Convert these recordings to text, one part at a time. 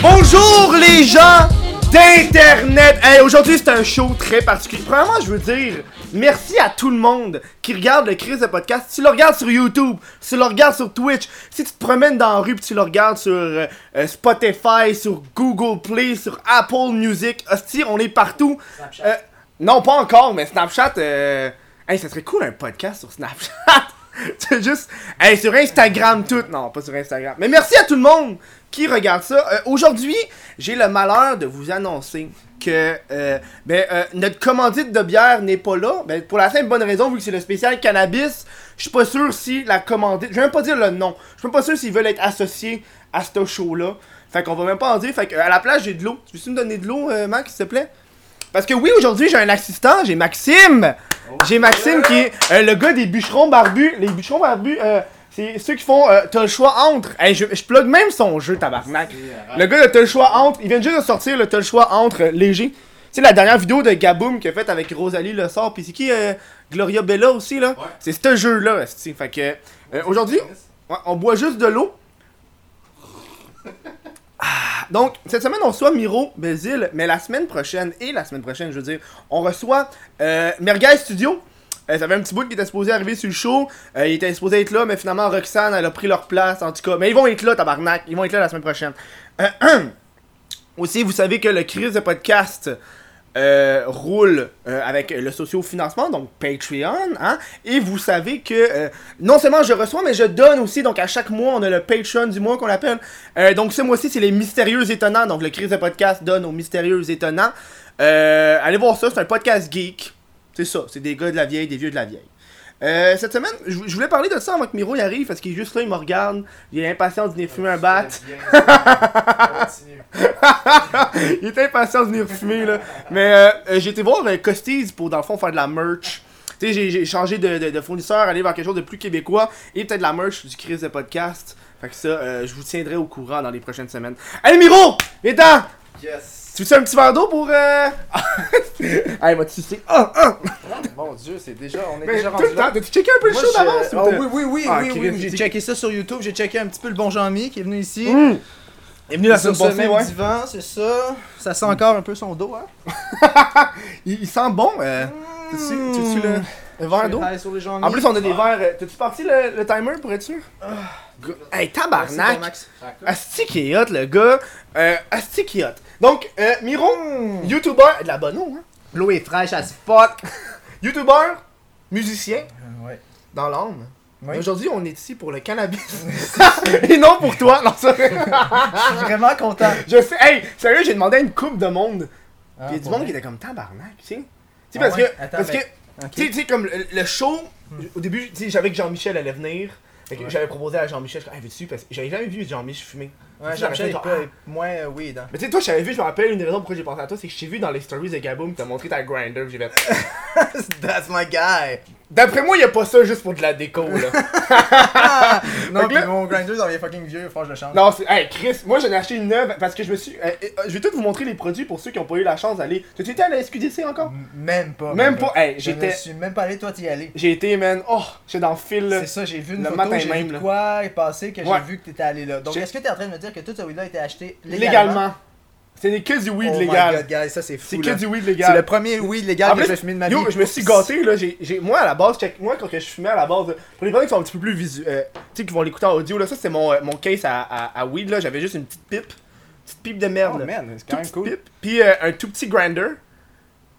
Bonjour les gens d'internet. Hey, aujourd'hui c'est un show très particulier. Premièrement, je veux dire merci à tout le monde qui regarde le Chris de podcast. Si tu le regardes sur YouTube, si tu le regardes sur Twitch, si tu te promènes dans la rue tu le regardes sur euh, euh, Spotify, sur Google Play, sur Apple Music, hostie, on est partout. Euh, non, pas encore, mais Snapchat euh... Hey, ça serait cool un podcast sur Snapchat. C'est juste. Hey, sur Instagram tout. Non, pas sur Instagram. Mais merci à tout le monde qui regarde ça. Euh, Aujourd'hui, j'ai le malheur de vous annoncer que euh, ben, euh, notre commandite de bière n'est pas là. Ben, pour la simple bonne raison, vu que c'est le spécial cannabis, je suis pas sûr si la commandite. Je vais même pas dire le nom. Je suis pas sûr s'ils veulent être associés à ce show-là. Fait qu'on va même pas en dire. Fait que, à la place, j'ai de l'eau. Tu veux me donner de l'eau, euh, Max, s'il te plaît? Parce que oui, aujourd'hui, j'ai un assistant, j'ai Maxime. J'ai Maxime qui est euh, le gars des bûcherons barbus. Les bûcherons barbus, euh, c'est ceux qui font euh, T'as le choix entre. Hey, je, je plug même son jeu, tabarnak. Le gars de T'as le choix entre. Il vient juste de sortir le T'as le choix entre euh, léger. C'est la dernière vidéo de Gaboum qu'il a faite avec Rosalie Le Sort. Puis c'est qui euh, Gloria Bella aussi, là? C'est ce jeu-là. Fait que. aujourd'hui, ouais, on boit juste de l'eau. Ah, Donc, cette semaine, on reçoit Miro Bézil, mais la semaine prochaine, et la semaine prochaine, je veux dire, on reçoit euh, Studio. Euh, ça fait un petit bout qui était supposé arriver sur le show. Euh, il était supposé être là, mais finalement, Roxane, elle a pris leur place, en tout cas. Mais ils vont être là, tabarnak. Ils vont être là la semaine prochaine. Euh, aussi, vous savez que le crise de podcast euh, roule euh, avec le socio-financement, donc Patreon, hein, et vous savez que euh, non seulement je reçois, mais je donne aussi, donc à chaque mois, on a le Patreon du mois qu'on appelle. Euh, donc ce mois-ci, c'est les mystérieux étonnants, donc le crise de podcast donne aux mystérieux étonnants. Allez voir ça, c'est un podcast geek. C'est ça, c'est des gars de la vieille, des vieux de la vieille. Euh, cette semaine, je voulais parler de ça avant que Miro y arrive, parce qu'il est juste là, il me regarde, il est impatient de venir fumer un bat. il était impatient de venir fumer là. Mais euh, euh, j'ai été voir euh, Costiz pour dans le fond faire de la merch. Tu sais, j'ai- j'ai changé de, de- de fournisseur, aller vers quelque chose de plus québécois et peut-être de la merch du Chris de podcast. Fait que ça, euh, je vous tiendrai au courant dans les prochaines semaines. Allez Miro, viens Yes! Tu veux un petit verre d'eau pour euh... Allez, va te sucer? Ah, ah. Mon dieu, c'est déjà. On est Mais déjà tout rendu le temps, là. t'as-tu checké un peu le Moi, show je- d'avance ou Ah oui, oui, oui, Ah, oui, Chris, oui. J'ai checké ça sur YouTube, j'ai checké un petit peu le bon Jean-Mi qui est venu ici. Mmh. Il est venu la Sur semaine ce passée, même ouais. divan, c'est ça. Ça sent encore un peu son dos, hein. Il, il sent bon. Euh... Tu tu le, le verre d'eau? En plus, on a des verres. euh, T'as-tu parti le, le timer pour être sûr? Go- Hey, tabarnak! Asti qui est hot, le gars. Euh, Asti qui est hot. Donc, euh, Miro, YouTuber, de la bonne eau, hein? L'eau est fraîche as fuck. YouTuber, musicien, Ouais. dans l'âme. Oui. Aujourd'hui, on est ici pour le cannabis. Et non pour toi. Non, ça... Je suis vraiment content. Je sais. Hey, sérieux, j'ai demandé à une coupe de monde. Ah, Puis il y a du monde qui était comme tabarnak, tu sais. Tu sais, Ah parce ouais? que. Attends, parce que. Tu sais- comme le, le show, au début, tu sais, j'avais que Jean-Michel allait venir. Ouais. J'avais proposé à Jean-Michel, je hey, veux-tu, parce que j'avais jamais vu Jean-Michel fumer. Ouais, Jean-Michel ah. euh, weed, hein. Mais tu sais, toi, je t'avais vu, je me rappelle, une des raisons pourquoi j'ai pensé à toi, c'est que je t'ai vu dans les stories de Gaboum, t'as montré ta grinder, j'ai fait. That's my guy. D'après moi, y a pas ça juste pour de la déco, là. non, pis là- mon grinder, ça devient fucking vieux, que je le change. non, c'est. Hey, Chris, moi j'en ai acheté une neuve parce que je me suis. euh, euh, je vais tout vous montrer les produits pour ceux qui ont pas eu la chance d'aller. T'as-tu été à la SQDC encore? Même pas. Même pas? Hey, Je j'étais- ne suis même pas allé, toi t'y allé. J'ai été, man. Oh, j'étais dans le fil, là. C'est ça, j'ai vu une le photo, matin j'ai même, vu de quoi est passé que Ouais. j'ai vu que t'étais allé là. Donc est-ce que t'es en train de me dire que tout ce weed-là a été acheté légalement? Légalement? C'est que du weed oh légal. my god, guys, ça c'est fou C'est que du weed C'est légal. le premier weed légal que j'ai fumé de ma Yo, vie. je me suis gâté là, j'ai, j'ai- moi à la base, check, moi quand je fumais à la base, pour les personnes qui sont un petit peu plus visuels, euh, tu sais qui vont l'écouter en audio là, ça c'est mon, euh, mon case à, à, à weed là, j'avais juste une petite pipe, petite pipe de merde Oh man, c'est quand même cool. pipe, puis euh, un tout petit grinder,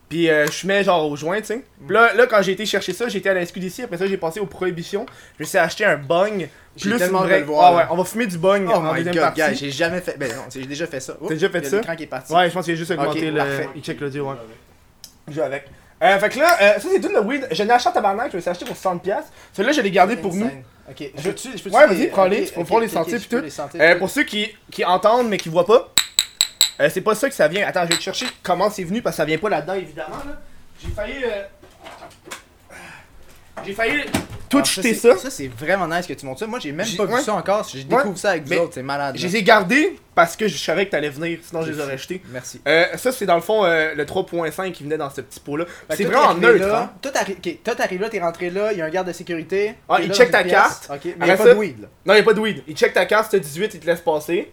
puis euh, je fumais genre au joint tu sais. Puis là, là quand j'ai été chercher ça, j'étais à la SQDC, après ça j'ai passé aux prohibitions, je me suis acheté un bong, J'ai plus tellement de le voir, Ah ouais, on va fumer du bong Oh en my deuxième god, partie. j'ai jamais fait. Ben non, j'ai déjà fait ça. T'as déjà fait ça? l'écran qui est parti. Ouais, je pense qu'il a juste augmenté Ok, le. parfait. Il check l'audio, ouais. Je joue avec. Euh, fait que là, euh, ça c'est tout le weed. Je l'ai acheté à tabarnak, je me suis acheté pour 60$. Celui-là, je l'ai gardé pour nous. Ok, je je Ouais, vas-y, prends-les, tu ok, pouvoir les pis peux tout. les Euh, tout. pour ceux qui, qui entendent mais qui voient pas, euh, c'est pas ça que ça vient. Attends, je vais te chercher comment c'est venu parce que ça vient pas là-dedans évidemment. Là. J'ai failli. euh, J'ai failli Toi, Ah, c'est- ça. Ça, c'est vraiment nice que tu montes ça. Moi, j'ai même pas vu ça encore. Je découvre ça avec vous autres. C'est malade. Je les ai gardés parce que je savais que t'allais venir, sinon je les aurais jetés. Merci. Euh, ça, c'est dans le fond le 3.5 qui venait dans ce petit pot-là. C'est vraiment neutre, hein. Toi, t'arrives là, t'es rentré là, il y a un garde de sécurité. Ah, il check ta carte. Mais il y a pas de weed là. Non, y a pas de weed. Il check ta carte, si t'as 18, il te laisse passer.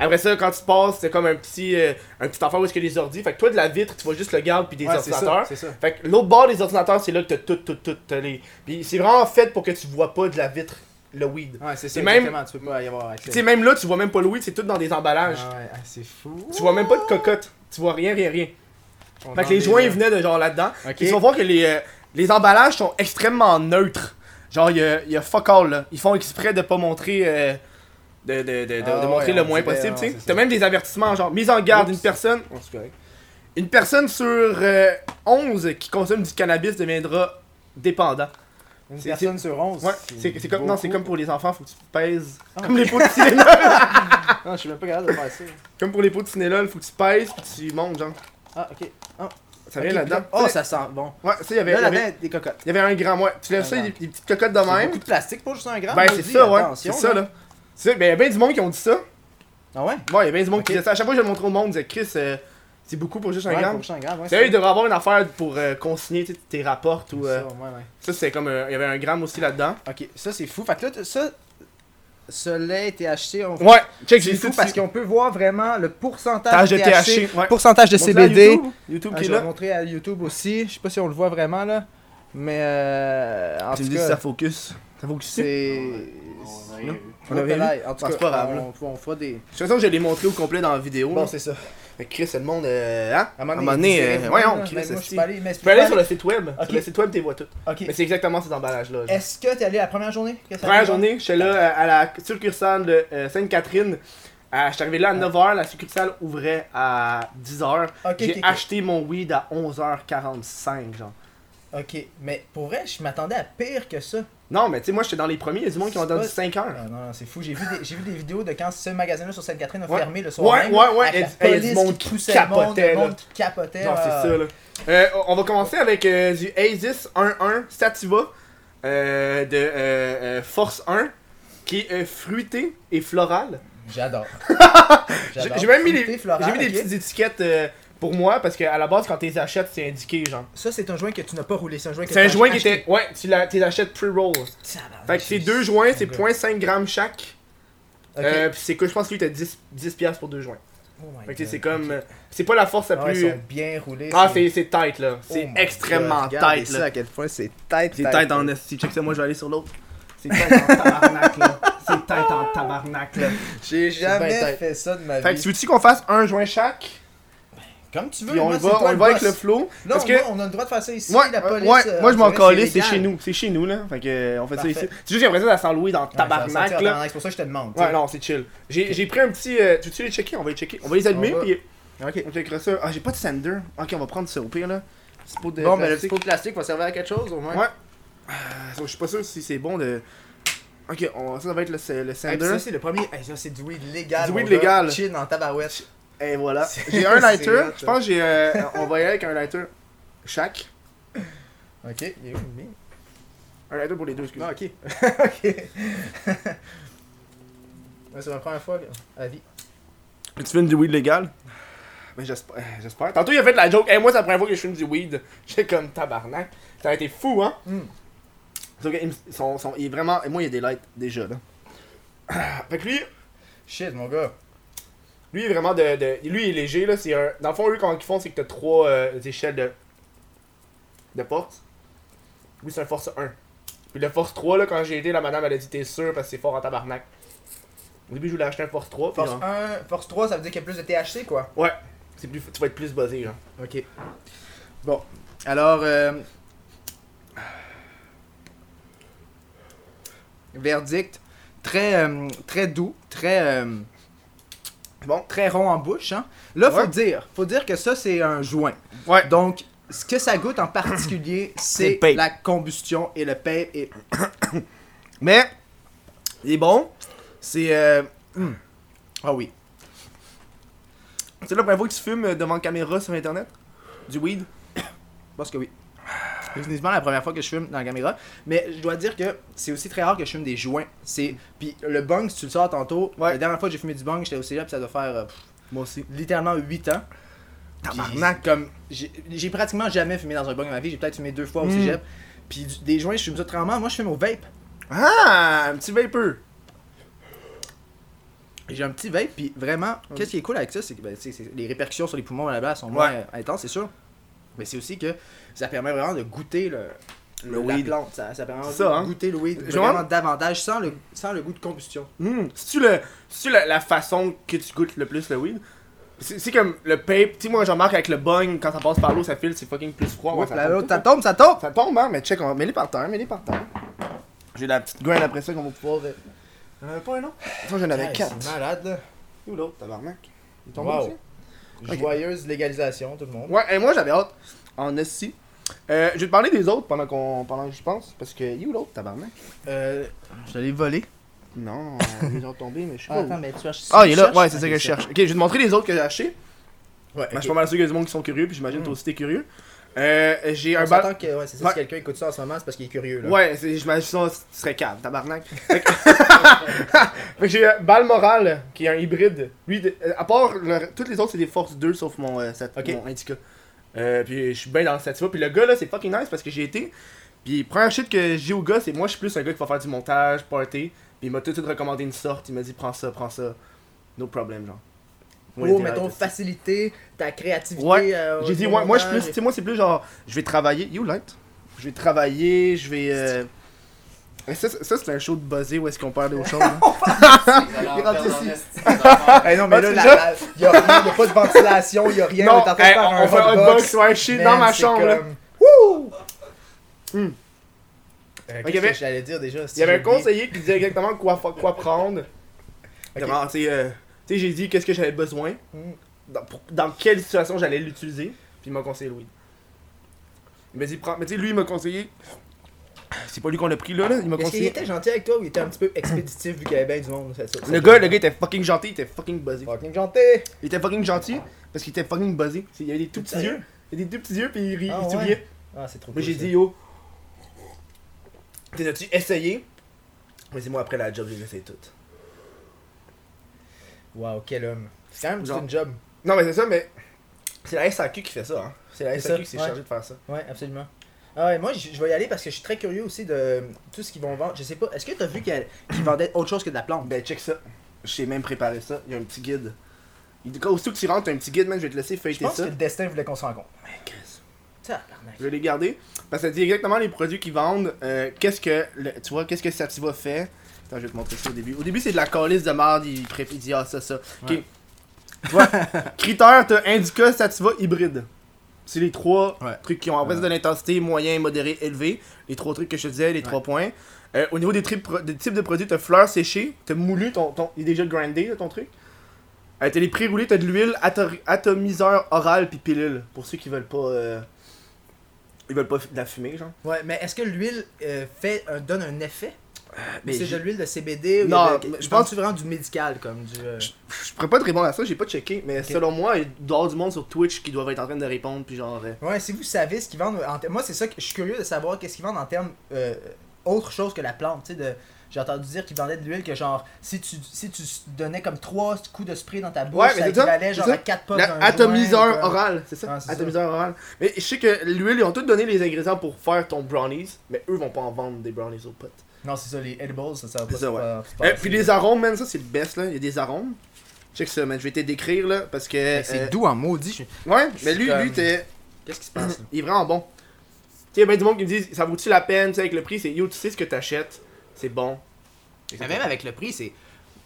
Après ça, quand tu passes, c'est comme un petit, euh, un petit affaire où est-ce qu'il y a les ordi. Fait que toi, de la vitre, tu vois juste le garde puis des Ouais, ordinateurs. ça, ça. Fait que l'autre bord des ordinateurs, c'est là que t'as tout, tout, tout, t'as les. Puis c'est vraiment fait pour que tu vois pas de la vitre le weed. Ouais, c'est ça. Même- Exactement, tu peux pas y avoir accès. Tu sais, même là, tu vois même pas le weed, c'est tout dans des emballages. Ah ouais, ah, c'est fou. Tu vois même pas de cocotte. Tu vois rien, rien, rien. On Fait que les joints ils venaient de genre là-dedans. Ok. Puis tu vas voir que les, euh, les emballages sont extrêmement neutres. Genre, il y a, y a fuck all là. Ils font exprès de pas montrer. euh, de, de, de, de- Ah de montrer le moins possible, tu sais. T'as même des avertissements, genre, mise en garde, une personne. Oh. Une personne sur euh, 11 qui consomme du cannabis deviendra dépendant. Une personne sur 11. Ouais, c'est comme, non, c'est comme pour les enfants, faut que tu pèses. Ah. Comme les pots de Tylenol. Non, je suis même pas capable de faire ça. comme pour les pots de Tylenol, faut que tu pèses puis tu montes, genre. Ah, ok. Ça vient là-dedans. Oh, ça sent bon. Ouais, ça, il y avait, Là, il y avait- là-dedans, des cocottes. il y avait un gramme, ouais. Tu lèves ça, des, petites cocottes de même. beaucoup de plastique pour juste un gramme. Ben, c'est ça, ouais. C'est ça, là. Ben, il y a bien du monde qui ont dit ça. Ah ouais? Ouais, il y a bien du monde Ok. qui disait ça. À chaque fois que je le montrais au monde, ils disaient Chris, euh, c'est beaucoup pour juste un Ouais, gramme. pour juste un gramme, ouais. Sérieux, il devrait avoir une affaire pour euh, consigner tu sais, tes rapports ou. Ça, euh, ouais, ouais. ça, c'est comme. euh, Il y avait un gramme aussi là-dedans. Ok, ça c'est fou. Fait que là, t- ça, ce lait été acheté. On... Ouais, check, C'est fou tout parce dessus. qu'on peut voir vraiment le pourcentage Tâche de THC, THC. Ouais. pourcentage de Montre-le à CBD. YouTube, YouTube Ah, qui est je vais là. montrer à YouTube aussi. Je sais pas si on le voit vraiment là. Mais euh, en Tu me tout dis si cas, ça focus. Ça focus ici. c'est. On avait vu. En tout cas, c'est pas grave, on, là. on, on fera des. De toute façon, je l'ai montré au complet dans la vidéo. là. Bon, c'est ça. Que Chris, le monde. euh, hein? À un moment donné, euh, voyons, Chris, mais moi, je esti. peux aller, mais Tu peux aller sur le site web. Sur le site web, tu vois tout. Mais c'est exactement ces emballages-là. genre. Est-ce que t'es allé la première journée? Que ça Première journée, j'étais là euh, à la succursale de Sainte-Catherine. Euh, J'étais arrivé là à 9h, la succursale ouvrait à 10h. Ok, J'ai acheté mon weed à 11h45, genre. Ok, mais pour vrai, je m'attendais à pire que ça. Non, mais tu sais, moi j'étais dans les premiers, il y a du monde qui attendu pas- 5 heures. Ah, non, non, c'est fou. J'ai vu, des, j'ai vu des vidéos de quand ce magasin-là sur Sainte-Catherine a Ouais. fermé le soir Ouais, même. ouais, ouais, Avec et- la et du monde qui poussait le monde, capotait, le là. monde qui capotait. Genre, c'est ah. ça, là. Euh, on va commencer avec euh, du Asis 1.1 Sativa euh, de euh, euh, Force 1 qui est euh, fruité et floral. J'adore. J'ai J'adore. j'ai même mis, des, mis des ok. petites étiquettes euh, pour moi parce qu'à la base, quand tu les achètes, c'est indiqué, genre. Ça, c'est un joint que tu n'as pas roulé. C'est un joint que C'est un t'as joint qui était. Ouais, tu les achètes pre-roll. Fait que c'est deux joints, c'est Ok. 0.5 grammes chaque. Ok. Euh, c'est que je pense qu'il était 10, 10 piastres pour deux joints. Oh my que God, c'est comme. euh, C'est pas la force la Ah plus. ils sont bien roulés. Ah, c'est c'est tight là. Oh C'est my extrêmement God, tight ça, là. à quel point c'est tight. C'est tight en esti. Check ça, moi je vais aller sur l'autre. C'est tight en tabarnak là. C'est tight en tabarnak là. J'ai jamais fait ça de ma Fait que vie. tu veux-tu qu'on fasse un joint chaque? Comme tu veux. Puis on moi, va, on va avec le flow. Non, Parce que. moi, on a le droit de faire ça ici. Ouais, la police, ouais, euh, moi je m'en calais, c'est chez nous. C'est chez nous là. Fait que euh, on fait ça ici. C'est juste ça, ça sent Louis dans le Ouais, tabarnak tabarnak, C'est pour ça que je te demande. Ouais, non, c'est chill. J'ai j'ai pris un petit. euh, tu veux-tu les checker? On va les checker. On va les allumer, On va. puis Ok. on checkera ça. Ah, j'ai pas de sander. Ok, on va prendre ça au pire là. C'est pot de Bon, mais le plastique. petit pot de plastique va servir à quelque chose au moins. Ouais. Euh, je suis pas sûr si c'est bon de. Ok, on- ça, va être le, le sander. ça, c'est le premier. Ça, c'est du weed légal. Du weed légal. Chill dans tabarouette. Et voilà. J'ai un lighter. Je pense que j'ai. euh, on va y aller avec un lighter chaque. Ok, il est où le mien? Un lighter pour les deux, excuse. Ah, ok. ok. Ouais, c'est ma première fois à vie. Tu fumes du weed légal? Ben j'espère. euh, j'espère. Tantôt il a fait la joke. Hey, moi c'est la première fois que je fume du weed. J'étais comme tabarnak. Ça a été fou, hein? Mm. Que, il, me- son- son- il est vraiment. Et moi il y a des lights déjà là. Fait que lui, Shit, mon gars. Lui est vraiment de. de- lui il est léger là. C'est un. Dans le fond, eux quand ils font, c'est que t'as trois euh, échelles de. de force. Lui c'est un force 1. Puis le force 3 là, quand j'ai été, la madame elle a dit t'es sûr parce que c'est fort en tabarnak. Au début je voulais acheter un force 3. puis Force genre, 1, Force 3, ça veut dire qu'il y a plus de THC, quoi. Ouais. C'est plus, tu vas être plus buzzé genre. Ok. Bon. Alors, euh... verdict très, euh, très doux, très, euh, Bon. très rond en bouche. Hein. Là, faut dire, faut dire que ça c'est un joint. Ouais. Donc, ce que ça goûte en particulier, c'est la combustion et le. Et... Mais, il est bon. C'est. Euh, Ah oui. c'est la première fois que tu fumes devant caméra sur internet? Du weed? Parce que oui. C'est définitivement la première fois que je fume dans la caméra. Mais je dois dire que c'est aussi très rare que je fume des joints. C'est Puis le bong, si tu le sors tantôt, Ouais. la dernière fois que j'ai fumé du bong, j'étais au cégep, ça doit faire euh, pff, Moi aussi. littéralement 8 ans. Puis, Tabarnak. comme j'ai j'ai pratiquement jamais fumé dans un bong dans ma vie, j'ai peut-être fumé deux fois au Mm. cégep. Puis du- des joints, je fume ça très rarement. Moi, je fume au vape. Ah, un petit vapor. J'ai un petit vape, puis vraiment, qu'est-ce qui est cool avec ça, c'est que ben, tu sais, c'est- les répercussions sur les poumons blablabla sont moins Ouais. euh, intenses, c'est sûr. Mais c'est aussi que ça permet vraiment de goûter le, Le la weed. plante. Ça, ça permet ça, hein. de goûter le weed Genre- vraiment davantage sans le, sans le goût de combustion. Hmm. C'est-tu le, c'est-tu la, la façon que tu goûtes le plus le weed? C'est, comme le pape. Tu sais, moi, j'en marque avec le bong, quand ça passe par l'eau, ça file, c'est fucking plus froid. Ouais, ça, tombe ça hein. tombe, ça tombe! Ça tombe, hein, mais check, on va mets-les par terre, mets-les par terre. J'ai la petite graine après ça qu'on va pouvoir. euh, Y'en avait pas un, non? Ça, j'en avais Ouais, quatre. C'est malade, là. Où l'autre, tabarnak? Il tombe Wow. aussi? Joyeuse légalisation, tout le monde. Ouais, et moi, j'avais hâte. En esti. Euh, je vais te parler des autres pendant qu'on pendant que j'y pense. Parce que, you l'autre, tabarnak? Euh, je l'ai volé. Non, ils ont tombé, mais je sais pas. Ah, où. attends, mais tu cherches Ah, il est là, ouais, c'est ça que je cherche. Ok, je vais te montrer les autres que j'ai achetés. Ouais, Ben, Je suis pas mal sûr qu'il y a du monde qui sont curieux, puis j'imagine que toi Mm. aussi t'es curieux. Euh, j'ai un bal. s'entend que ouais, c'est ça, si quelqu'un écoute ça en ce moment, c'est parce qu'il est curieux. Là. Ouais, c'est- j'imagine ça, tu serais cave, tabarnak. Fait que, j'ai un Bal Moral, qui est un hybride. Lui, de- euh, à part, le- toutes les autres, c'est des Force 2, sauf mon, euh, Ok. mon Indica. Euh, puis je suis bien dans le Sativa. Puis le gars, là, c'est fucking nice parce que j'ai été. Puis première shit que j'ai au gars, c'est moi, je suis plus un gars qui va faire du montage, party. Puis il m'a tout de suite recommandé une sorte. Il m'a dit, prends ça, prends ça. No problem, genre. Ouais, Oh, t'es mettons, faciliter ta créativité. Ouais, euh, J'ai dit, ouais, moi je suis plus, montage. tu sais, moi c'est plus genre, je vais travailler. You light? Je vais travailler, je vais. Euh... et Ça, c'est un show de buzzer où est-ce qu'on parle d'autres choses. hein. Il rentre ici. Eh non, mais là, c'est la- ça? la- y a pas de ventilation, y a rien. on non, est en train de hey, faire on, un fait un hotbox, ouais, je suis dans ma chambre. là. comme- Wouh! Euh, Ok, Qu'est-ce mais- que j'allais dire déjà Il y avait un conseiller qui disait exactement quoi, quoi prendre. Vraiment, tu sais, euh, tu sais, j'ai dit qu'est-ce que j'avais besoin, dans, pour- dans quelle situation j'allais l'utiliser, puis il m'a conseillé le weed. Il m'a dit, prends, mais tu sais, lui, il m'a conseillé. C'est pas lui qu'on a pris là, là, il m'a Est-ce qu'il conseillé. était gentil avec toi ou il était un petit peu expéditif vu qu'il y avait bien du monde ça, Le gars, le gars était fucking gentil, il était fucking buzzé. Fucking gentil! Il était fucking gentil parce qu'il était fucking buzzé. Il avait des tout petits Sérieux? yeux. Il avait des tout petits yeux, puis il, rit, Ah, il ouais? souriait. Ah, c'est trop Moi, cool, j'ai dit, yo. T'as-tu essayé? Mais c'est moi après la job, j'ai essayé tout. Waouh, quel homme. C'est quand même Genre- une job. Non, mais c'est ça, mais. C'est la SAQ qui fait ça, hein. C'est la SAQ qui s'est ouais. chargée de faire ça. Ouais, absolument. Ah ouais, moi je je vais y aller parce que je suis très curieux aussi de tout ce qu'ils vont vendre. Je sais pas, est-ce que t'as vu qu'il y a- qu'ils vendaient autre chose que de la plante? Ben, check ça. J'ai même préparé ça. Il y a un petit guide. Il aussitôt que tu rentres, t'as un petit guide, man, je vais te laisser Je feuilleter pense ça. que le destin voulait qu'on se rencontre. Mais Tabarnak. Je vais les garder. Parce que ça dit exactement les produits qu'ils vendent. euh, qu'est-ce que. le- tu vois, qu'est-ce que Sativa fait. Attends, je vais te montrer ça au début. Au début, c'est de la calice de merde. Il, pré- il dit, ah, ça, ça. Ok. Ouais. Tu vois, critères, t'as Indica, Sativa, hybride. C'est les trois Ouais. trucs qui ont en fait Ouais. de l'intensité moyen, modéré, élevé. Les trois trucs que je te disais, les trois points. Euh, au niveau des, tri- pro- des types de produits, t'as fleurs séchées, t'as moulu, ton, ton, il est déjà grindé là, ton truc. Euh, t'as les pré-roulés, t'as de l'huile, ato- atomiseur oral puis pilule. Pour ceux qui veulent pas. euh, Ils veulent pas de la fumée, genre. Ouais, mais est-ce que l'huile euh, fait un- donne un effet? Mais c'est de l'huile de CBD ou Non, de- je pense vraiment du médical comme du. euh, Je je pourrais pas te répondre à ça, j'ai pas checké, mais selon moi, il doit y avoir du monde sur Twitch qui doivent être en train de répondre, puis genre. euh, Ouais, si vous savez ce qu'ils vendent en Moi, c'est ça que je suis curieux de savoir qu'est-ce qu'ils vendent en termes euh, autre chose que la plante. Tu sais, de... j'ai entendu dire qu'ils vendaient de l'huile que genre, si tu, si tu donnais comme trois coups de spray dans ta bouche, Ouais, ça équivalait genre ça. à 4 puffs la- d'un atomiseur joint, oral, c'est ça? Ah, atomiseur oral. Mais je sais que l'huile, ils ont tous donné les ingrédients pour faire ton brownies, mais eux vont pas en vendre des brownies aux potes. Non, c'est ça, les edibles, ça, ça va pas C'est ça, ouais. se Euh, puis les arômes, man, ça c'est le best là, il y a des arômes. Check ça, man, je vais te décrire là, parce que. C'est euh, doux en maudit. je- Ouais, je mais lui, comme- lui, t'es. Qu'est-ce qui se passe là? Il est vraiment bon. Tu sais, il y a bien du monde qui me dit, ça vaut-tu la peine, tu sais, avec le prix, c'est yo, tu sais ce que t'achètes, c'est bon. Mais même avec le prix, c'est.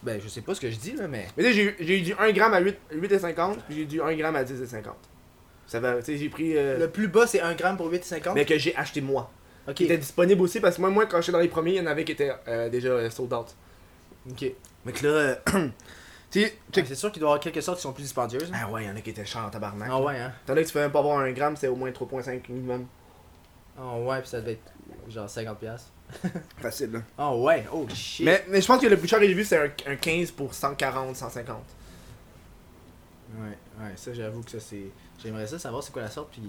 Ben, je sais pas ce que je dis là, mais. Mais tu sais, j'ai eu- j'ai eu du 1 gramme à 8 8,50, puis j'ai eu du 1 gramme à 10,50. Ça va, tu sais, j'ai pris. euh, Le plus bas, c'est 1 gramme pour 8,50. Mais que j'ai acheté moi. Ok. Qui était disponible aussi, parce que moi, moi quand j'étais dans les premiers, il y en avait qui étaient euh, déjà euh, sold out. Ok. Mais que là, euh, tu sais, check. C'est sûr qu'il doit y avoir quelque sorte qui sont plus dispendieuses. hein. Ah ouais, il y en a qui étaient chers en tabarnak. Ah ouais, hein. T'en as que tu peux même pas avoir 1 gramme, c'est au moins 3,5 minimum. Ah ouais, puis ça devait être genre 50$. piastres. Facile, là. Ah ouais, oh shit. Mais, mais je pense que le plus cher que j'ai vu, c'est un, un 15 pour 140, 150. Ouais, ouais, ça j'avoue que ça c'est. J'aimerais ça savoir c'est quoi la sorte puis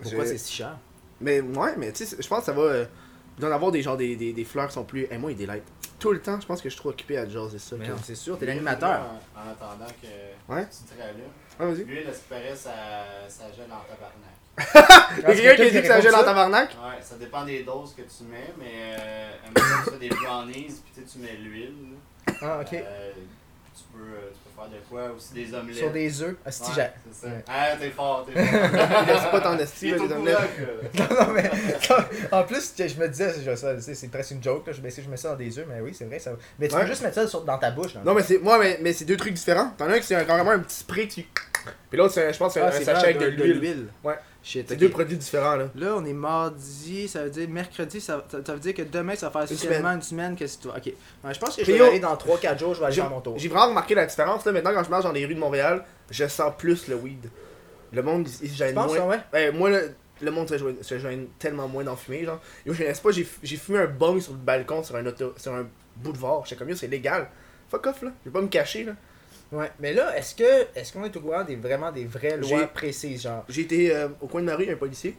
pourquoi c'est si cher. Mais ouais, mais tu sais, je pense que ça va. euh, il doit en avoir des gens, des, des, des fleurs qui sont plus. Et moi, il daylight. Tout le temps, je pense que je suis trop occupé à jaser ça. C'est sûr, t'es l'animateur. En, en attendant que Ouais. tu serais là. Ah, vas-y. Lui, paraît, ça, ça gèle en tabarnak. Il y a quelqu'un qui dit que ça gèle en tabarnak? Ouais, ça dépend des doses que tu mets, mais euh, un moment, tu fais des brownies, puis tu sais, tu mets l'huile. Ah, ok. Euh, tu, peux, euh, tu peux faire de quoi aussi des omelettes. Sur des œufs. Ah, Ouais, j'ai- c'est ça. Ouais. Ah, t'es fort, t'es fort. Laisse pas là, au les omelettes. que- Non, non, mais en plus, je me disais, c'est c'est presque une joke, là, je, ben, si je mets ça dans des œufs, mais oui, c'est vrai. Ça... Mais tu Ouais. peux juste mettre ça sur- dans ta bouche. Non, mais c'est moi, mais, mais c'est deux trucs différents. T'en as un qui c'est un- carrément un petit spray tu. Puis l'autre, c'est, je pense, que c'est Ah, un c'est sachet vrai, avec de l'huile. Ouais. Shit, C'est deux produits différents, là. Là, on est mardi, ça veut dire mercredi, ça, ça, ça veut dire que demain, ça va faire officiellement une semaine que c'est toi. Ok. Ouais, je pense que je vais aller dans 3-4 jours, je vais aller faire mon tour. j'ai vraiment remarqué la différence, là. Maintenant, quand je marche dans les rues de Montréal, je sens plus le weed. Le monde, il se gêne moins. ça, ouais? Ouais, moi, le, le monde se gêne, se gêne tellement moins d'en fumer, genre. Yo, je sais pas, j'ai j'ai fumé un bong sur le balcon sur un, auto, sur un boulevard. J'étais comme, yo, c'est légal. Fuck off, là. Je vais pas me cacher, là. Ouais. Mais là, est-ce que est-ce qu'on est au courant des vraiment des vraies lois précises, genre? J'ai été euh, au coin de ma rue, il y a un policier.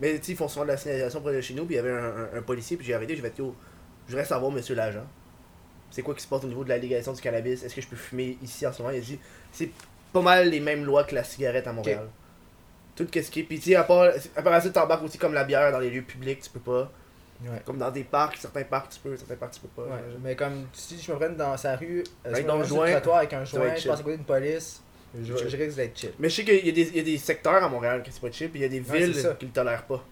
Mais tu sais, ils font souvent de la signalisation près de chez nous, puis il y avait un, un- un policier, puis j'ai arrêté, j'ai fait, yo, je voudrais savoir, monsieur l'agent, c'est quoi qui se passe au niveau de la légalisation du cannabis? Est-ce que je peux fumer ici en ce moment? Il a dit, c'est pas mal les mêmes lois que la cigarette à Montréal. Tout ce qui est. Puis tu sais, à part, à part ça, t'embarques aussi comme la bière dans les lieux publics, tu peux pas. Ouais. Comme dans des parcs, certains parcs tu peux, certains parcs tu peux pas. Ouais, mais comme si je me prenne dans sa rue, euh, Avec si je me sur joint, le trottoir avec un joint, je passe à côté d'une police, je, je risque d'être chill. Mais je sais qu'il y, a des- il y a des secteurs à Montréal qui c'est pas chill, puis il y a des Ouais, villes qui le tolèrent pas.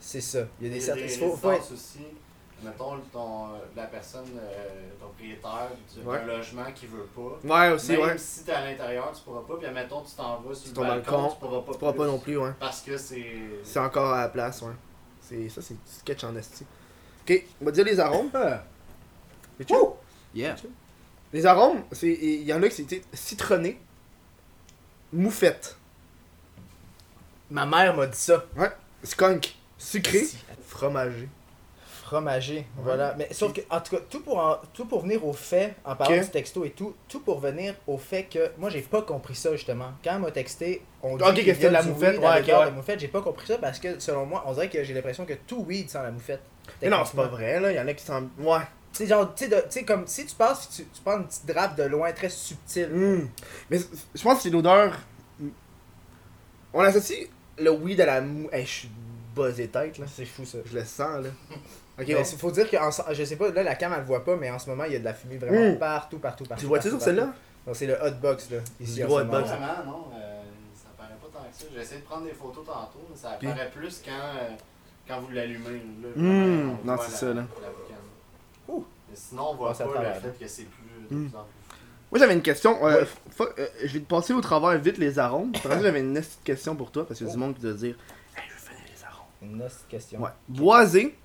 C'est ça. Il y a des Il y a certains. des Faut, être... aussi. Mettons ton, la personne, euh, ton propriétaire du- Ouais. d'un logement qui veut pas. Ouais, aussi, Même ouais. si t'es à l'intérieur, tu pourras pas. Puis admettons, tu t'en vas sur le ton balcon, balcon, tu pourras pas. Tu pourras pas non plus, ouais. Parce que c'est. C'est encore à la place, ouais. C'est, ça, c'est sketch en esti. Ok, on va dire les arômes. Ah. C'est chill. Yeah. Les arômes, c'est il y en a qui c'est citronné, moufette, Ma mère m'a dit ça. skunk, sucré, Si. Fromagé, voilà. Mais sauf que, en tout cas, tout pour, en- tout pour venir au fait, en parlant du texto et tout, tout pour venir au fait que moi j'ai pas compris ça justement. Quand elle m'a texté, on dit que c'était la moufette, ouais, ouais. de moufette, j'ai pas compris ça parce que selon moi, on dirait que j'ai l'impression que tout weed sent la moufette. Mais non, c'est pas vrai, là. Il y en a qui sont. Ouais. Sais, genre, tu sais, comme si tu passes, tu, tu prends une petite drape de loin très subtile. Mm. Mais je pense que c'est l'odeur. On associe le weed à la mou. Hey, je suis buzzé tête, là. C'est fou ça. Je le sens, là. Ok, Mais il faut dire que, en je sais pas, là la cam elle le voit pas, mais en ce moment il y a de la fumée vraiment partout, partout, partout. Tu vois-tu sur celle-là? Non, c'est le hotbox là, ici gros hotbox. Vraiment, non, euh, ça paraît pas tant que ça. J'ai essayé de prendre des photos tantôt, mais ça Puis? paraît plus quand, euh, quand vous l'allumez. là. On non, c'est ça, là. la. Mais sinon, on voit pas le fait que c'est plus, de Hmm. plus en plus. Moi, j'avais une question. Euh, euh, je vais te passer au travers vite les arômes. J'avais une petite question pour toi parce qu'il y a du Oh. monde qui doit dire Hey, je veux finir les arômes. Une autre question. Ouais. Boisé,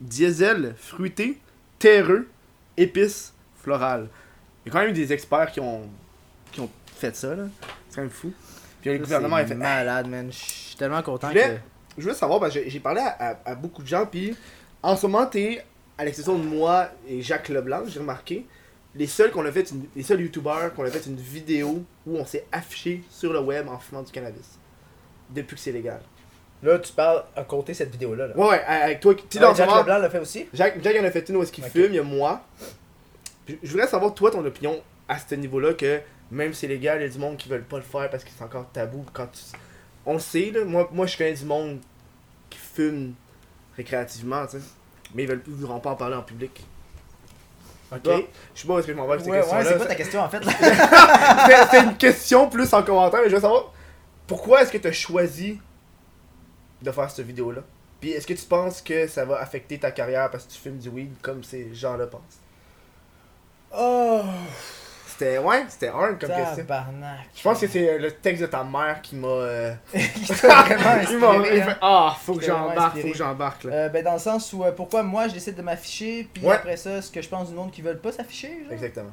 diesel, fruité, terreux, épices, floral. Il y a quand même eu des experts qui ont, qui ont fait ça, là. C'est quand même fou. Puis le gouvernement a fait malade, man. Je suis tellement content Je que. voulais- Je voulais savoir, parce que j'ai- j'ai parlé à, à- à beaucoup de gens, puis en ce moment, t'es, à l'exception de moi et Jacques Leblanc, j'ai remarqué, les seuls qu'on a fait, une- les seuls youtubeurs qu'on a fait une vidéo où on s'est affiché sur le web en fumant du cannabis. Depuis que c'est légal. Là, tu parles à côté cette vidéo-là. Là. Ouais, avec toi, Ah, dans Jack Leblanc l'a fait aussi. Jacques, Jacques en a fait une où est-ce qu'il Ok. fume, il y a moi. Puis je voudrais savoir, toi, ton opinion à ce niveau-là, que même si c'est légal, il y a du monde qui veulent pas le faire parce que c'est encore tabou. Quand tu... On le sait, là, moi, moi je connais du monde qui fume récréativement, tu sais. Mais ils veulent ils voudront pas en parler en public. Ok. Toi, Je sais pas où est-ce que je m'en vais avec Ouais, ouais, c'est quoi ta question en fait C'est une question plus en commentaire, mais je veux savoir pourquoi est-ce que tu as choisi de faire cette vidéo-là? Puis est-ce que tu penses que ça va affecter ta carrière parce que tu fumes du weed comme ces gens-là pensent? Oh, C'était ouais, c'était hard comme question. tabarnak. Je pense que c'est le texte de ta mère qui m'a. euh, Qui t'a vraiment Ah, faut que j'embarque, faut que j'embarque là. Euh, ben dans le sens où euh, pourquoi moi je décide de m'afficher puis Ouais. après ça ce que je pense du monde qui veulent pas s'afficher genre? Exactement.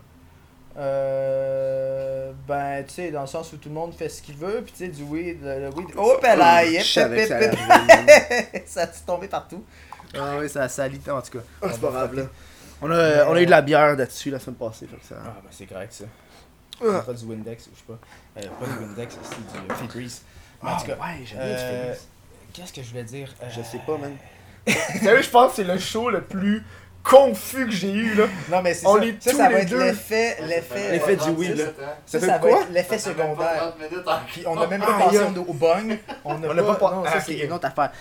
Euh, ben tu sais dans le sens où tout le monde fait ce qu'il veut puis tu sais du weed le, weed oh là Je savais que ça allait ça a tombé partout ah oui ça ça en tout cas Ah, c'est pas grave là. On a, euh, on a eu de la bière là-dessus la semaine passée, fait que ça. ah ben c'est correct ça Ah. pas du Windex je sais pas euh, pas du Windex c'est du Febreze Mais en Ah, tout cas ouais, j'aime euh, bien du Febreze. Qu'est-ce que je voulais dire? Euh, Je sais pas, man. Sérieux, je pense que c'est le show le plus confus que j'ai eu, là. Non, mais c'est ça. est Ça, tous ça va les être l'effet. L'effet. L'effet euh, du weed, là. Ça, Ça ça va être l'effet secondaire. Puis on a même pas Ah, pensé yeah. au bong. On n'a n'a pas. pas- Non, ah, ça, ok, c'est une autre affaire.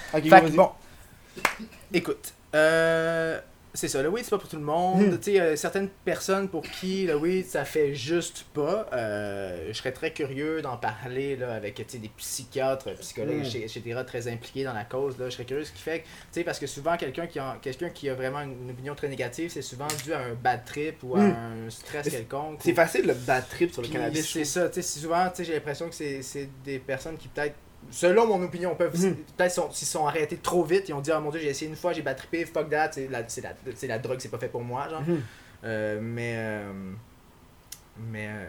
Bon. Écoute, euh, c'est ça, le weed c'est pas pour tout le monde. Hmm. Tu sais, euh, certaines personnes pour qui le weed ça fait juste pas. Euh, je serais très curieux d'en parler là, avec des psychiatres, psychologues, Hmm. etc., très impliqués dans la cause. Là. Je serais curieux ce qui fait que, tu sais, parce que souvent quelqu'un qui, a, quelqu'un qui a vraiment une, une opinion très négative, c'est souvent dû à un bad trip ou à Hmm. un stress quelconque. C'est ou- facile le bad trip sur le puis cannabis. C'est ça, tu sais, souvent, tu sais, j'ai l'impression que c'est c'est des personnes qui peut-être, selon mon opinion, peuvent, peut-être sont- s'ils sont arrêtés trop vite, ils ont dit, oh mon dieu, j'ai essayé une fois, j'ai battrippé, fuck that, c'est la, c'est la, c'est la drogue, c'est pas fait pour moi, genre. Mhm. Euh, mais, euh, mais, euh,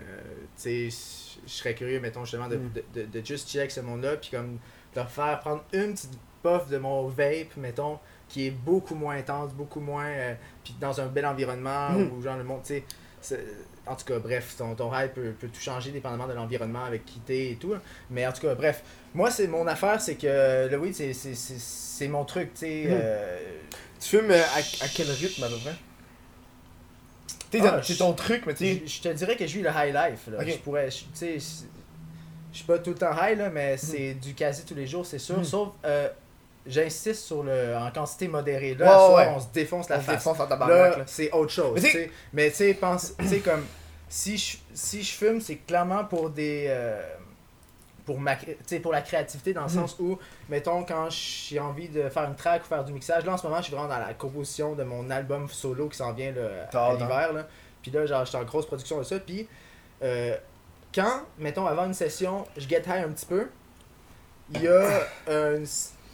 tu sais, je serais curieux, mettons, justement, de, Mhm. de, de, de juste avec ce monde-là, puis comme, de leur faire prendre une petite puff de mon vape, mettons, qui est beaucoup moins intense, beaucoup moins, euh, puis dans un bel environnement, où genre le monde, tu sais, en tout cas, bref, ton, ton rêve peut, peut tout changer dépendamment de l'environnement avec qui t'es et tout. là. Mais en tout cas, bref, moi, c'est mon affaire, c'est que le weed, c'est- mon truc, tu sais. Mhm. euh, Tu fumes euh, à, à quel rythme à peu près? Ah, c'est je- ton truc, mais tu sais. je te dirais que je vis le high life. Là. Je pourrais, je- tu sais, je suis pas tout le temps high, là, mais c'est du quasi tous les jours, c'est sûr. Mhm. Sauf, euh, j'insiste sur le en quantité modérée. Là, Ouais, à soir, ouais. on se défonce la On face. défonce en tabarnak, Là, c'est autre chose. Mais tu sais. Pense, tu sais, comme si je, si je fume, c'est clairement pour des. euh, pour, ma, pour la créativité, dans le Mhm. sens où, mettons, quand j'ai envie de faire une track ou faire du mixage, là en ce moment, je suis vraiment dans la composition de mon album solo qui s'en vient là, à hâte, hein? l'hiver. là. Puis là, genre, j'étais en grosse production de ça. Puis euh, quand, mettons, avant une session, je get high un petit peu, il y a un-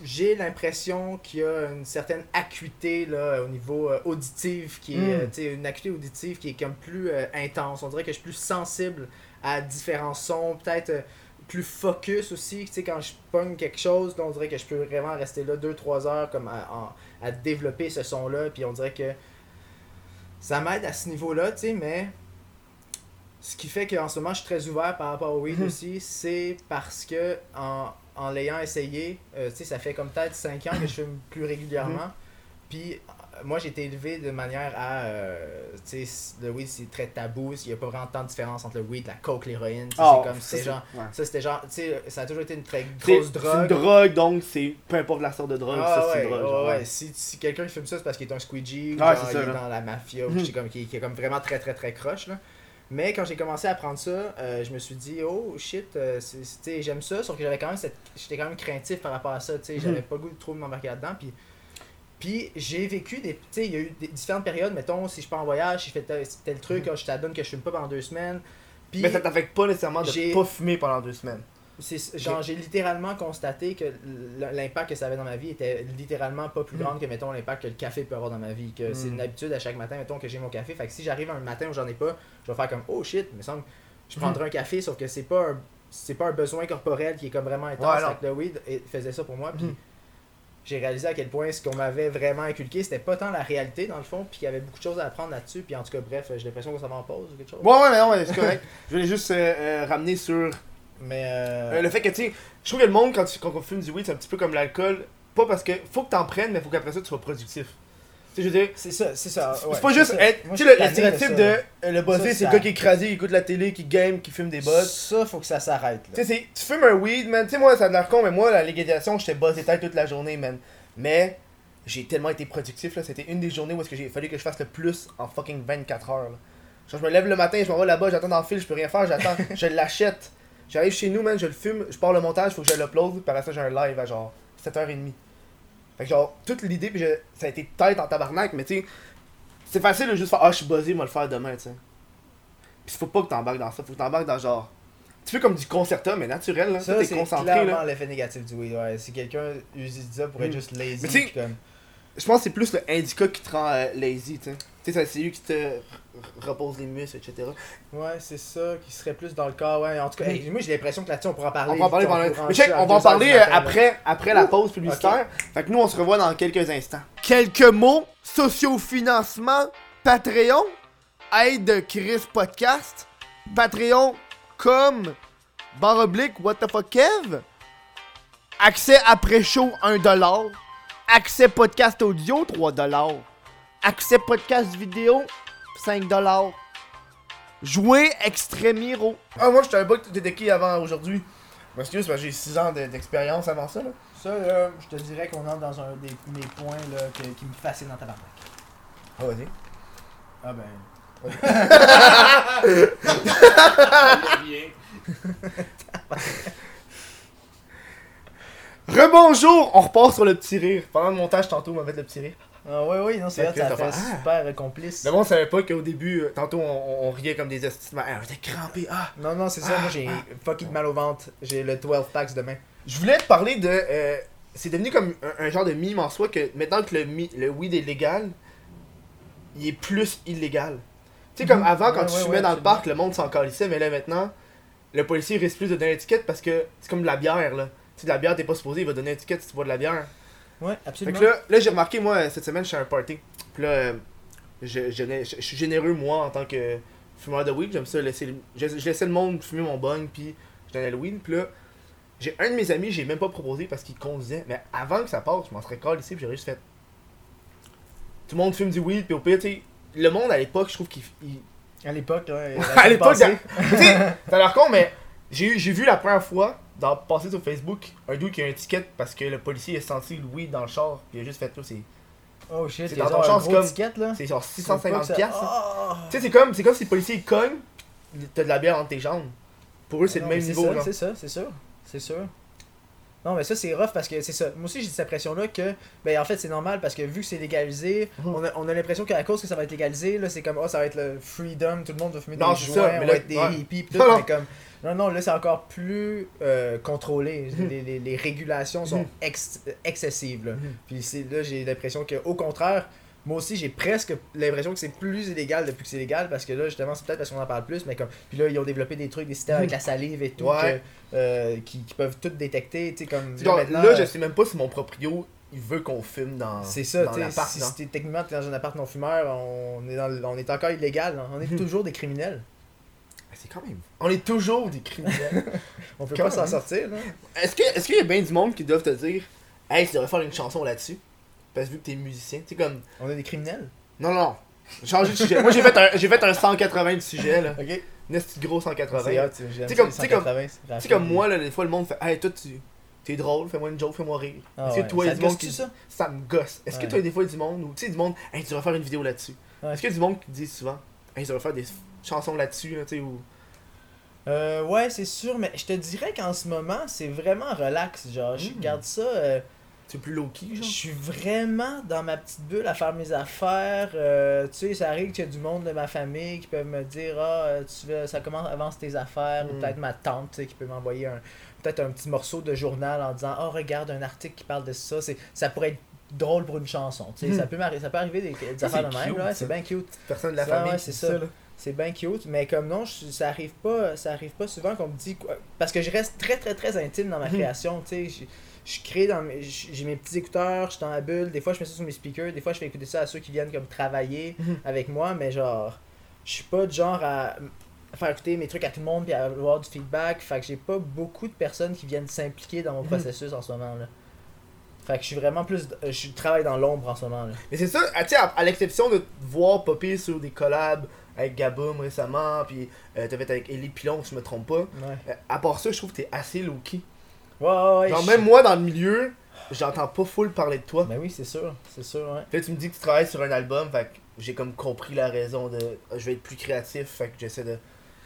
j'ai l'impression qu'il y a une certaine acuité là, au niveau euh, auditif, qui est, Mm. une acuité auditive qui est comme plus euh, intense. On dirait que je suis plus sensible à différents sons, peut-être euh, plus focus aussi. Quand je pogne quelque chose, on dirait que je peux vraiment rester là 2-3 heures comme à, à développer ce son-là. Puis on dirait que ça m'aide à ce niveau-là, tu sais, mais ce qui fait qu'en ce moment je suis très ouvert par rapport au weed Mhm. aussi, c'est parce que en, en l'ayant essayé, euh, tu sais, ça fait comme peut-être 5 ans que je fume plus régulièrement. Puis euh, moi j'ai été élevé de manière à, euh, tu sais, le weed c'est très tabou, il n'y a pas vraiment tant de différence entre le weed, la coke, l'héroïne, sais, Ah, c'est comme, ça, c'est genre, ouais. ça c'était genre, tu sais, ça a toujours été une très C'est grosse c'est drogue. une drogue, donc c'est peu importe la sorte de drogue, Ah ça c'est ouais, une drogue. ouais, genre, ouais. ouais. Si, si quelqu'un fume ça, c'est parce qu'il est un squeegee, ou Ah, genre, c'est ça, il est là. dans la mafia, ou Mhm. c'est comme, qui, qui est comme vraiment très très très croche. Là. Mais quand j'ai commencé à prendre ça, euh, je me suis dit, oh shit, euh, j'aime ça, sauf que j'avais quand même cette. J'étais quand même craintif par rapport à ça, tu j'avais Mhm. pas le goût de trop m'embarquer là-dedans. Puis, puis j'ai vécu des. Tu sais, il y a eu des différentes périodes, mettons, si je pars en voyage, si je fais tel, tel truc, Mhm. je t'adonne que je fume pas pendant deux semaines. Puis, Mais ça t'affecte pas nécessairement de j'ai- pas fumer pendant deux semaines. Genre j'ai littéralement constaté que l'impact que ça avait dans ma vie était littéralement pas plus Mm. grand que mettons l'impact que le café peut avoir dans ma vie que c'est Mm. une habitude à chaque matin mettons que j'ai mon café fait que si j'arrive un matin où j'en ai pas je vais faire comme oh shit me semble que je Mm. prendrai un café sauf que c'est pas un c'est pas un besoin corporel qui est comme vraiment intense Ouais, que le weed et- faisait ça pour moi puis Mm. j'ai réalisé à quel point ce qu'on m'avait vraiment inculqué c'était pas tant la réalité dans le fond puis qu'il y avait beaucoup de choses à apprendre là-dessus puis en tout cas bref j'ai l'impression qu'on s'en va en pause ou quelque chose Ouais, ouais, mais non, ouais, c'est correct. Je voulais juste euh, euh, ramener sur mais euh, euh, le fait que, tu sais, je trouve que le monde, quand, tu, quand on fume du weed, c'est un petit peu comme l'alcool. Pas parce que faut que t'en prennes, mais faut qu'après ça, tu sois productif. Tu sais, je veux dire, c'est ça c'est ça c'est pas juste être. Tu sais, le, stéréotype de euh, le bossé, c'est le gars qui est écrasé, qui écoute la télé, qui game, qui fume des buzz. Ça, faut que ça s'arrête. Tu sais, tu fumes un weed, man. Tu sais, moi, ça a l'air con, mais moi, la légalisation, j'étais bossé tête toute la journée, man. Mais j'ai tellement été productif, là. C'était une des journées où est-ce que j'ai fallu que je fasse le plus en fucking 24 heures, là. Genre, je me lève le matin, je m'en vais là-bas, j'attends dans le fil, je peux rien faire, j'attends, je l'achète. J'arrive chez nous, man, je le fume, je pars le montage, faut que je l'upload, par ça, j'ai un live à genre 7h30. Fait que genre, toute l'idée, puis je- ça a été tête en tabarnak, mais tu sais, c'est facile de juste faire, ah, je suis buzzé, moi le faire demain, tu sais. Pis faut pas que t'embarques dans ça, faut que t'embarques dans genre. Tu fais comme du concerta, mais naturel, là. Ça, t'es c'est concentré, clairement l'effet négatif du weed. Ouais. Si quelqu'un utilise ça pour être Mm. juste lazy, Mais comme... Je pense que c'est plus le indica qui te rend euh, lazy, tu sais. Sais, c'est lui qui te repose les muscles, etc. Ouais, c'est ça, qui serait plus dans le corps. Ouais, en tout cas, hey, moi j'ai l'impression que là-dessus on pourra parler. On va en parler pendant. Mais check, on va en 2 heures parler euh, matin, après, après la pause publicitaire. Fait que nous, on se revoit dans quelques instants. Quelques mots sociofinancement, Patreon, aide de Chris Podcast, Patreon comme barre oblique What the fuck Kev? Accès après-show, 1$. Accès podcast audio, 3$. Accès podcast vidéo, 5$. Jouer Extremiro. Ah, moi, je savais pas que t'étais qui avant aujourd'hui. Excuse, parce que j'ai 6 ans de- d'expérience avant ça, là. Ça, là, je te dirais qu'on entre dans un des mes points là, que- qui me fascinent dans ta barque. Ah, vas-y. Ah ben. Rebonjour! On repart sur le petit rire. Pendant le montage, tantôt, on va mettre le petit rire. Ah ouais, oui, non, c'est que ça fait ah. super euh, complice. Le monde savait pas qu'au début, euh, tantôt, on, on riait comme des estimats. Ah, j'étais crampé. Ah! Non, non, c'est ça, moi j'ai fucking mal au ventre. J'ai le 12 packs demain. Je voulais te parler de. euh, c'est devenu comme un, un genre de mime en soi que maintenant que le, le weed est légal, il est plus illégal. Tu sais, comme Mhm. avant, quand Ouais, tu ouais, fumais ouais, dans le parc, le monde s'en calissait, mais là maintenant, le policier risque plus de donner l'étiquette parce que c'est comme de la bière là. Tu sais, de la bière, t'es pas supposé, il va donner l'étiquette si tu bois de la bière. Ouais, Fait absolument. que là, là j'ai remarqué, moi, cette semaine, je suis à un party. Puis là, euh, je, je, je- je suis généreux, moi, en tant que fumeur de weed. J'aime ça, laisser, je, laissais le monde fumer mon bong, puis je donnais le weed. Puis là, j'ai un de mes amis, j'ai même pas proposé parce qu'il conduisait. Mais avant que ça passe, je m'en serais collé ici, puis j'aurais juste fait. Tout le monde fume du weed, puis au pire, tu sais, le monde à l'époque, je trouve qu'il. il- À l'époque, ouais. à l'époque, tu sais, t'as l'air con, mais j'ai vu la première fois, dans, passer sur Facebook, un dude qui a un ticket parce que le policier a senti le weed dans le char, puis il a juste fait tout, c'est. Oh shit, C'est dans ton char, c'est comme- ticket là? C'est genre C'est pas que 650 ça- piastres. Ah! Tu sais, c'est comme, comme si le policier cogne, t'as de la bière entre tes jambes. Pour eux, c'est Non, le même niveau. C'est ça, c'est sûr. C'est sûr. Non, mais ça, c'est rough parce que c'est ça. Moi aussi, j'ai cette impression-là que, ben, en fait, c'est normal parce que vu que c'est légalisé, Mhm. on a, on a l'impression qu'à cause que ça va être légalisé, là, c'est comme, oh, ça va être le freedom, tout le monde va fumer Non, des joints, ça, mais on là, va être des ouais. hippies, pis tout, Non, non. mais comme, non, non, là, c'est encore plus euh, contrôlé. Mhm. Les, les- les régulations sont ex- excessives, là. Mhm. Puis là, j'ai l'impression que, au contraire, moi aussi, j'ai presque l'impression que c'est plus illégal depuis que c'est légal parce que là, justement, c'est peut-être parce qu'on en parle plus, mais comme. Puis là, ils ont développé des trucs, des systèmes avec la salive et tout, Ouais. que, euh, qui, qui peuvent tout détecter, tu sais, comme. Là, euh, je sais même pas si mon proprio, il veut qu'on fume dans, C'est ça, dans Si genre. t'es- techniquement, t'es dans un appart non-fumeur, on est, dans, on est encore illégal, hein. on est toujours des criminels. C'est quand même. On est toujours des criminels. On peut Quand pas s'en sortir, là. est-ce que est-ce qu'il y a bien du monde qui doivent te dire Hey, tu devrais faire une chanson là-dessus Parce que vu que t'es musicien, tu sais, comme. On est des criminels? Non, non, non. Changer de sujet. Moi, j'ai fait, un, j'ai fait un 180 de sujet, là. Ok. Petit gros 180. C'est hot, tu- T'sais comme- t'sais comme- 180, c'est Tu sais, rapide. comme moi, là, des fois, le monde fait Hey, toi, tu. T'es drôle, fais-moi une joke, fais-moi rire. Ah Est-ce que ouais. toi, il y Ça a du monde qui. ça? Ça me gosse. Est-ce que toi, des fois, il y a du monde ou tu sais, du monde, hey, tu devrais faire une vidéo là-dessus. Ouais. Est-ce qu'il y a du monde qui dit souvent, hey, tu devrais faire des chansons là-dessus, là, tu sais, ou. Euh, ouais, c'est sûr, mais je te dirais qu'en ce moment, c'est vraiment relax. Genre, je Mm. regarde ça, euh, C'est plus low-key, je genre. suis vraiment dans ma petite bulle à faire mes affaires. euh, tu sais, ça arrive qu'il y a du monde de ma famille qui peuvent me dire Ah, tu veux, ça commence, avance tes affaires. Ou Mm. peut-être ma tante, tu sais, qui peut m'envoyer un peut-être un petit morceau de journal en disant Oh, regarde un article qui parle de ça. C'est, ça pourrait être drôle pour une chanson. Tu sais, Mm. ça, peut m'arri- ça peut arriver des, des Ça, affaires de même. cute, là, c'est bien cute. Personne de la Ça, famille. ouais, c'est ça. C'est bien cute, mais comme non, je- ça arrive pas, ça arrive pas souvent qu'on me dit quoi. Parce que je reste très très très intime dans ma Mhm. création, tu sais. Je, crée dans mes, j'ai mes petits écouteurs, je suis dans la bulle. Des fois, je mets ça sur mes speakers. Des fois, je fais écouter ça à ceux qui viennent comme travailler Mhm. avec moi, mais genre, je suis pas de genre à faire écouter mes trucs à tout le monde puis à avoir du feedback. Fait que j'ai pas beaucoup de personnes qui viennent s'impliquer dans mon processus en ce moment là. Fait que je suis vraiment plus, je suis- travaille dans l'ombre en ce moment là. Mais c'est ça, ah, à, à l'exception de te voir popper sur des collabs avec Gaboum récemment, puis euh, t'as fait avec Ellie Pilon, si je me trompe pas. Ouais. Euh, à part ça, je trouve que t'es assez low-key. Ouais, ouais, ouais. Genre, je- même moi, dans le milieu, j'entends pas full parler de toi. Ben oui, c'est sûr, c'est sûr, ouais. Puis là, tu me dis que tu travailles sur un album, fait que j'ai comme compris la raison de. euh, Je vais être plus créatif, fait que j'essaie de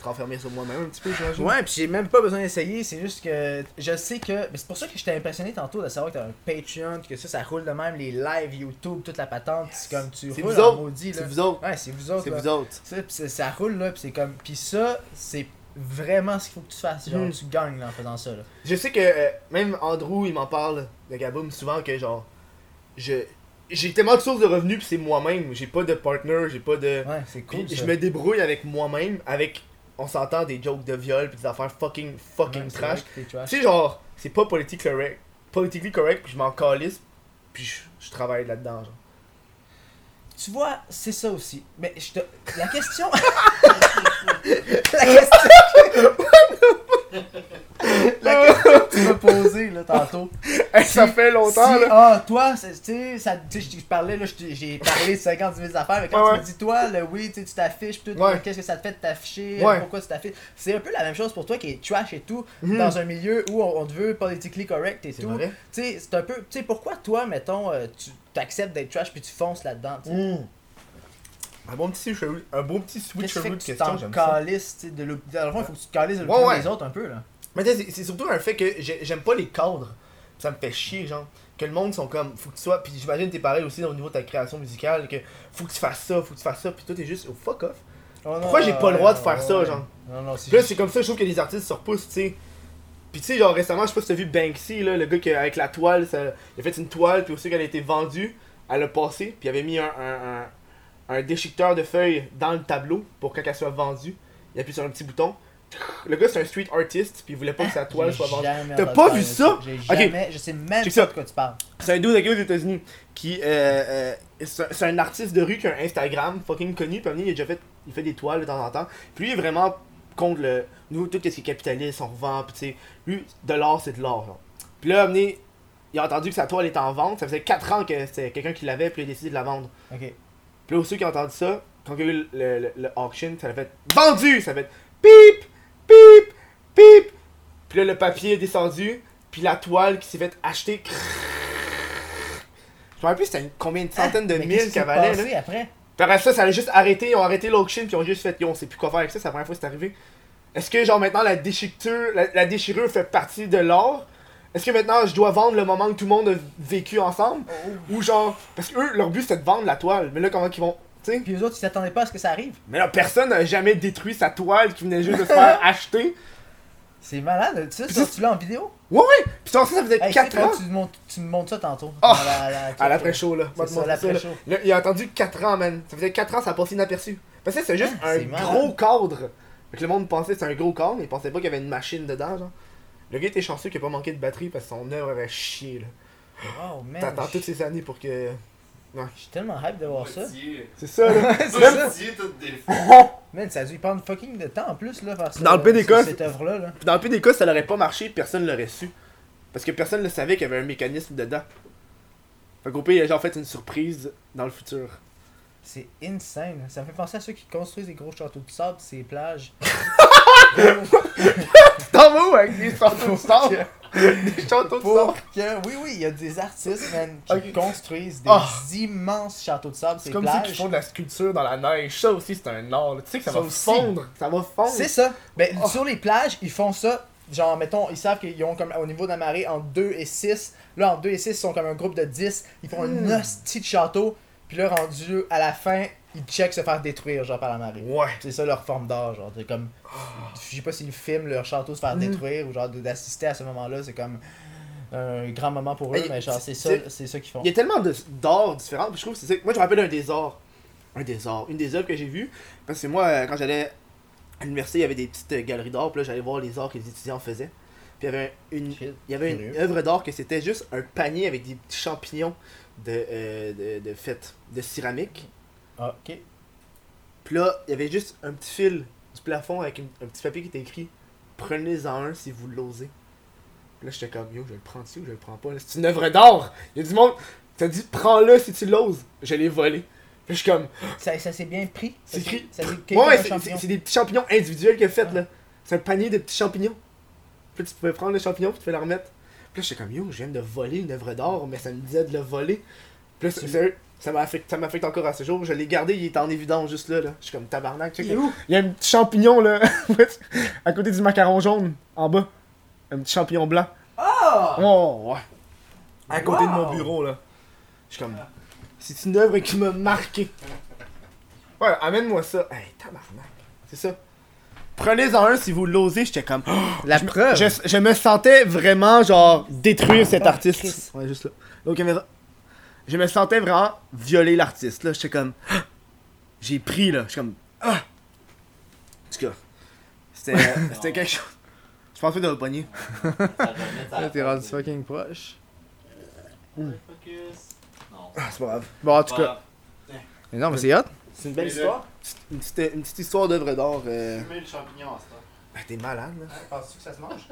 te renfermer sur moi-même un petit peu, j'imagine. Ouais, puis j'ai même pas besoin d'essayer, c'est juste que je sais que. mais C'est pour ça que j'étais impressionné tantôt de savoir que t'as un Patreon, que ça, ça roule de même, les lives YouTube, toute la patente, c'est comme tu C'est roules vous autres. maudit. C'est vous autres. Ouais, c'est vous autres, C'est vous autres. Ça, pis ça roule, là, pis c'est comme. Pis ça, c'est vraiment ce qu'il faut que tu fasses. Genre, Mhm. tu gagnes là, en faisant ça, là. Je sais que euh, même Andrew, il m'en parle de Gaboum souvent que genre. Je. J'ai tellement de sources de revenus, puis c'est moi-même. J'ai pas de partner, j'ai pas de. Ouais, c'est cool. Puis je me débrouille avec moi-même, avec. On s'entend des jokes de viol, puis des affaires fucking, fucking Ouais, trash. Tu sais, genre, c'est pas politique correct. Politically correct, puis je m'en calisse, puis je, je travaille là-dedans, genre. Tu vois, c'est ça aussi. Mais je te. La question. la question. La, que- m'as posé, là, tantôt. Hey, ça fait longtemps, Si, là. Ah, toi, tu sais, tu je parlais, j'ai parlé de 50 000 affaires, mais quand Ouais, tu me dis, toi, le oui, tu tu t'affiches, tout, Ouais. qu'est-ce que ça te fait de t'afficher, Ouais. pourquoi tu t'affiches. C'est un peu la même chose pour toi qui est trash et tout, Mhm. dans un milieu où on, on te veut politically correct et C'est tout. Tu sais, c'est un peu, tu sais, pourquoi toi, mettons, euh, tu t'acceptes d'être trash puis tu fonces là-dedans, tu sais? Mm. Un bon petit switcheroo, un bon petit switcheroo de questions, j'aime ça. Dans le fond, il faut que tu de Ouais, l'opinion ouais. des autres un peu, là. Mais tu sais, c'est- surtout un fait que j'ai- j'aime pas les cadres. Ça me fait chier, genre. Que le monde sont comme, faut que tu sois. Puis j'imagine que t'es pareil aussi au niveau de ta création musicale. Que faut que tu fasses ça, faut que tu fasses ça. Puis toi, t'es juste, oh fuck off. Oh, non, Pourquoi j'ai pas le droit de faire ça, genre? Non, non, c'est juste- c'est comme ça, je trouve que les artistes se repoussent, tu sais. Puis tu sais, genre récemment, je sais pas si t'as vu Banksy, là, le gars qui, avec la toile, ça, il a fait une toile, puis aussi qu'elle a été vendue, elle a passé, puis il avait mis un, un, un, un déchiqueteur de feuilles dans le tableau pour que quand elle soit vendue. Il appuie sur un petit bouton. Le gars, c'est un street artist, puis il voulait pas que sa toile soit vendue. T'as pas vu ça? Jamais, je sais même pas de quoi tu parles. C'est un dude aux États-Unis qui. Euh, euh, c'est un- artiste de rue qui a un Instagram fucking connu. Puis il a déjà fait, il fait des toiles de temps en temps. Puis lui, il est vraiment contre le. Nous, tout ce qui est capitaliste, on revend. Puis tu sais, lui, de l'art, c'est de l'art. Puis là, donné, il a entendu que sa toile était en vente. Ça faisait 4 ans que c'était quelqu'un qui l'avait. Puis il a décidé de la vendre. Ok. Puis là, ceux qui ont entendu ça, quand il y a eu le, le, le auction, ça a fait vendu! Ça a fait pip, pip, pip. Puis là, le papier est descendu. Puis la toile qui s'est fait acheter. Je me rappelle plus c'était combien de centaines de Ah, mille qu'elle valait. Après? Puis après ça, ça a juste arrêté. Ils ont arrêté l'auction. Puis ils ont juste fait, yo, on sait plus quoi faire avec ça. C'est la première fois que c'est arrivé. Est-ce que, genre, maintenant, la déchiqueture, la, la déchirure fait partie de l'art? Est-ce que maintenant, je dois vendre le moment que tout le monde a vécu ensemble? Ou genre, parce que eux, leur but c'était de vendre la toile. Mais là, comment ils vont. Tu sais? Puis eux autres, ils s'attendaient pas à ce que ça arrive. Mais là, personne n'a jamais détruit sa toile qui venait juste de se faire acheter. C'est malade. Tu sais, ça, tu l'as en vidéo? Ouais, ouais! Puis ça, ça faisait Hey, 4 c'est vrai, ans. tu, me montres, tu me montres ça tantôt. Oh! Dans la, la, À l'après-show, là. C'est ça, là. l'après-show. Là, Il a attendu 4 ans, man. Ça faisait 4 ans, ça a passé inaperçu. Parce que c'est juste Ah, un c'est gros cadre. Fait que le monde pensait que c'était un gros cadre, mais il pensait pas qu'il y avait une machine dedans, genre. Le gars était chanceux qu'il a pas manqué de batterie parce que son œuvre avait chié, là. Oh man. T'attends toutes ces années pour que. Je suis tellement hype de voir ça. C'est ça, là. c'est Même- ça. Moitié, toutes des fois. Man, ça a dû prendre fucking de temps en plus, là, faire ça. Dans le cas, Cette œuvre-là, là. Dans le pire des cas, ça l'aurait pas marché, personne l'aurait su. Parce que personne ne savait qu'il y avait un mécanisme dedans. Fait qu'au pire, il a genre fait une surprise dans le futur. C'est insane. Ça me fait penser à ceux qui construisent des gros châteaux de sable, ces plages. T'en vas où avec des châteaux de sable? Des châteaux de sable? que, oui, oui, il y a des artistes, man, qui construisent des Ah. immenses châteaux de sable, C'est ces comme ceux plages. qui font de la sculpture dans la neige. Ça aussi, c'est un art. Tu sais que ça, Ça va aussi. fondre. Ça va fondre. C'est ça. Ben, Oh. sur les plages, ils font ça. Genre, mettons, ils savent qu'ils ont comme au niveau de la marée entre 2 et 6. Là, entre 2 et 6, ils sont comme un groupe de 10. Ils font Hmm. un hostie de château. Puis là, rendu à la fin, ils checkent se faire détruire, genre, par la marée. Ouais. C'est ça leur forme d'art, genre. C'est comme. Je sais pas s'ils filment leur château se faire Mm. détruire ou genre d'assister à ce moment-là, c'est comme un grand moment pour eux, mais genre, c'est ça, c'est- ça qu'ils font. Il y a tellement de- d'art différents. puis Je trouve que c'est ça. Moi, je me rappelle un des arts. Un des arts. Une des œuvres que j'ai vues. Parce que moi, quand j'allais à l'université, il y avait des petites euh, galeries d'art. Puis là, j'allais voir les arts que les étudiants faisaient. Puis il y avait un- une, Shit. il y avait une œuvre d'art que c'était juste un panier avec des petits champignons de, euh, de, de fête, de céramique. Ah, ok. Puis là, il y avait juste un petit fil du plafond avec une- un petit papier qui était écrit Prenez-en un si vous l'osez. Puis là, j'étais comme Yo, je le prends-tu ou je le prends pas là? C'est une œuvre d'art Il y a du monde, t'as dit Prends-le si tu l'oses. Je l'ai volé. Puis je suis comme Ça, ça s'est bien pris? C'est écrit- s'est- Ça s'est Ouais, c'est- c'est c'est des petits champignons individuels qu'il a fait là. C'est un panier de petits champignons. Puis là, tu pouvais prendre le champignon puis tu pouvais le remettre. Puis là, j'étais comme Yo, je viens de voler une œuvre d'art, mais ça me disait de le voler. Puis là, c'est- sérieux, ça m'affecte ça m'affecte encore à ce jour. Je l'ai gardé, il est en évidence juste là. là. Je suis comme tabarnak. Il où? Y a un petit champignon là, à côté du macaron jaune, en bas. Un petit champignon blanc. Ah! Oh, ouais. À côté de mon bureau là. Je suis comme. C'est une œuvre qui m'a marqué. Ouais, amène-moi ça. Hey, tabarnak. C'est ça. Prenez-en un si vous l'osez. J'étais comme. La je, me- preuve. Je, je me sentais vraiment genre détruire cet Ah, artiste. Ouais, juste là. Donc, caméra. Je me sentais vraiment violer l'artiste. Là, j'étais comme. J'ai pris là. J'étais comme. Ah! En tout cas. C'était c'était quelque chose. Je pensais de le pogner. Ça va mettre à la porte. fucking proche. Focus. Non. Ah, c'est pas grave. Bon, en tout cas. Mais non, mais c'est hot. C'est une belle histoire. Une petite, une petite histoire d'œuvre d'art. Euh... Le champignon à ce temps. Ben, t'es malade là. Penses-tu que ça se mange?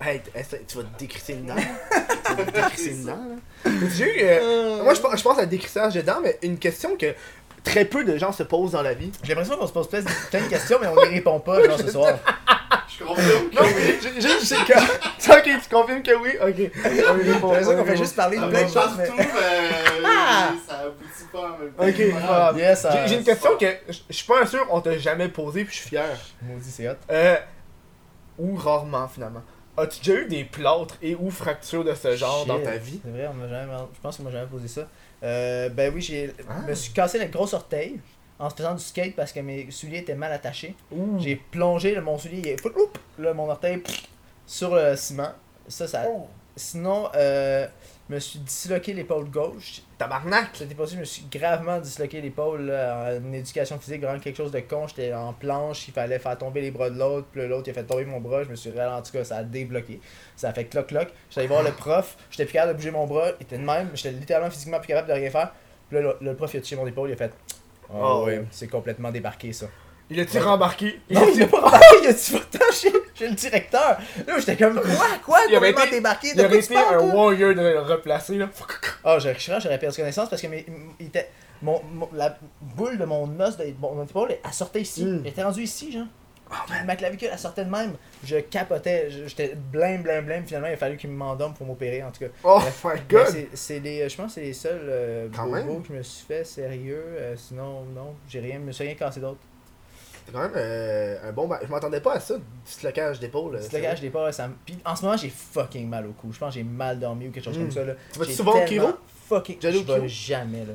Hey, t- hey, tu vas te décrisser une dent? tu vas te décrisser une dent, là. T'as déjà eu, euh, Moi, je pense, je pense à décrissage de dents, mais une question que très peu de gens se posent dans la vie. J'ai l'impression qu'on se pose plein de plein de questions, mais on les répond pas, genre ce soir. Je confirme que Non, oui. j'ai- j'ai- c'est que. Ok, tu confirmes que oui? Ok. J'ai l'impression qu'on fait juste parler de Ah, plein de choses, mais. euh, Ah! ça aboutit pas en même temps. Ok, voilà. Yes, J'ai- une question que je je suis pas sûr on t'a jamais posée, puis je suis fier. Maudit, c'est hot. Euh. Ou rarement, finalement. As-tu déjà eu des plâtres et ou fractures de ce genre Shit. dans ta vie? C'est vrai, on m'a jamais, je pense qu'on m'a jamais posé ça. Euh, ben oui, j'ai, Ah. me suis cassé le gros orteil en se faisant du skate parce que mes souliers étaient mal attachés. Ouh. J'ai plongé, le, mon soulier, il est, oup, là, mon orteil pff, sur le ciment. Ça, ça. Oh. Sinon, euh, je me suis disloqué l'épaule gauche. Tabarnak! C'était pas je me suis gravement disloqué l'épaule là, en éducation physique, vraiment quelque chose de con. J'étais en planche, il fallait faire tomber les bras de l'autre, puis l'autre il a fait tomber mon bras, je me suis ralenti, cas, ça a débloqué. Ça a fait cloc-cloc. J'étais allé voir le prof, j'étais plus capable de bouger mon bras, il était de même, j'étais littéralement physiquement plus capable de rien faire. Puis là, le, le prof il a touché mon épaule, il a fait Oh, Oh. ouais, c'est complètement débarqué ça. Il a-tu rembarqué? Non, il a pas remarqué, il a dit pourtant chez, chez le directeur. Là, j'étais comme Quoi Quoi Il Complètement été- débarqué Il De aurait été un warrior de le replacer, là. Ah, j'aurais je j'aurais perdu connaissance parce que mes, il était, mon, mon- la boule de mon os, de mon, épaule, elle sortait ici. Mm. Elle était rendue ici, genre. Puis ma clavicule, elle sortait de même. Je capotais. J'étais blême, blême, blême. Finalement, il a fallu qu'il me m'endorme pour m'opérer, en tout cas. Oh Bref. my Mais god! c'est- les, je pense que c'est les seuls euh, bobos que je me suis fait sérieux. euh, sinon, non, j'ai rien, je me suis rien cassé d'autre. C'est quand même euh, un bon. Je m'attendais pas à ça, du dislocage d'épaule. euh, C'est le gars, je l'ai pas. Ça me... Puis en ce moment, j'ai fucking mal au cou. Je pense que j'ai mal dormi ou quelque chose Mm. comme ça. Là. Tu J'ai souvent au chiro? Fucking. Je vais jamais, là.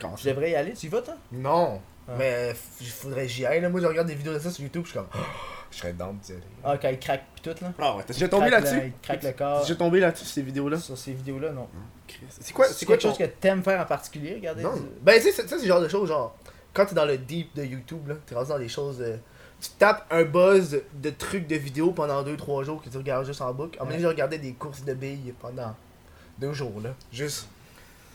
Quand Je devrais y aller. Tu y vas, toi? Non. Ah. Mais il faudrait que j'y aille, là. Moi, je regarde des vidéos de ça sur YouTube, je suis comme. je serais down d'y aller. Ah, quand il craque pis tout, là. Ah ouais, t'as déjà tombé là-dessus? Il craque le T'as corps. déjà tombé là-dessus, ces vidéos-là? Sur ces vidéos-là, non. C'est quoi, C'est quoi quelque chose que t'aimes faire en particulier, regardez. Non. Ben, tu sais, ça, c'est le genre de choses, genre, quand t'es dans le deep de YouTube, là, t'es rendu dans des choses. euh, tu tapes un buzz de trucs de vidéos pendant 2-3 jours que tu regardes juste en boucle. En même Ouais. j'ai regardé des courses de billes pendant 2 jours, là. Juste.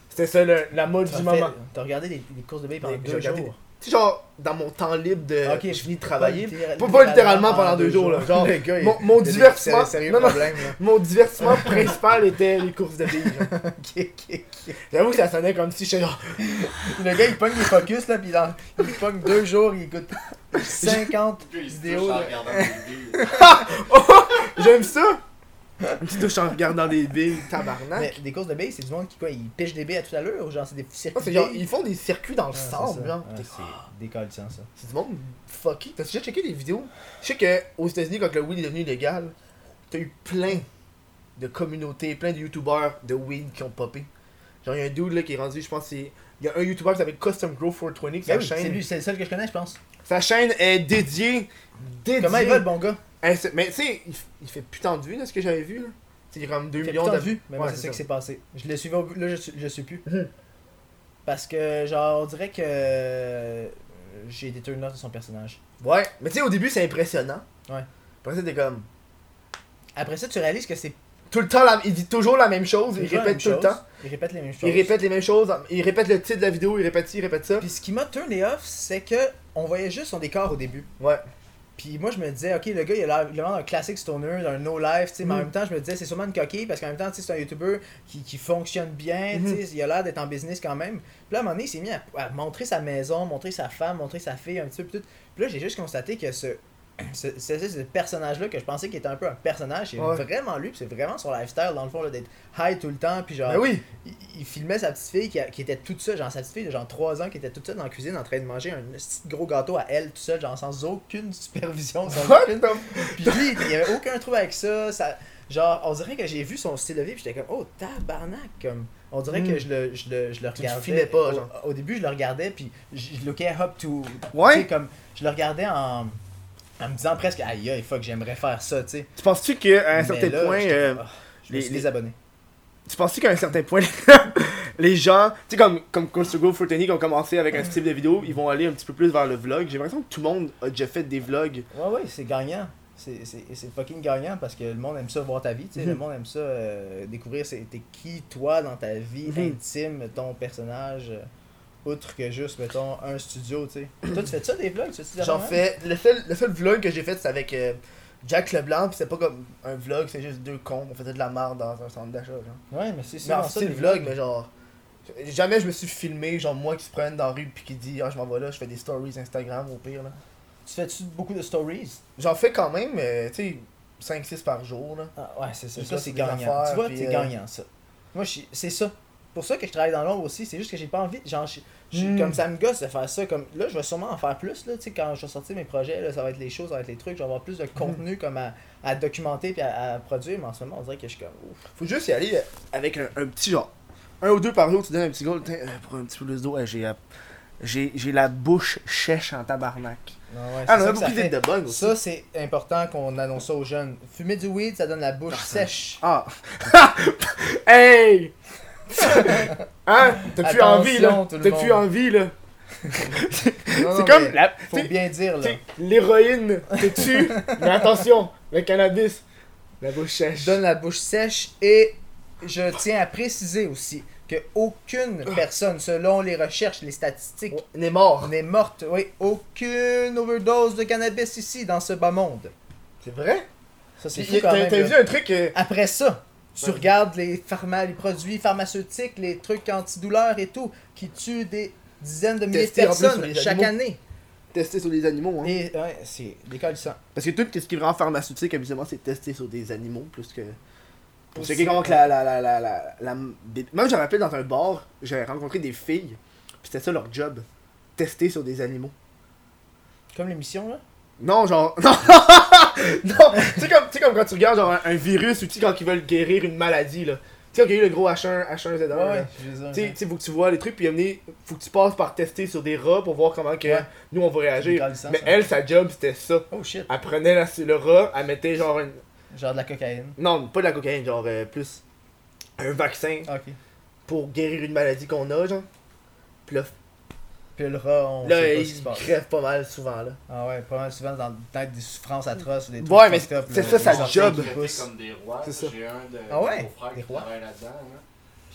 C'était ça, le- la mode du fait- moment. T'as regardé des, des courses de billes pendant Mais j'ai deux regardé jours? Tu sais, genre, dans mon temps libre de. Ok, je finis de travailler. Pas, Pas- pas littéralement pendant deux jours, là. Genre, Le gars, mon- divertissement- sérieux- Non, non. problème, là. Mon divertissement principal était les courses de billes. genre. Ok, ok, ok. J'avoue que ça sonnait comme si j'étais genre. Le gars, il pogne des focus, là, pis il, pogne deux jours, il écoute 50 Puis il se vidéos. touche en là. regardant des vidéos. J'aime ça! Une petite touche en regardant des billes, tabarnak. Mais des courses de billes, c'est du monde qui, quoi, ils pêchent des billes à toute allure, ou genre, c'est des circuits c'est genre, ils font des circuits dans le Ah, c'est sable, genre. Ah, c'est décalissant, ça. C'est du monde fucky. T'as déjà checké des vidéos? Je sais que aux États-Unis, quand le weed est devenu légal, t'as eu plein de communautés, plein de youtubeurs de weed qui ont popé. Genre, il y a un dude là qui est rendu, je pense, que c'est. Il y a un youtubeur qui s'appelle Custom Grow 420, que sa Ben oui, c'est chaîne. lui, c'est le seul que je connais, je pense. Sa chaîne est dédiée. dédiée Comment il va, le bon gars? C'est- mais tu sais, il, fait plus tant de vues, ce que j'avais vu, là. Il y a comme 2 Il fait millions de vues, mais moi, Ouais, c'est c'est ça qui s'est passé. Je le suivais au bout, là, je, je suis plus. Mhm. Parce que, genre, on dirait que euh, j'ai été turn de son personnage. Ouais, mais tu sais, au début, c'est impressionnant. Ouais. Après ça, t'es comme. Après ça, tu réalises que c'est Tout le temps, la- il dit toujours la même chose, il répète tout le temps. Il répète les mêmes choses. Il répète les mêmes choses, il répète le titre de la vidéo, il répète ci, il répète ça. Puis ce qui m'a turné off, c'est que on voyait juste son décor au début. Ouais. Puis moi, je me disais, ok, le gars, il a l'air vraiment d'un classique stoner, d'un no-life, tu sais, mais en Mhm. même temps, je me disais, c'est sûrement une coquille, parce qu'en même temps, tu sais, c'est un YouTuber qui, qui fonctionne bien, tu sais, il a l'air d'être en business quand même. Puis là, à un moment donné, il s'est mis à, à montrer sa maison, montrer sa femme, montrer sa fille, un petit peu, puis tout. Puis là, j'ai juste constaté que ce, ce, ce, ce personnage-là, que je pensais qu'il était un peu un personnage, c'est Ouais. vraiment lui, c'est vraiment son lifestyle, dans le fond, d'être high tout le temps, puis genre Ben oui. il, il filmait sa petite fille qui, a- qui était toute seule, genre sa petite fille de genre 3 ans qui était toute seule dans la cuisine en train de manger un petit gros gâteau à elle toute seule, genre sans aucune supervision. Sans aucune... Puis lui, il y avait aucun trouble avec ça, ça. Genre, on dirait que j'ai vu son style de vie, puis j'étais comme, oh tabarnak, comme. On dirait que Mm. je le, je le, je le regardais. pas, au- genre. Au, début, je le regardais, puis je, je lookais up to. Ouais. Tu sais, comme. Je le regardais en. En me disant presque, aïe aïe, fuck, j'aimerais faire ça, tu sais. Tu penses-tu qu'à un certain là, point. euh, ah, je les- les- désabonné. Tu penses-tu qu'à un certain point, les gens, tu sais, comme, comme Coast to Go Fortnite qui ont commencé avec un style de vidéo, ils vont aller un petit peu plus vers le vlog. J'ai l'impression que tout le monde a déjà fait des vlogs. Ouais, ouais, c'est gagnant. C'est fucking gagnant parce que le monde aime ça voir ta vie, tu sais. Mhm. Le monde aime ça euh, découvrir t'es qui, toi, dans ta vie Mhm. intime, ton personnage, euh, outre que juste, mettons, un studio, tu sais. toi, tu fais ça des vlogs, tu fais ça J'en fais. Le seul, le seul vlog que j'ai fait, c'est avec. euh, Jack Leblanc, pis c'était pas comme un vlog, c'est juste deux cons, on faisait de la merde dans un centre d'achat, genre. Ouais, mais c'est ça. style les vlog, mais genre. Jamais je me suis filmé, genre moi qui se promène dans la rue puis qui dit Ah, je m'en vais là, je fais des stories Instagram au pire là. Tu fais-tu beaucoup de stories? J'en fais quand même, mais tu sais, 5-6 par jour là. Ah, ouais, c'est ça. Puis Ça, c'est c'est gagnant. affaires, tu vois, puis, c'est euh, gagnant, ça. Moi, c'est ça. Pour ça que je travaille dans l'ombre aussi. C'est juste que j'ai pas envie. Genre, je- je- Hmm. comme ça me gosse de faire ça. Comme là, je vais sûrement en faire plus. Là, quand je vais sortir mes projets, là, ça va être les choses, ça va être les trucs. Je vais avoir plus de contenu comme à, à documenter puis à, à produire. Mais en ce moment, on dirait que je suis comme. Ouf. Faut juste y aller avec un, un petit genre. Un ou deux par jour, tu donnes un petit goal. Euh, pour un petit peu plus d'eau, euh, j'ai, euh, j'ai, j'ai la bouche chèche en tabarnak. Non, ouais, Ah, c'est on ça a beaucoup de bugs aussi. Ça, c'est important qu'on annonce ça aux jeunes. Fumer du weed, ça donne la bouche sèche. Ah! hey! Hein? T'as plus Attention, envie là? tout le T'as plus là? Non, C'est comme la. Faut bien dire, là. L'héroïne, t'es tu Mais attention, le cannabis, la bouche sèche. donne la bouche sèche et je tiens à préciser aussi que aucune personne, selon les recherches, les statistiques, On est mort. n'est morte. Oui, aucune overdose de cannabis ici dans ce bas monde. C'est vrai? Ça c'est Puis, fou quand T'as même. t'as là. vu un truc euh, Après ça, tu Ouais. regardes les, pharma, les produits pharmaceutiques, les trucs antidouleurs et tout, qui tuent des dizaines de milliers de Testés en plus sur personnes les chaque animaux. année. testé sur des animaux? Hein? Et ouais, c'est décalissant. Parce que tout ce qui est vraiment pharmaceutique, habituellement, c'est testé sur des animaux plus que. Pour checker comment que la, la, la, la, la, la- des- Moi, je me rappelle dans un bar, j'ai rencontré des filles, puis c'était ça leur job. Tester sur des animaux. Comme l'émission là. Non, genre. Non! non! Tu sais, comme, comme quand tu regardes genre, un, un virus ou tu sais, quand ils veulent guérir une maladie, là. Tu sais, quand il y a eu le gros H1, H1Z1. là. Ouais, Tu sais, faut que tu vois les trucs, puis amener, faut que tu passes par tester sur des rats pour voir comment que Ouais. nous on va réagir. Mais elle, sa job, c'était ça. Oh shit. Elle prenait la- le rat, elle mettait genre une. Genre de la cocaïne. Non, pas de la cocaïne, genre euh, plus un vaccin Ah, pour guérir une maladie qu'on a, genre. Puis là, Puis le rat, on là sait pas ce qui se il passe. crève pas mal souvent, là. Ah ouais, pas mal souvent dans peut-être des souffrances atroces ou des trucs Ouais, mais c'est ça, sa job. comme des rois. C'est ça. J'ai un de Ah ouais? mon frère qui rois? travaille là-dedans. Là.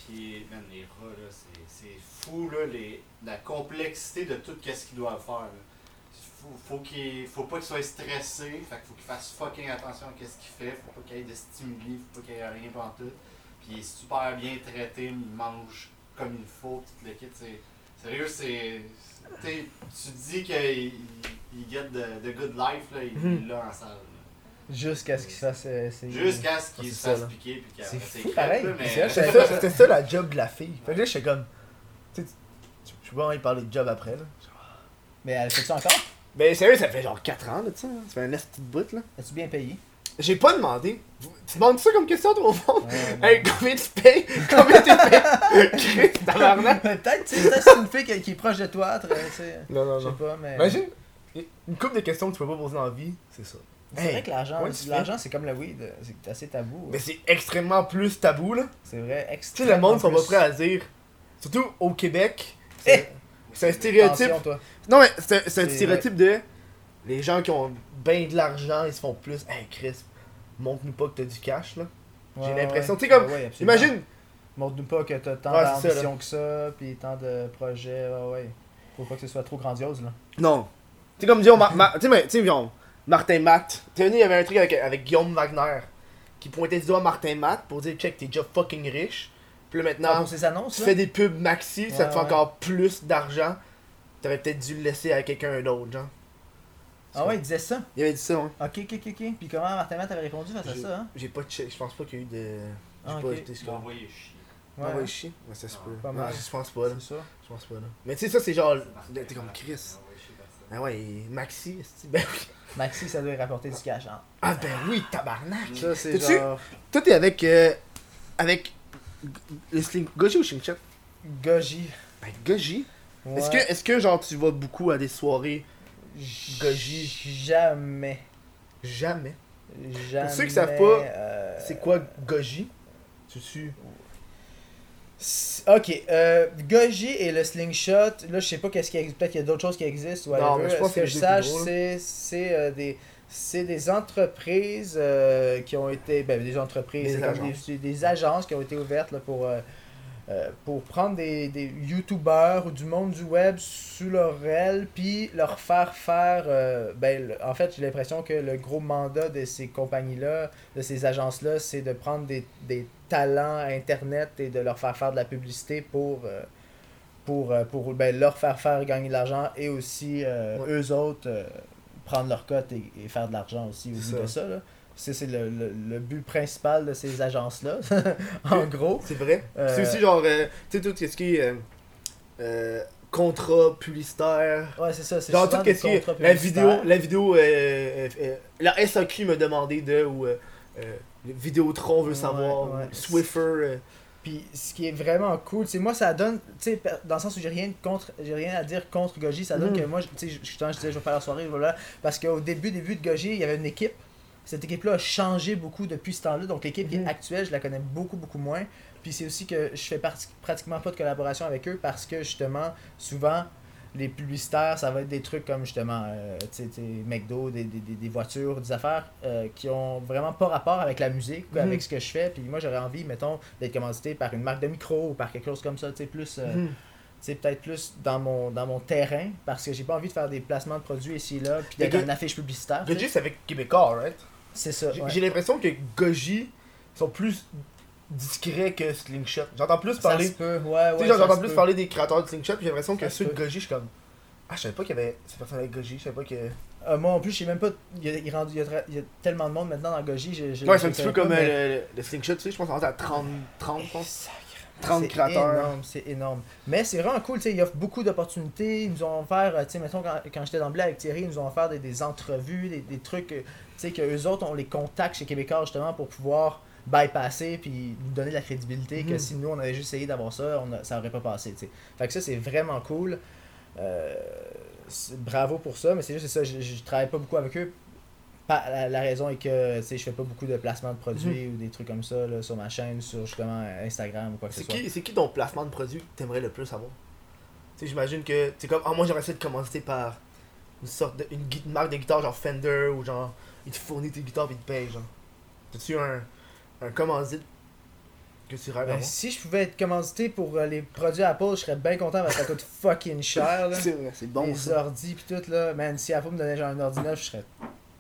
Puis, man, les rats, là, c'est, fou, là, les, la complexité de tout ce qu'ils doivent faire. Là. Faut, faut, qu'il, faut pas qu'ils soient stressés, fait qu'il faut qu'ils fassent fucking attention à ce qu'il fait, faut pas qu'il y ait de stimuli, faut pas qu'il y ait rien tout. Puis il est super bien traité, il mange comme il faut, tout le kit. C'est, sérieux, c'est. tu dis qu'il il, il get the, the good life, là, il, Mhm. il l'a en salle. Jusqu'à ce qu'il se fasse. euh, c'est- Jusqu'à ce qu'il se ça, fasse piquer puis qu'il C'est fou, pareil. mais C'était ça, la job de la fille. Fait que là, j'étais comme. Tu sais, pas, il parler de job après, là. Mais elle fait ça encore? Ben, sérieux, ça fait genre 4 ans, là, tu sais. hein. Ça fait un de bout, là. As-tu bien payé? J'ai pas demandé. Tu demandes ça comme question, toi, au fond? Ouais, non. Hey, combien tu payes? Combien tu payes? Tabarnak. Peut-être, tu sais, peut-être c'est une fille qui, est proche de toi, tu sais. Non, non, Je sais non. pas, mais. Imagine, une couple de questions que tu peux pas poser dans la vie, c'est ça. C'est Hey, vrai que l'argent, l'argent c'est comme le weed, c'est assez tabou. Mais c'est extrêmement plus tabou, là. C'est vrai, Tu sais, extrêmement. le monde sont pas prêts à dire. Surtout au Québec. Eh! C'est un stéréotype. Toi. Non, mais c'est un stéréotype de. Les gens qui ont ben de l'argent, ils se font plus. Hey, Chris, montre-nous pas que t'as du cash, là. J'ai l'impression, ouais. tu sais, comme- Ouais, absolument. Imagine, Montre-nous pas que t'as tant d'ambition que ça, pis tant de projets, ouais, ouais. Faut pas que ce soit trop grandiose, là. Non. Tu sais, comme disons, Ma- Ma- tu sais, disons, Martin Matt. Tu il y avait un truc avec, avec Guillaume Wagner qui pointait du doigt Martin Matt pour dire, check, t'es déjà fucking riche. Puis là, Ah, maintenant, ces annonces, tu là? fais des pubs maxi, ça te fait ouais. encore plus d'argent. T'aurais peut-être dû le laisser à quelqu'un d'autre, genre. Ah ouais, il disait ça. Il avait dit ça, hein. Ok, ok, ok, ok. Puis comment Martin Matt avait répondu face à ça, hein? J'ai pas check, je pense pas qu'il y a eu de. J'ai Ah, pas ok. été m'as envoyé chier. Ah ouais, chier? Ouais, ça se peut. Pas Ouais, mal. je pense pas, là. C'est ça. Je pense pas, là. Mais tu sais, ça, c'est genre. T'es comme Chris. envoyé. Ah ouais, et Maxi, ben oui. Maxi, ça doit rapporter du cash, hein. Ah ben oui, tabarnak. Ça, c'est genre. Toi, t'es avec. euh, avec. Le sling. Goji ou Shingchat Goji. Ben, Goji. Ouais. Est-ce que, est-ce que, genre, tu vas beaucoup à des soirées Goji Jamais. Jamais. Jamais. ceux qui savent pas, euh, C'est quoi Goji? Tu suis? Ok, euh, Goji et le slingshot, là je sais pas qu'est-ce qui existe, peut-être qu'il y a d'autres choses qui existent. Non, whatever. mais je pense Ce que que je c'est sache, c'est euh, des des entreprises euh, qui ont été ben des entreprises Des agences. des, des agences qui ont été ouvertes là, pour euh, pour prendre des, des youtubeurs ou du monde du web sous leur aile, puis leur faire faire. euh, ben, le- en fait, j'ai l'impression que le gros mandat de ces compagnies-là, de ces agences-là, c'est de prendre des, des talents Internet et de leur faire faire de la publicité pour. euh, pour, pour ben, leur faire faire gagner de l'argent et aussi Ouais. eux autres prendre leur cote et, et faire de l'argent aussi au bout de ça. là. C'est le, le, le but principal de ces agences-là, en gros. C'est vrai. Euh, C'est aussi genre, euh, tu sais, tout ce qui est euh, euh, contrat publicitaire. Ouais, c'est ça. c'est Genre tout ce qui est la vidéo, la vidéo, la SAQ me demandait de, ou Vidéotron veut savoir, ouais. Swiffer. Puis ce qui est vraiment cool, c'est moi ça donne, tu sais, per- dans le sens où j'ai rien contre, j'ai rien à dire contre Goji, ça donne Mhm. que moi, tu sais, je- justement, je disais je vais faire la soirée, voilà, parce qu'au début, début de Goji, il y avait une équipe. Cette équipe-là a changé beaucoup depuis ce temps-là, donc l'équipe qui Mhm. est actuelle, je la connais beaucoup, beaucoup moins. Puis c'est aussi que je fais pratiquement pas de collaboration avec eux parce que justement, souvent, les publicitaires, ça va être des trucs comme justement, euh, tu sais, tu sais, McDo, des, des, des- voitures, des affaires euh, qui ont vraiment pas rapport avec la musique, ou Mhm. avec ce que je fais. Puis moi, j'aurais envie, mettons, d'être commandité par une marque de micro ou par quelque chose comme ça, tu sais, plus, euh, mhm. peut-être plus dans mon, dans mon terrain, parce que j'ai pas envie de faire des placements de produits ici et là, puis d'être une affiche publicitaire. Goji, c'est avec Québécois, right? C'est ça. J'ai ouais. l'impression que Goji sont plus discrets que Slingshot. J'entends plus parler. ouais, ouais. j'entends plus parler des créateurs de Slingshot, j'ai l'impression que ceux de. Goji, je suis comme. Ah, je savais pas qu'il y avait ces personnes avec Goji, je savais pas que. Euh, moi en plus, je sais même pas. Il y, a, il rendu- il y a tra- il y a tellement de monde maintenant dans Goji. j'ai- Ouais, c'est un je petit peu comme mais- euh, le, le Slingshot, tu sais, je pense qu'on est à 30, 30, je pense. Sacrément, 30 c'est créateurs. énorme, c'est énorme. Mais c'est vraiment cool, tu sais, ils offrent beaucoup d'opportunités. Ils nous ont offert, euh, tu sais, mettons, quand, quand j'étais dans le blé avec Thierry, ils nous ont offert des, des entrevues, des, des trucs, euh, tu sais, que eux autres, on les contacte chez Québécois justement pour pouvoir bypasser puis nous donner de la crédibilité que Mhm. si nous on avait juste essayé d'avoir ça, on a- ça aurait pas passé, tu sais. Fait que ça, c'est vraiment cool. Euh, bravo pour ça, mais c'est juste ça, je, je travaille pas beaucoup avec eux. Pas- la, la raison est que, tu sais, je fais pas beaucoup de placements de produits ou des trucs comme ça là, sur ma chaîne, sur justement Instagram ou quoi que ce C'est soit. qui, c'est qui ton placement de produit que t'aimerais le plus avoir? Tu sais, j'imagine que, c'est comme, ah, moi j'aimerais ça être commandité par une sorte de, une, une marque de guitare genre Fender ou genre, il te fournit tes guitares et il te paye, genre. T'as-tu un, un commandite que tu rêves Ben, si je pouvais être commandité pour euh, les produits Apple, je serais bien content parce que ça coûte fucking cher. C'est vrai, c'est bon les ça. ordi pis tout là. Man, si Apple me donnait genre un ordi neuf, je serais.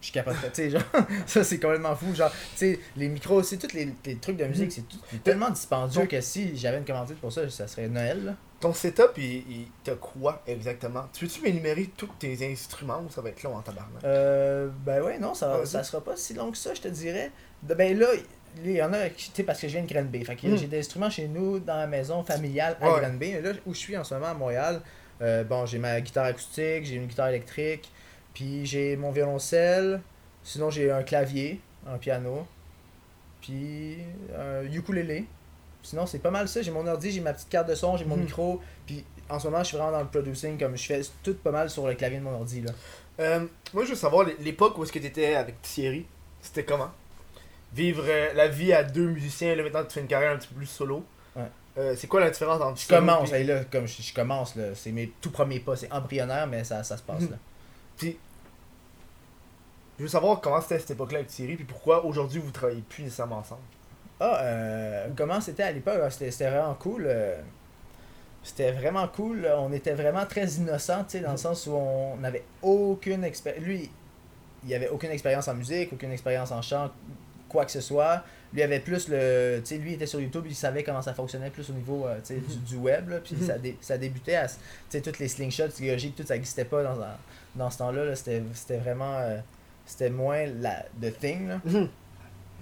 Je capoterais. tu sais, genre, ça c'est complètement fou. Genre, tu sais, les micros aussi, tous les, les trucs de musique, c'est tout- c'est tellement dispendieux que si j'avais une commandite pour ça, ça serait Noël. Là. Ton setup, il, il t'a quoi exactement? Tu veux-tu m'énumérer tous tes instruments ou ça va être long en tabarnak? Euh, ben ouais, non, ça, sera pas si long que ça, je te dirais. Ben là, il y en a, qui- tu sais, parce que je viens de Granby. Fait que Mm. j'ai des instruments chez nous, dans la maison familiale à Ouais. Granby. Là, où je suis en ce moment à Montréal, euh, bon, j'ai ma guitare acoustique, j'ai une guitare électrique, puis j'ai mon violoncelle. Sinon, j'ai un clavier, un piano, puis un ukulélé. Sinon, c'est pas mal ça. J'ai mon ordi, j'ai ma petite carte de son, j'ai mon Mhm. micro. Puis en ce moment, je suis vraiment dans le producing, comme je fais tout pas mal sur le clavier de mon ordi. Là. Euh, moi, je veux savoir l'é- l'époque où est-ce que tu étais avec Thierry. C'était comment? Vivre euh, la vie à deux musiciens, là maintenant tu fais une carrière un petit peu plus solo. Ouais. Euh, c'est quoi la différence entre Je solo commence, là, comme je, je commence, là, c'est mes tout premiers pas, c'est embryonnaire, mais ça, ça se passe Mhm. là. Puis, je veux savoir comment c'était à cette époque-là avec Thierry, puis pourquoi aujourd'hui vous travaillez plus nécessairement ensemble. Ah, euh, comment c'était à l'époque? Ah, C'était vraiment cool. euh, C'était vraiment cool. On était vraiment très innocents, tu sais, dans le sens où on n'avait aucune expérience. Lui, il avait aucune expérience en musique, aucune expérience en chant, quoi que ce soit. Lui avait plus le. Tu sais, lui était sur YouTube, il savait comment ça fonctionnait plus au niveau euh, sais, du, du web, là, puis Mhm. ça, dé- ça débutait à. Tu sais, toutes les slingshots, logiques, tout ça n'existait pas dans, dans ce temps-là. là. C'était vraiment. euh, C'était moins la the thing, là.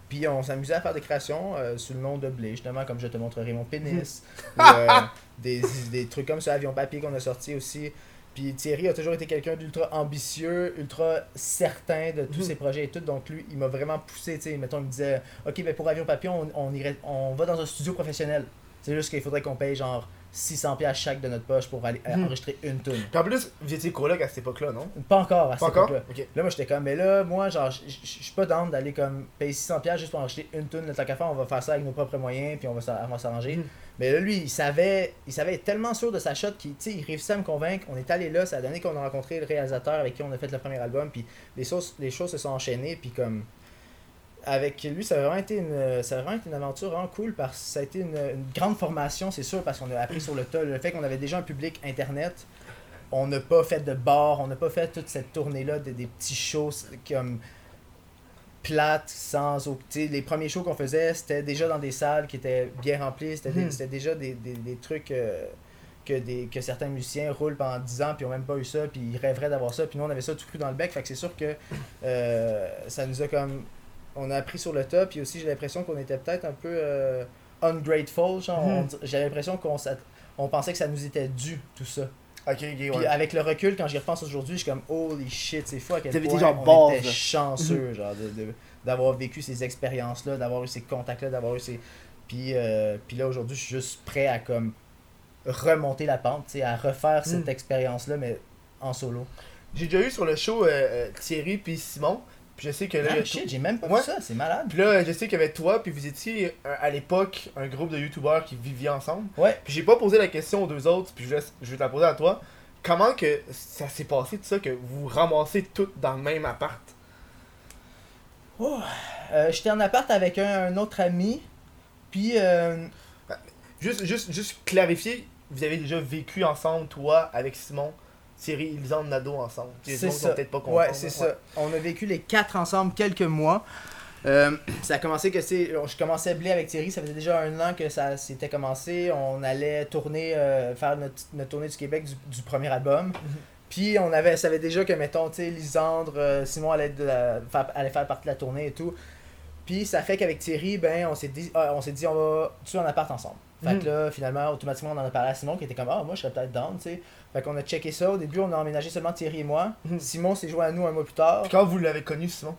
Puis on s'amusait à faire des créations euh, sous le nom de Blé, justement, comme je te montrerai mon pénis. ou, des, des trucs comme ça, Avion Papier qu'on a sorti aussi. Puis Thierry a toujours été quelqu'un d'ultra ambitieux, ultra certain de tous Mhm. ses projets et tout. Donc lui, il m'a vraiment poussé, tu sais. Mettons, il me disait, OK, ben pour Avion Papier, on, on, irait, on va dans un studio professionnel. C'est juste qu'il faudrait qu'on paye genre 600$ piastres chaque de notre poche pour aller Mhm. enregistrer une tune. En plus, vous étiez coloc à cette époque-là, non? Pas encore à Pas cette encore? époque-là. Là, moi, j'étais comme, mais là, moi, genre, je suis pas down d'aller comme payer 600$ juste pour acheter une tune de tant qu'à faire, on va faire ça avec nos propres moyens, puis on va s'a- on va s'arranger. Mhm. Mais là, lui, il savait, il savait être tellement sûr de sa shot qu'il il réussissait à me convaincre. On est allé là, ça a donné qu'on a rencontré le réalisateur avec qui on a fait le premier album, puis les choses, les choses se sont enchaînées, puis comme. avec lui, ça a vraiment été une, ça a vraiment été une aventure vraiment cool parce ça a été une, grande formation, c'est sûr, parce qu'on a appris sur le tas. Le fait qu'on avait déjà un public internet, on n'a pas fait de bar, on n'a pas fait toute cette tournée-là de, des petits shows comme plates, sans au- tu sais, Les premiers shows qu'on faisait, c'était déjà dans des salles qui étaient bien remplies, c'était c'était déjà des, des, des trucs euh, que, des, que certains musiciens roulent pendant 10 ans puis ont même pas eu ça, puis ils rêveraient d'avoir ça, puis nous on avait ça tout cru dans le bec, fait que c'est sûr que euh, ça nous a comme. On a appris sur le tas, puis aussi j'ai l'impression qu'on était peut-être un peu euh, ungrateful, genre, dir- j'ai l'impression qu'on on pensait que ça nous était dû, tout ça. Ok, ok, Puis ouais. avec le recul, quand j'y repense aujourd'hui, je suis comme holy shit, c'est fou à quel point genre on base, était là. chanceux, genre, de, de- d'avoir vécu ces expériences-là, d'avoir eu ces contacts-là, d'avoir eu ces... Puis, euh, puis là, aujourd'hui, je suis juste prêt à comme remonter la pente, tu sais, à refaire cette Mm. expérience-là, mais en solo. J'ai déjà eu sur le show euh, euh, Thierry puis Simon. Puis je sais que là, Ah, shit, j'ai même pas Ouais. vu ça, c'est malade. Puis là, je sais qu'il y avait toi, puis vous étiez euh, à l'époque un groupe de youtubeurs qui viviez ensemble. Ouais. Puis j'ai pas posé la question aux deux autres, puis je, vais te la poser à toi. Comment que ça s'est passé tout ça, que vous ramassez toutes dans le même appart? Euh, J'étais en appart avec un, un autre ami, puis... euh, Juste, juste, juste clarifier, vous avez déjà vécu ensemble, toi, avec Simon, Thierry et Lisande Nadeau ensemble. C'est ça. peut-être pas. Ouais, c'est ça. On a vécu les quatre ensemble quelques mois. Euh, ça a commencé que c'est. Je commençais blé avec Thierry, ça faisait déjà un an que ça s'était commencé. On allait tourner, euh, faire notre, notre tournée du Québec du, du premier album. Puis on avait, savait déjà que, mettons, tu sais, Lisandre, euh, Simon allait, de la- faire, allait faire partie de la tournée et tout. Puis ça fait qu'avec Thierry, ben, on s'est dit, ah, on s'est dit, on va tuer en appart ensemble. Fait que Mhm. là, finalement, automatiquement, on en a parlé à Simon qui était comme, ah, moi, je serais peut-être down, tu sais. Fait qu'on a checké ça. Au début, on a emménagé seulement Thierry et moi. Mhm. Simon s'est joint à nous un mois plus tard. Puis quand vous l'avez connu, Simon?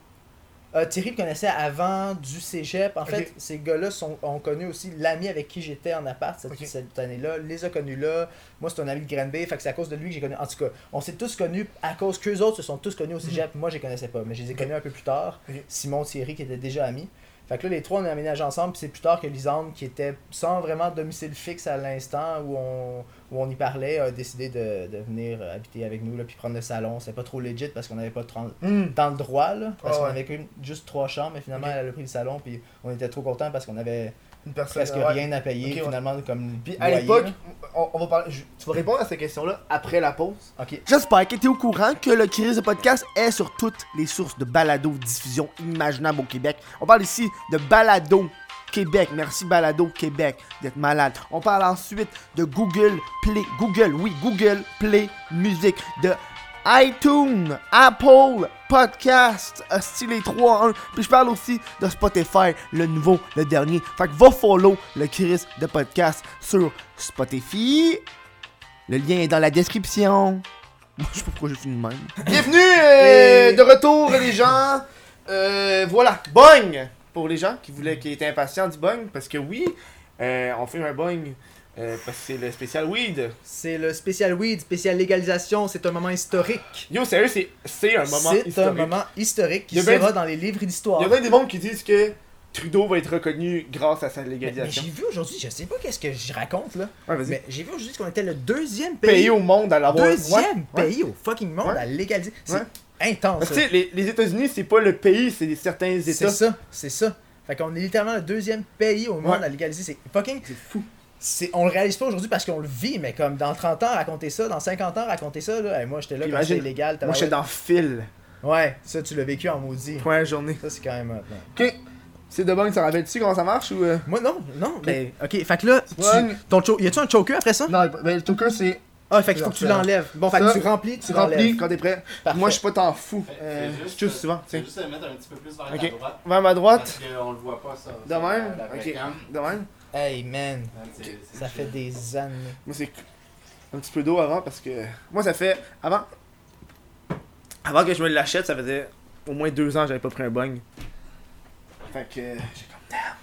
Euh, Thierry le connaissait avant du cégep. En fait, ces gars-là sont, ont connu aussi l'ami avec qui j'étais en appart cette, cette année-là. Les a connus là. Moi, c'est un ami de Granby. Fait que c'est à cause de lui que j'ai connu. En tout cas, on s'est tous connus à cause qu'eux autres se sont tous connus au cégep. Moi, je les connaissais pas, mais je les ai connus un peu plus tard. Simon, Thierry qui étaient déjà amis. Fait que là, les trois, on a aménagé ensemble. Puis c'est plus tard que Lisande, qui était sans vraiment domicile fixe à l'instant où on, où on y parlait, a décidé de, de venir habiter avec nous, là, puis prendre le salon. C'était pas trop legit parce qu'on n'avait pas trop dans le droit, là, parce Ah qu'on ouais. avait juste trois chambres, mais finalement, elle a pris le salon, puis on était trop contents parce qu'on avait Une personne. presque ouais. rien à payer, Ok, ouais. finalement, comme Puis à l'époque, là. on, on va parler. je- tu vas répondre à ces questions-là après la pause. Ok. J'espère que tu es au courant que le Chris de podcast est sur toutes les sources de balado diffusion imaginables au Québec. On parle ici de balado Québec. Merci Balado Québec d'être malade. On parle ensuite de Google Play. Google, oui, Google Play Music. De iTunes, Apple Podcast, style les 3 en 1. Puis je parle aussi de Spotify, le nouveau, le dernier. Fait que va follow le Chris de podcast sur Spotify. Le lien est dans la description. Moi, je sais pas pourquoi je finis de même. Bienvenue euh, Et- de retour, les gens. Euh, voilà, bong Pour les gens qui voulaient, qui étaient impatients du bong, parce que oui, euh, on fait un bong euh, parce que c'est le spécial weed. C'est le spécial weed, spécial légalisation, c'est un moment historique. Yo, sérieux, c'est, c'est un moment C'est un historique. moment historique qui Il sera du- dans les livres Il d'histoire. y a bien des mondes qui disent que Trudeau va être reconnu grâce à sa Mais, mais légalisation. j'ai vu aujourd'hui, je sais pas qu'est-ce que je raconte là, Ouais, vas-y. mais j'ai vu aujourd'hui qu'on était le deuxième pays, Pays au monde à l'avoir. deuxième Ouais, ouais. pays au fucking monde à légaliser. C'est intense. Tu sais, les, les États-Unis, c'est pas le pays, c'est certains C'est États. ça, c'est ça. Fait qu'on est littéralement le deuxième pays au monde à légaliser. C'est fucking. C'est fou. C'est, on le réalise pas aujourd'hui parce qu'on le vit, mais comme dans 30 ans, raconter ça, dans 50 ans, raconter ça, là, hey, moi j'étais là c'était illégal. Moi, j'étais dans fil. Ouais, ça tu l'as vécu en maudit. Première journée. Ça c'est quand même hot. Ok. C'est de bon, ça rappelle-tu comment ça marche ou. euh? Moi non, non, mais ok, fait que là, tu, ton cho- y a-tu un choker après ça? Non, ben, le token, c'est. Ah, fait qu'il faut que tu l'enlèves. Bon, fait que tu remplis, tu, Tu remplis quand t'es prêt. Parfait. Moi, je suis pas tant fou. Euh, je souvent. Fais Tiens. juste le mettre un petit peu plus vers Ok. ta droite. Vers ma droite. Parce qu'on le voit pas ça. De même? la vraie Ok. De même? Hey man, c'est ça fait des années. Moi, c'est un petit peu d'eau avant parce que. Moi, ça fait. Avant. Avant que je me l'achète, ça faisait au moins deux ans que j'avais pas pris un bong. Fait que. J'ai comme damn.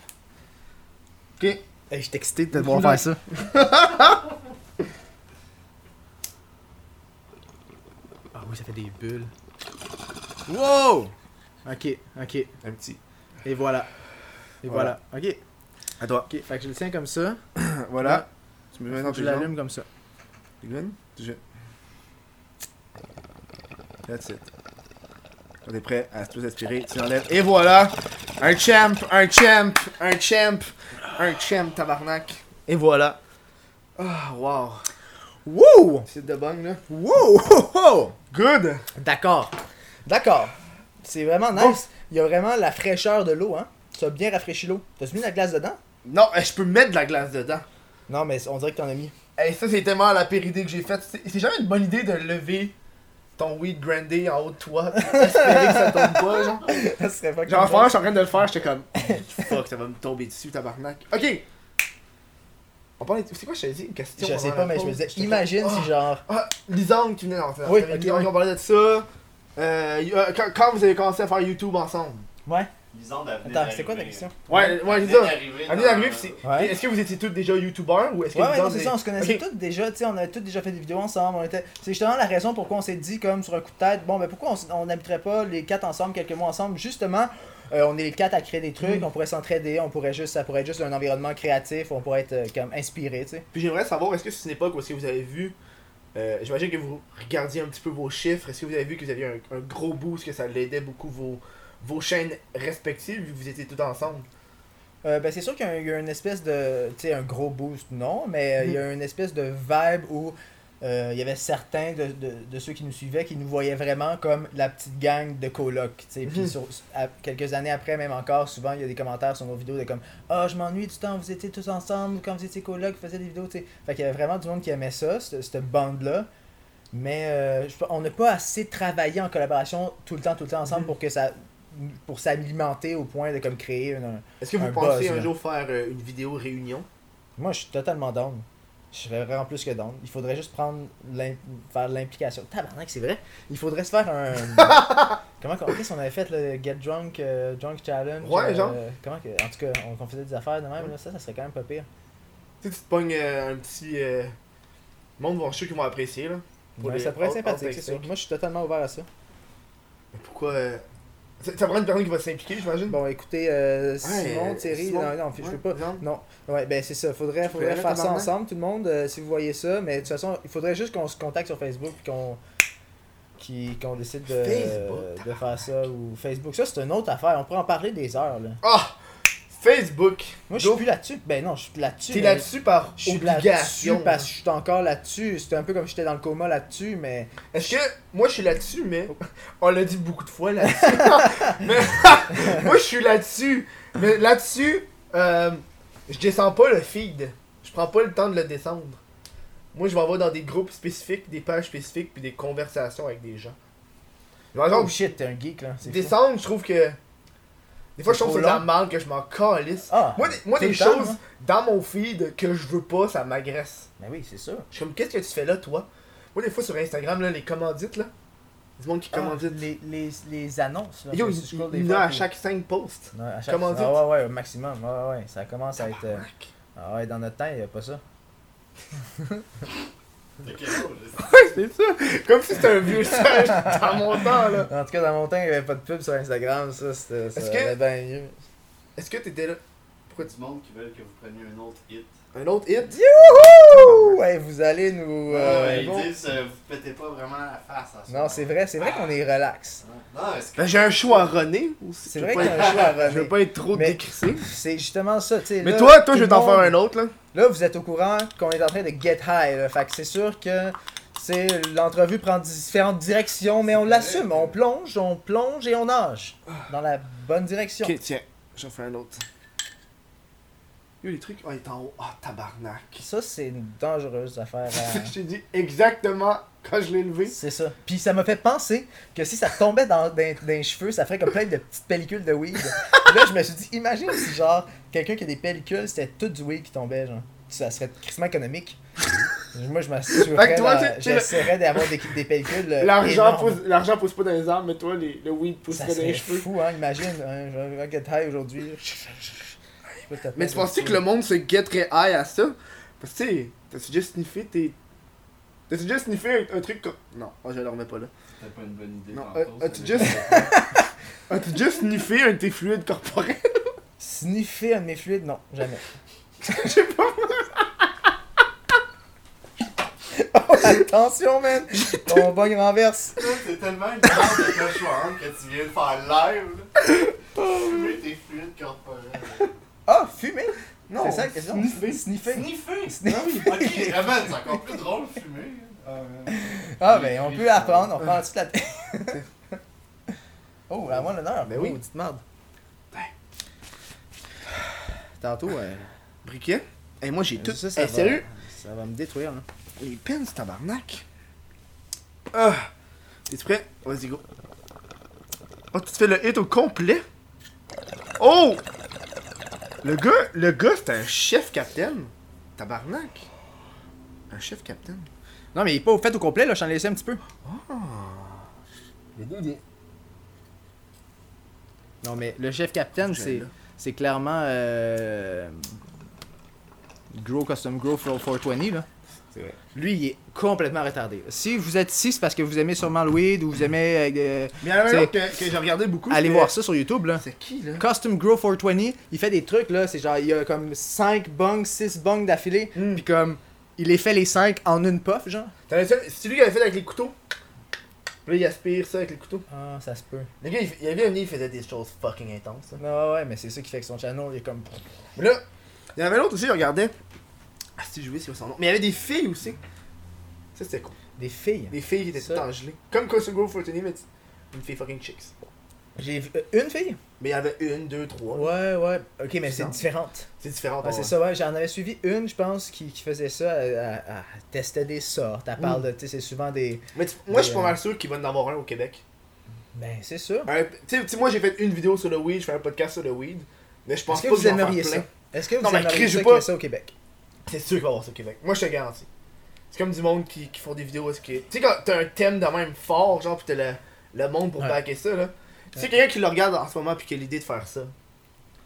Ok. Hey, j'étais excité de te voir faire ça. Ah oui, ça fait des bulles. Wow! Ok, ok. Un petit. Et voilà. Et voilà. Ok. À toi. Ok, fait que je le tiens comme ça. Voilà. Tu me mets dans je tes l'allume comme ça. Tu jettes. That's it. Quand t'es prêt à tout aspirer, tu l'enlèves. Et voilà! Un champ, un champ, un champ, un champ, tabarnak. Et voilà. Ah, wow. Wouh! C'est de bonne, là. Wow! Oh, oh! Good! D'accord. D'accord. C'est vraiment nice. Bon. Il y a vraiment la fraîcheur de l'eau, hein. Tu as bien rafraîchi l'eau. T'as-tu mis de la glace dedans? Non, eh, je peux mettre de la glace dedans. Non, mais on dirait que t'en as mis. Hey, ça, c'est tellement la pire idée que j'ai faite. C'est jamais une bonne idée de lever ton weed grandé en haut de toi. Espérer que ça tombe pas, genre. Ça serait pas Genre, franchement, je suis en train de le faire, j'étais comme. Fuck, ça va me tomber dessus, tabarnak. Ok! On parlait. C'est quoi, je t'ai dit Une question Je sais pas, mais je me disais, imagine si genre. Ah, Lisande qui venait d'en faire. Oui, Ok, on parlait de ça. Euh, euh, quand vous avez commencé à faire YouTube ensemble? Ouais. Lisande, elle venait Attends, c'était quoi ta question? Ouais, ouais, c'est ça. c'est. Ouais. Est-ce que vous étiez tous déjà youtubeurs ou est-ce que Ouais, ouais, Lisande non, c'est est- ça, on se connaissait Ok. tous déjà, tu sais, on avait tous déjà fait des vidéos ensemble, on était... C'est justement la raison pourquoi on s'est dit, comme sur un coup de tête, bon, ben pourquoi on s- on n'habiterait pas les quatre ensemble, quelques mois ensemble, justement, euh, on est les quatre à créer des trucs, Mm. on pourrait s'entraider, on pourrait juste, ça pourrait être juste un environnement créatif, on pourrait être euh, comme inspiré, tu sais. Puis j'aimerais savoir, est-ce que c'est une époque où est-ce que vous avez vu, euh, j'imagine que vous regardiez un petit peu vos chiffres, est-ce que vous avez vu que vous aviez un, un gros boost, que ça l'aidait beaucoup vos, vos chaînes respectives, vu que vous étiez tous ensemble? Euh, ben c'est sûr qu'il y y a une espèce de, tu sais, un gros boost, non, mais euh, il y a une espèce de vibe où euh, il y avait certains de, de, de ceux qui nous suivaient qui nous voyaient vraiment comme la petite gang de coloc, tu sais, puis Mhm. à- quelques années après, même encore, souvent il y a des commentaires sur nos vidéos de comme « Ah, je m'ennuie du temps vous étiez tous ensemble, quand vous étiez coloc, vous faisiez des vidéos, tu sais. » Fait qu'il y avait vraiment du monde qui aimait ça, cette, cette bande-là. Mais euh, on n'a pas assez travaillé en collaboration tout le temps, tout le temps ensemble Mhm. pour que ça pour s'alimenter au point de comme créer une, Est-ce que vous Un pensez buzz, un là. jour faire euh, une vidéo réunion? Moi, je suis totalement down. Je serais vraiment plus que down. Il faudrait juste prendre faire l'implication. Tabarnak, c'est vrai. Il faudrait se faire un. comment qu'on- qu'est-ce qu'on avait fait le Get Drunk euh, Drunk Challenge Ouais, euh, genre. comment que en tout cas, on, qu'on faisait des affaires de même là, ça ça serait quand même pas pire. Tu sais, tu te pognes un petit. Le monde suis sûr qu'ils vont apprécier, là. Pour Ouais, les ça pourrait être sympathique, c'est sûr. Moi, je suis totalement ouvert à ça. Mais pourquoi. Ça, ça prend une personne qui va s'impliquer, j'imagine? Bon, écoutez, euh, Simon, euh, Thierry, Simon. non, non, je Ouais, peux pas. exemple. Non, ouais, ben c'est ça. Faudrait, faudrait faire ça ensemble, tout le monde, euh, si vous voyez ça. Mais de toute façon, il faudrait juste qu'on se contacte sur Facebook puis qu'on qui- qu'on décide de, Facebook, de faire ça ou Facebook. Ça, c'est une autre affaire. On pourrait en parler des heures. Là. Ah! Facebook! Moi, je suis plus là-dessus. Ben non, je suis là-dessus. T'es là-dessus par Je suis là-dessus obligation. parce que je suis encore là-dessus. C'était un peu comme si j'étais dans le coma là-dessus, mais. Est-ce que moi je suis là-dessus, mais on l'a dit beaucoup de fois là-dessus. mais moi je suis là-dessus, mais là-dessus, euh, je descends pas le feed. Je prends pas le temps de le descendre. Moi je vais avoir dans des groupes spécifiques, des pages spécifiques, puis des conversations avec des gens. Oh shit, t'es un geek là. Descendre, je trouve que des fois je trouve que c'est de la merde que je m'en calisse. Ah! Moi, des, moi, des temps, choses hein. dans mon feed que je veux pas, ça m'agresse. Ben oui, c'est sûr. Je suis comme, qu'est-ce que tu fais là, toi? Moi, des fois, sur Instagram, là, les commandites, là. Du monde qui Ah, commandite. les, les, les annonces. Là, Yo, il, il, des il fois, à puis- chaque 5 posts. Ouais, à chaque Commandite. Ah ouais, ouais, au maximum. Ouais, ouais. Ça commence à être. euh. Ah ouais, dans notre temps, il n'y a pas ça. Ouais, c'est ça. Comme si c'était un vieux sage dans mon temps, là. En tout cas, dans mon temps, il n'y avait pas de pub sur Instagram. Ça, c'était. Est-ce que- allait bien mieux. Est-ce que t'étais là? Pourquoi du monde qui veulent que vous preniez un autre hit? Un autre hit? Youhou! Ouais, vous allez nous. euh, Ouais, ils bon. disent euh, vous pétez pas vraiment la face à ça. Non, c'est vrai, c'est vrai qu'on est relax. Non, est-ce que. Ben, j'ai un show à René aussi. C'est Je vrai veux qu'il y pas a un show à être- Je veux pas être trop Mais- décrissé. C'est justement ça, tu sais. Mais là, toi, toi, tout je vais le t'en faire un autre, là. Là, vous êtes au courant qu'on est en train de get high. Là. Fait que c'est sûr que c'est l'entrevue prend différentes directions, mais on l'assume. On plonge, on plonge et on nage dans la bonne direction. Ok, tiens. J'en fais un autre. Yo, les trucs. Oh, il est en haut. Ah, tabarnak. Ça, c'est une dangereuse affaire. à- Je t'ai dit exactement quand je l'ai levé. C'est ça. Puis ça m'a fait penser que si ça tombait dans, dans, dans les cheveux, ça ferait comme plein de petites pellicules de weed. Là, je me suis dit, imagine si genre quelqu'un qui a des pellicules, c'était tout du weed qui tombait, genre. Ça serait crissement économique. Moi, je m'assurerais, j'essaierais d'avoir des, des pellicules. euh, L'argent pousse, l'argent pousse pas dans les arbres, mais toi, les, le weed Ça pousserait dans les cheveux. fou, hein, imagine, hein, je vais get high aujourd'hui. Peux Mais tu penses-tu que le monde se guetterait high à ça? Parce que tu sais, t'as-tu déjà sniffé tes. T'as-tu déjà sniffé un, un truc comme. Non, oh, je le remets pas là. C'était pas une bonne idée. Non, tantôt, euh, as-tu juste- As-tu déjà sniffé un de tes fluides corporels? Sniffer un de mes fluides, non, jamais. Je sais pas. Oh, attention, man! Ton bug renverse. C'est tellement une bande de cochons que tu viens de faire live. là. Fumer tes fluides corporels. Ah, fumer? Non, C'est ça la question? Sniffer. Sniffer. Sniffer! Ah oui, ok, ah ben, c'est encore plus drôle fumer. Ah, man. Ah, ben, on peut apprendre, on prend toute la Oh, à moi l'honneur. Ben oui. Oh, petite merde. Tantôt, ouais. Briquet. Et moi, j'ai tout. Ça, ça Eh, va- sérieux? Ça va me détruire, là. Les pins, tabarnak. Ah. T'es prêt? Vas-y, go. Oh, tu te fais le hit au complet? Oh! Le gars, le gars, c'est un chef capitaine. Tabarnak. Un chef capitaine. Non, mais il est pas au fait au complet, là, je t'en ai laissé un petit peu. Non, mais le chef captain, Je c'est c'est clairement euh, Grow Custom Grow for 420 là. Vrai. Lui, il est complètement retardé. Si vous êtes ici, c'est parce que vous aimez sûrement le weed ou vous aimez. euh, Mais il y en a un C'est- autre que, que j'ai regardé beaucoup. allez voir ça sur YouTube là. C'est qui, là? Custom Grow 420, il fait des trucs là, c'est genre il y a comme 5 bongs, 6 bongs d'affilée, Mm. puis comme il les fait les 5 en une puff genre. C'est lui qui avait fait avec les couteaux? Puis là, il aspire ça avec les couteaux. Ah, ça se peut. Le gars, il, il y avait un il faisait des choses fucking intenses. hein. Non, ouais, mais c'est ça qui fait que son channel il est comme. Mais là, il y en avait un autre aussi, je regardais. Ah, si, je c'est quoi son nom? Mais il y avait des filles aussi. Ça, c'était cool. Des filles? Des filles qui étaient Ça. tout en gelées. Comme Custom Grove Fortuny, mais une fille fucking chicks. J'ai vu. euh, une fille? Mais il y avait une, deux, trois. Ouais, ouais. Ok, mais c'est différente. C'est différent. Ouais, c'est ça, ouais. J'en avais suivi une, je pense, qui, qui faisait ça. Elle, elle- elle testait des sortes. Elle parle Mm. de. Tu sais, c'est souvent des. Mais tu- moi, je suis pas euh, mal sûr qu'il va en avoir un au Québec. Ben, c'est sûr. Un- Tu sais- tu sais, moi, j'ai fait une vidéo sur le weed, je fais un podcast sur le weed. Mais je pense Est-ce que pas vous vais aimeriez plein. ça? Est-ce que vous Non, mais aimeriez Chris, ça j'ai qu'il pas- y ait ça au Québec? C'est sûr qu'il va y avoir ça au Québec. Moi, je te garantis. C'est comme du monde qui, qui font des vidéos. que- Tu sais, quand t'as un thème de même fort, genre, pis t'as le, le monde pour Ouais. backer ça, là. Tu sais, Ouais. quelqu'un qui le regarde en ce moment pis qui a l'idée de faire ça.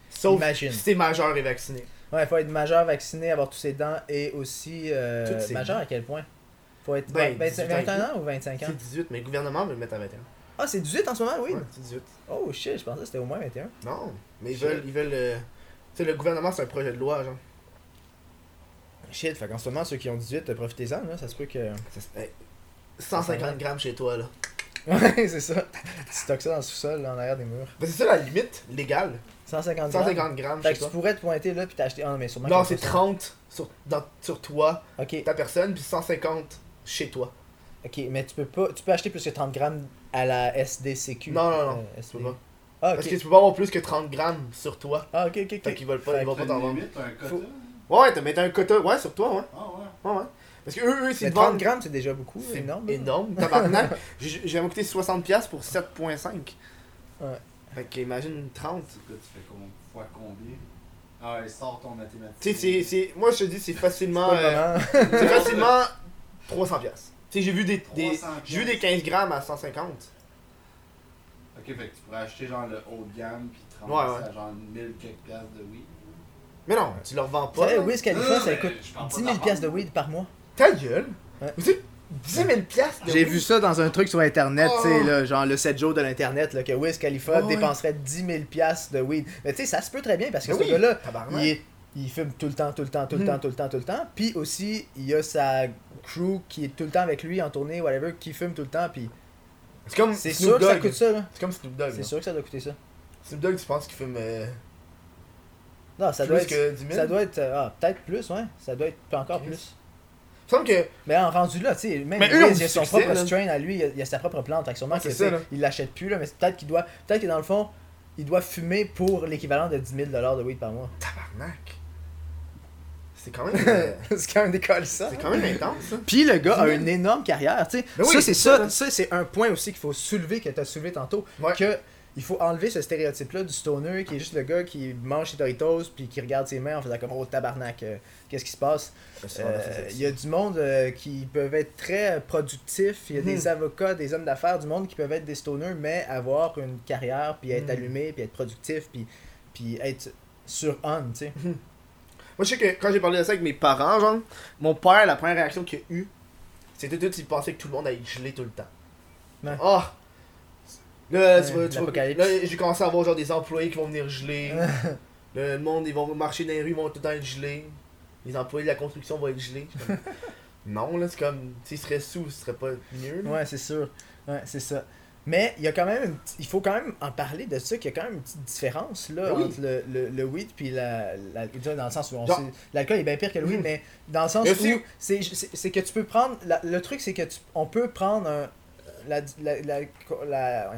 Sauf Imagine. si t'es majeur et vacciné. Ouais, il faut être majeur, vacciné, avoir tous ses dents et aussi. euh, majeur à quel point? Faut être Ben, 25 18 ans et 21 ans ou 25 ans? C'est 18, mais le gouvernement veut le mettre à 21. Ah, c'est 18 en ce moment, oui Ouais, c'est 18. Oh shit, je pensais que c'était au moins 21. Non, mais ils Shit. veulent. Ils veulent euh, Tu sais, le gouvernement, c'est un projet de loi, genre. Shit, fait qu'en ce moment, ceux qui ont 18, euh, profitez-en, là, ça se peut que. Ça se- hey, 150 grammes chez toi, là. Ouais, c'est ça. Tu stockes ça dans le sous-sol, là, en arrière des murs. Ben, c'est ça la limite légale. 150 grammes. 150 grammes Fait chez que tu pourrais te pointer là puis t'acheter. Ah non, mais sûrement. Non, c'est font ça. 30 sur, dans, sur toi, Ok, ta personne, puis 150 chez toi. ok, mais tu peux pas. Tu peux acheter plus que 30 grammes à la SDCQ. Non, non, non, euh, Tu peux pas. Ah, Parce que tu peux pas avoir plus que 30 grammes sur toi. Ah, ok, ok, ok. Fait qu'ils veulent pas, ils vont pas t'en vendre. Faut- Ouais, t'as mis un quota, ouais, sur toi, ouais. Ah ouais. Ouais, ouais. Parce que eux, eux, c'est Mais de 30 vendre. grammes, c'est déjà beaucoup. C'est énorme. énorme. Tabarnak. J'ai j'ai coûté 60$ pour 7,5. Ouais. Fait qu'imagine 30. C'est quoi, tu fais fois combien? Ah ouais, sors ton mathématique. Tu sais, c'est- c'est. Moi, je te dis, c'est facilement. Pas euh, c'est facilement 300$. Tu sais, j'ai vu des. des 300 j'ai vu des 15 grammes à 150. Ok, fait que tu pourrais acheter genre le haut de gamme puis te Ouais, ramasser ouais. à genre 1000 quelques piastres de weed. Mais non, tu leur vends pas. savais, là. Wiz Khalifa, ça coûte je parle pas 10 000 de piastres de weed par mois. Ta gueule. Ouais. Vous savez, 10 000 piastres de J'ai weed? vu ça dans un truc sur internet, Oh. tu sais, là, genre le 7 jours de l'internet, là, que Wiz Khalifa Oh, ouais. dépenserait 10 000 piastres de weed. Mais tu sais, ça se peut très bien parce que ce oui, gars-là, tabarnak. il, est- il fume tout le temps, tout le temps, tout le Mhm. temps, tout le temps, tout le temps. Puis aussi, il y a sa crew qui est tout le temps avec lui en tournée, whatever, qui fume tout le temps. Puis C'est comme c'est Snoop sûr que ça Dogg. coûte ça, là. C'est comme Snoop Dogg. C'est sûr que ça doit coûter ça. Snoop Dogg, tu penses qu'il fume euh, Non, ça plus doit être. que 10 000 Ça doit être. Ah, peut-être plus, ouais. Ça doit être encore plus. Il semble que. Mais en rendu là, tu sais, même ont il a son succès, propre là. strain à lui, il a, il a sa propre plante. Fait que sûrement que, ça, il l'achète plus, là, mais peut-être qu'il doit. Peut-être que dans le fond, il doit fumer pour l'équivalent de 10 000 de weed par mois. Tabarnak. C'est quand même. euh, c'est quand même décolle ça. c'est quand même intense, ça. Puis le gars a 10 000. une énorme carrière, tu sais. Ben oui, ça, c'est ça, ça, c'est un point aussi qu'il faut soulever, que tu as soulevé tantôt. Ouais. Que il faut enlever ce stéréotype-là du stoner qui est juste le gars qui mange ses Doritos puis qui regarde ses mains en faisant comme oh tabarnak, euh, qu'est-ce qui se passe? Euh, Il y a du monde euh, qui peuvent être très productifs, il y a Mhm. des avocats, des hommes d'affaires, du monde qui peuvent être des stoners, mais avoir une carrière, puis être Mhm. allumé, puis être productif, puis, puis être sur on, tu sais. Moi, je sais que quand j'ai parlé de ça avec mes parents, genre, mon père, la première réaction qu'il a eue, c'était tout, il pensait que tout le monde allait geler tout le temps. Ouais. Oh! Là, tu vas- tu l'apocalypse. là, j'ai commencé à avoir genre des employés qui vont venir geler. le monde, ils vont marcher dans les rues, ils vont tout le temps être gelés. Les employés de la construction vont être gelés. Comme, non, là, c'est comme, s'ils seraient sous, ce serait pas mieux. là. Ouais, c'est sûr. Ouais, c'est ça. Mais il y a quand même il faut quand même en parler de ça qu'il y a quand même une petite différence là Oui. entre le, le, le weed puis la, dans le sens où on sait- l'alcool est bien pire que le weed Mhm. mais dans le sens où c'est c'est c'est que tu peux prendre la- le truc c'est que tu, on peut prendre un la, la, la, la-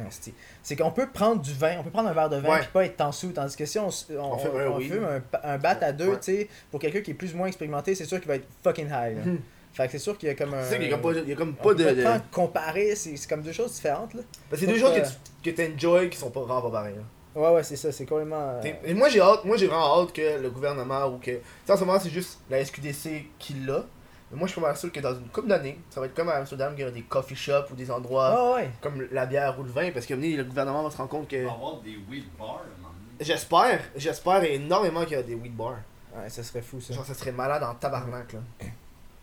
c'est- qu'on peut prendre du vin, on peut prendre un verre de vin Ouais. puis pas être en sous, tandis que si on, on, On fume un on weed. fume un, pa- un bat à deux, Ouais. tu sais, pour quelqu'un qui est plus ou moins expérimenté, c'est sûr qu'il va être fucking high. Là. Mhm. Fait que c'est sûr qu'il y a comme un. C'est qu'il a pas, a comme de. comparer, c'est c'est comme deux choses différentes là. Parce que c'est deux choses que tu que t'enjoy qui sont pas vraiment pas pareilles. là. Ouais, ouais, c'est ça, c'est complètement. euh, Et moi j'ai hâte, moi j'ai vraiment hâte que le gouvernement ou que. En ce moment c'est juste la SQDC qui l'a. Mais moi je suis pas mal sûr que dans une couple d'années, ça va être comme à Amsterdam, qu'il y aura des coffee shops ou des endroits Ah ouais. comme la bière ou le vin, parce que venez, le gouvernement va se rendre compte que. Il va y avoir des weed bars. J'espère, j'espère énormément qu'il y a des weed bars. Ouais, ça serait fou ça. Genre ça serait malade en tabarnak là.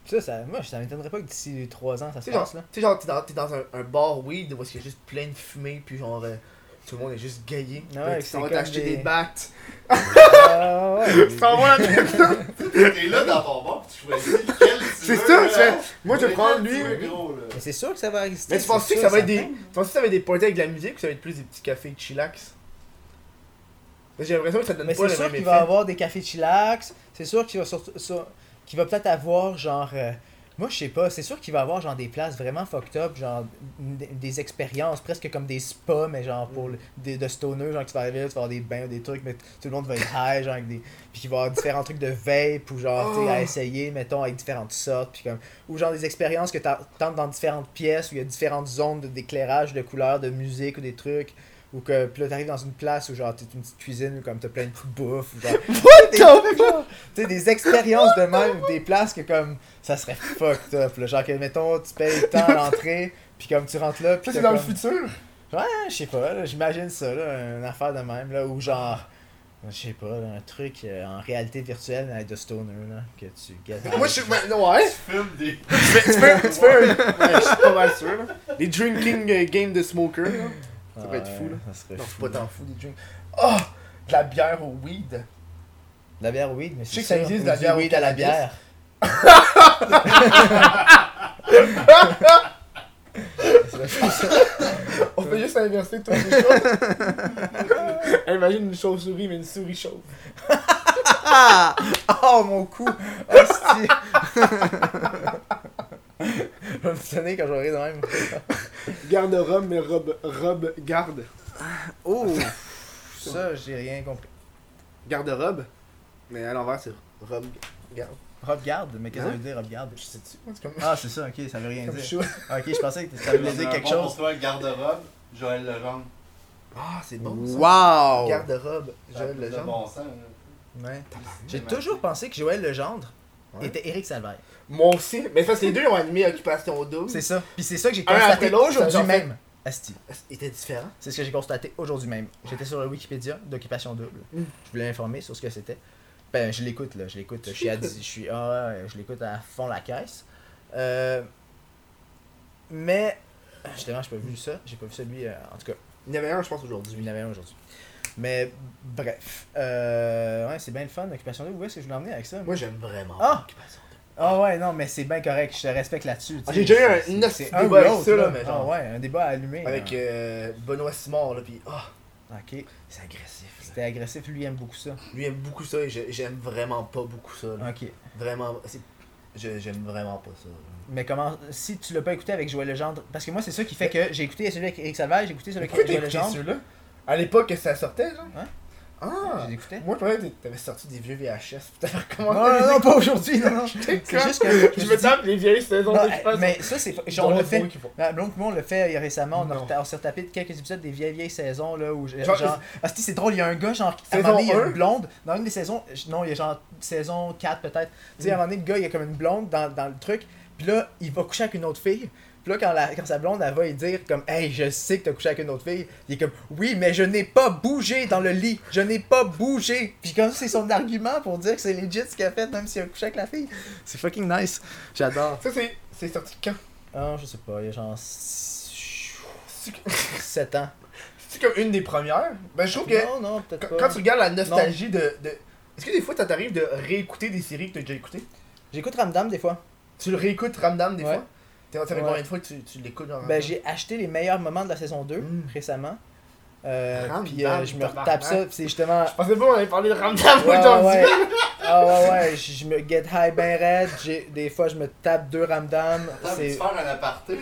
Ça, ça, moi, ça m'étonnerait pas que d'ici 3 ans ça se Tu sais, genre, passe là. tu sais, genre, t'es dans, t'es dans un, un bar weed où il y a juste plein de fumée, puis genre, euh, tout le monde est juste gaillé. Ah ouais, tu t'en vas t'acheter des- des battes. Ah ouais. Tu t'en vas la T'es là dans ton bar, pis tu choisis lequel C'est ça, fais, moi je vais Lequel prendre tu lui. Mais c'est sûr que ça va exister. Mais tu penses c'est que ça va être des. Tu penses que ça va être des parties avec de la musique ou ça va être plus des petits cafés chillax? Mais J'ai l'impression que ça donne Mais pas c'est le sûr même qu'il effet. va avoir des cafés chillax. C'est sûr qu'il va, surtout- ça- qu'il va peut-être avoir genre. euh, moi, je sais pas. C'est sûr qu'il va avoir genre des places vraiment fucked up, genre des, des expériences presque comme des spas, mais genre pour le- des, de stoner, genre que tu vas arriver là, tu vas avoir des bains ou des trucs, mais tout le monde va être high, genre avec des. Puis qu'il va y avoir différents trucs de vape ou genre, tu sais, à Oh. essayer, mettons, avec différentes sortes. Puis comme. Ou genre des expériences que tu tentes dans différentes pièces où il y a différentes zones d'éclairage, de couleurs, de musique ou des trucs. Ou que puis là t'arrives dans une place où genre t'es une petite cuisine où comme t'as plein de bouffe ou genre genre, tu sais des expériences de même des places que comme ça serait fucked up là. genre que mettons tu payes tant à l'entrée puis comme tu rentres là puis c'est dans le futur ouais je sais pas j'imagine ça là une affaire de même là ou genre je sais pas là, un truc euh, en réalité virtuelle avec de stoner là que tu get Moi je suis. non, ouais Tu fumes des. Tu fais, tu fais, ouais, je suis pas mal sûr là. Les drinking euh, games de smoker là. Ça peut être fou, là. ça serait Non, fou, pas tant fou des drinks. Oh De la bière au weed. De la bière weed mais Je c'est sais que ça existe, de la bière au weed à la bière On fait juste inverser toutes les choses. Imagine une chauve-souris, mais une souris chauve. Ah! Oh mon cou! Hostie! Je vais quand j'aurai de même. Garde-robe, mais robe, robe garde. Oh! Ça, j'ai rien compris. Garde-robe, mais à l'envers, c'est robe garde. Rob garde? Mais qu'est-ce que ça Hein? veut dire, Rob garde? Je comme. Ah, c'est ça, ok, ça veut rien dire. chaud. Ok, je pensais que ça voulait dire quelque chose. Pour toi, garde-robe, Joël Legendre. Ah, c'est bon ça. Wow! Garde-robe, Joël Legendre. bon sens. Ouais. J'ai toujours pensé que Joël Legendre Ouais. était Eric Salvaire. Moi aussi. Mais ça, c'est les deux ont animé Occupation Double. C'est ça. Puis c'est ça que j'ai constaté aujourd'hui même. Asti. Était différent? C'est ce que j'ai constaté aujourd'hui même. J'étais sur le Wikipédia d'Occupation Double. Mm. Je voulais informer sur ce que c'était. Ben, je l'écoute, là. Je l'écoute. Je suis à je suis. Ah ouais, je l'écoute à fond la caisse. Euh, Mais. Justement, j'ai pas vu ça. J'ai pas vu celui. euh, en tout cas, Il y en avait un, je pense, aujourd'hui. il y en avait un aujourd'hui. Mais bref. Euh, ouais, c'est bien le fun, Occupation Double. Où est-ce que je voulais emmener avec ça? Moi, j'aime vraiment Ah! Occupation Ah ouais, non, mais c'est bien correct. Je te respecte là-dessus. Ah, j'ai déjà eu un- une c'est débat ou avec l'autre, ça, là, là. mais Ah genre- ouais, un débat allumé. Avec euh, Benoît Simard, là, pis ah, Ok. c'est agressif. C'était agressif, lui aime beaucoup ça. Lui aime beaucoup ça et j'aime vraiment pas beaucoup ça. là. Ok. Vraiment, j'aime vraiment pas ça. là. Mais comment, si tu l'as pas écouté avec Joël Legendre, parce que moi c'est ça qui fait que j'ai écouté celui avec Eric Salvaire, j'ai écouté celui avec Joël Legendre. À l'époque que ça sortait, genre Ouais. Ah J'ai écouté. Moi, je pensais que t'avais sorti des vieux VHS. Pis t'avais Non, non, non, pas aujourd'hui, non, non. C'est juste que je Je me tape les vieilles saisons d'Occupation. mais ça c'est, Ils on le fait. Donc moi on le fait récemment, on Non. s'est retapé de quelques épisodes des vieilles vieilles saisons là où Genre- genre, ah c'est drôle, il y a un gars genre à un moment donné, il y a un? une blonde dans une des saisons, non il y a genre saison 4 peut-être. Tu sais à un moment donné le gars il y a comme une blonde dans, dans le truc, puis là il va coucher avec une autre fille. Puis là, quand, la, quand sa blonde, elle va lui dire comme Hey, je sais que t'as couché avec une autre fille, il est comme Oui, mais je n'ai pas bougé dans le lit. Je n'ai pas bougé. Puis comme ça, c'est son argument pour dire que c'est legit ce qu'il a fait, même s'il a couché avec la fille. C'est fucking nice. J'adore. Ça, c'est c'est sorti quand? Ah, je sais pas, il y a genre C'est 7 ans. c'est comme une des premières? Ben, je trouve que Non, non, peut-être quand, pas. quand tu regardes la nostalgie de. de... Est-ce que des fois, ça t'arrive de réécouter des séries que t'as déjà écoutées? J'écoute Ramdam des fois. Tu le réécoutes Ramdam des Ouais. fois? T'es ça fait Ouais. combien de fois que tu, tu l'écoutes genre Ben, j'ai acheté les meilleurs moments de la saison 2 Mm. récemment. Euh, Ramdam, puis euh, je me retape ça, c'est justement. Je pensais pas qu'on avait parlé de Ramdam Ouais, aujourd'hui. ouais, ah ouais, ouais, je je me get high ben j'ai- des fois je me tape deux ramdam. C'est- faire un aparté?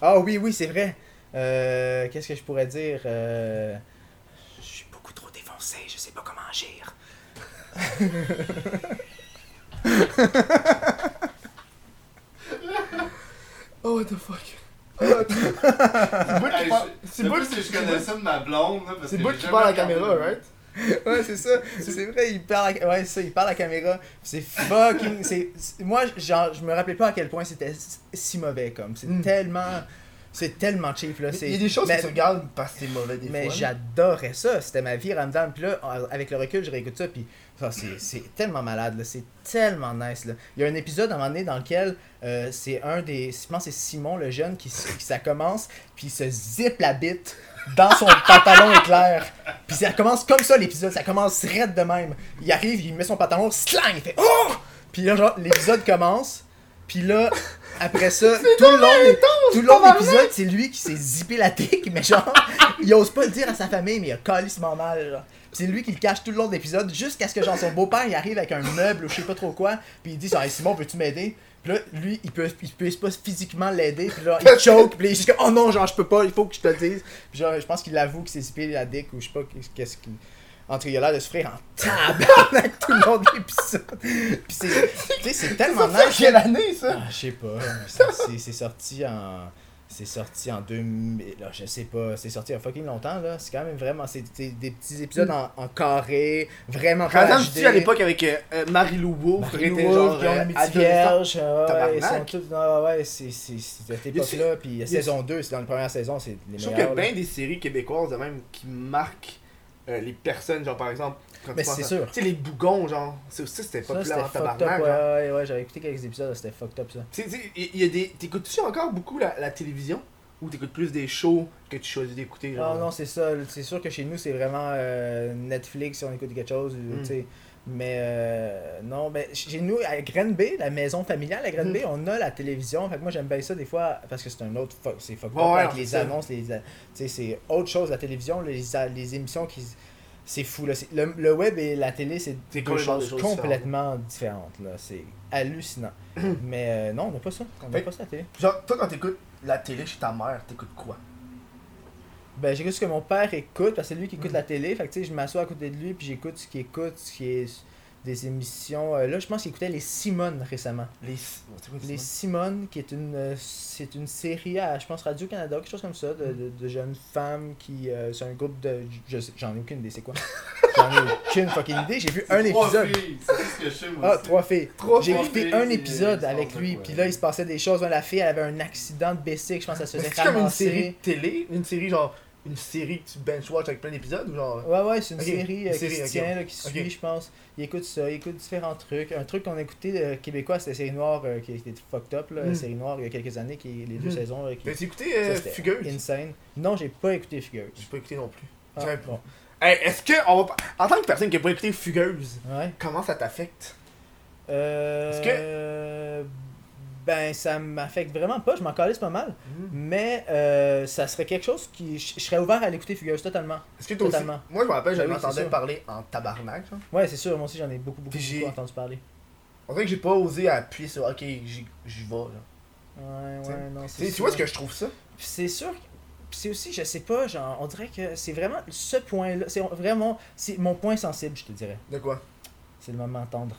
Ah oui, oui, c'est vrai. Euh, Qu'est-ce que je pourrais dire Euh, Je suis beaucoup trop défoncé, je sais pas comment agir. Oh, what the fuck? c'est Bout qui Hey, parle- je- c'est plus qui que je connais ça de ma blonde, là, parce C'est j'ai qui parle à la caméra, right? Ouais, c'est ça. C'est vrai, il parle à... Ouais, c'est ça, il parle à la caméra. C'est fucking... c'est c'est- Moi, genre, je me rappelais pas à quel point c'était si mauvais, comme. C'est Mm. tellement... C'est tellement cheap, là. Il y a des choses mais- que tu regardes parce que c'est mauvais des Mais j'adorais ça, c'était ma vie Ramdam. Puis là, avec le recul, je réécoute ça, puis ça, c'est, tellement malade, là. c'est tellement nice. Là. Il y a un épisode à un moment donné dans lequel euh, c'est un des. Je pense que c'est Simon le jeune qui, qui ça commence, puis il se zip la bite dans son pantalon éclair. Puis ça commence comme ça l'épisode, ça commence raide de même. Il arrive, il met son pantalon, slang, il fait Oh! Puis là, genre, l'épisode commence, puis là, après ça, tout le long, tout le long de l'épisode, c'est lui qui s'est zippé la tic, mais genre, il ose pas le dire à sa famille, mais il a calissement mal, genre. C'est lui qui le cache tout le long de l'épisode, jusqu'à ce que genre son beau-père il arrive avec un meuble ou je sais pas trop quoi, puis il dit Hey, Simon, peux-tu m'aider? Puis là, lui, il peut, il peut pas physiquement l'aider, puis là, il choke, puis là, il est comme, oh non, genre, je peux pas, il faut que je te le dise. Puis genre, je pense qu'il avoue qu'il s'est zippé la dick, ou je sais pas qu'est-ce qu'il. Entre il a l'air de souffrir en tabarnak tout le long de l'épisode. Puis c'est, tu sais, c'est tellement C'est nice. quelle année ça? Ah, je sais pas. C'est c'est sorti en. C'est sorti en 2000. Là, je sais pas. C'est sorti il y a fucking longtemps, là. C'est quand même vraiment. C'est c'est des petits épisodes en, en carré. Vraiment pas tu à l'époque avec euh, euh, Marie-Lou Wolfe, Marie était genre euh, adolescent. Vierge, ah ouais, ils sont tous. ah ouais, c'est c'est- c'est cette époque-là. Puis saison 2, c'est dans la première saison, c'est les Je trouve qu'il y a bien des séries québécoises de même qui marquent euh, les personnes, genre par exemple. Quand Mais tu c'est sûr. Sais, les bougons, genre, ça aussi c'était populaire en fucked up. tabarnak. Ouais, genre. ouais, ouais, j'avais écouté quelques épisodes, c'était fucked up ça. Tu sais, il y a des. T'écoutes-tu encore beaucoup la, la télévision? Ou t'écoutes plus des shows que tu choisis d'écouter, genre? Ah non, c'est ça. C'est sûr que chez nous, c'est vraiment euh, Netflix si on écoute quelque chose. ou, Mm. tu sais. Mais euh, non, ben, chez nous, à Granby, la maison familiale à Granby, Mm. on a la télévision. Fait que moi, j'aime bien ça des fois parce que c'est un autre. fuck- C'est fuck Ouais, ouais, avec les annonces, les, c'est autre chose la télévision, les, les émissions qui. C'est fou là. Le, le web et la télé, c'est choses des choses complètement différentes. là. C'est hallucinant. Mais euh, non, on n'a pas ça. On n'a pas ça à la télé. Genre, toi quand t'écoutes la télé chez ta mère, t'écoutes quoi? Ben, j'écoute ce que mon père écoute, parce que c'est lui qui écoute la télé. Fait que, tu sais, je m'assois à côté de lui, puis j'écoute ce qu'il écoute, ce qui est des émissions. euh, là, je pense qu'il écoutait Les Simones récemment. Les. Les? Simones, qui est une, euh, c'est une série à, je pense, Radio-Canada, quelque chose comme ça, de, de, de jeunes femmes qui. euh, c'est un groupe de. Je j'en ai aucune idée, c'est quoi? J'en ai aucune fucking idée. J'ai vu un Trois épisode. filles, ce que je sais, moi Ah, aussi. trois filles. Trois J'ai écouté un épisode avec lui, puis là, il se passait des choses. La fille, elle avait un accident de bicycle, je pense ça se faisait c'est comme une série télé, une série genre. Une série que tu bench-watch avec plein d'épisodes ou genre. Ouais, ouais, c'est une série euh, série, qui se tient, là, qui suit, je pense. Il écoute ça, il écoute différents trucs. Un truc qu'on a écouté euh, québécois, c'était Série Noire, euh, qui était fucked up, là. Mm. Série Noire, il y a quelques années, qui, les deux Mm. saisons. qui, T'as écouté ça, euh, Fugueuse? Insane. Non, j'ai pas écouté Fugueuse. J'ai pas écouté non plus. Ah, bon. Hey, est-ce que. On va... En tant que personne qui a pas écouté Fugueuse, Ouais. comment ça t'affecte? Euh, Est-ce que... Ben, ça m'affecte vraiment pas, je m'en calisse pas mal. Mais euh, ça serait quelque chose qui. Je serais ouvert à l'écouter Fugueuse totalement. Est-ce que toi aussi? Moi je me rappelle, je Ben oui, sûr. parler en tabarnak, genre. Ouais, c'est sûr, moi aussi j'en ai beaucoup, beaucoup, entendu parler. On dirait que j'ai pas osé appuyer sur OK, j'y vais, là. Ouais, T'sais, ouais, non, Tu c'est tu vois ce que je trouve ça? C'est sûr. C'est aussi, je sais pas, genre, on dirait que c'est vraiment ce point-là. C'est vraiment. C'est mon point sensible, je te dirais. De quoi? C'est le moment tendre.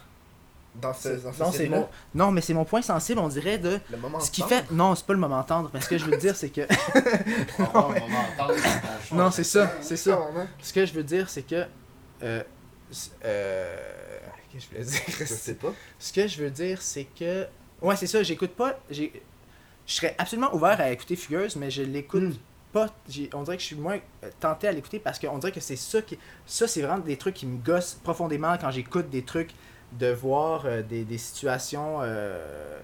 Dans ce, dans ce non, c'est mon. Non, mais c'est mon point sensible, on dirait de. Le moment Ce qui tendre. fait. Non, c'est pas le moment tendre. Mais ce que je veux dire, c'est que. On va- on va entendre ton choix. Non, c'est ça, c'est ça. Tabarnak. Ce que je veux dire, c'est que. Euh. euh, Qu'est-ce que je voulais Je dire sais pas. Ce que je veux dire, c'est que. Ouais, c'est ça, j'écoute pas. Je serais absolument ouvert à écouter Fugueuse, mais je l'écoute Mm. pas. On dirait que je suis moins euh, tenté à l'écouter parce qu'on dirait que c'est ça qui. Ça, c'est vraiment des trucs qui me gossent profondément quand j'écoute des trucs, de voir euh, des, des situations euh,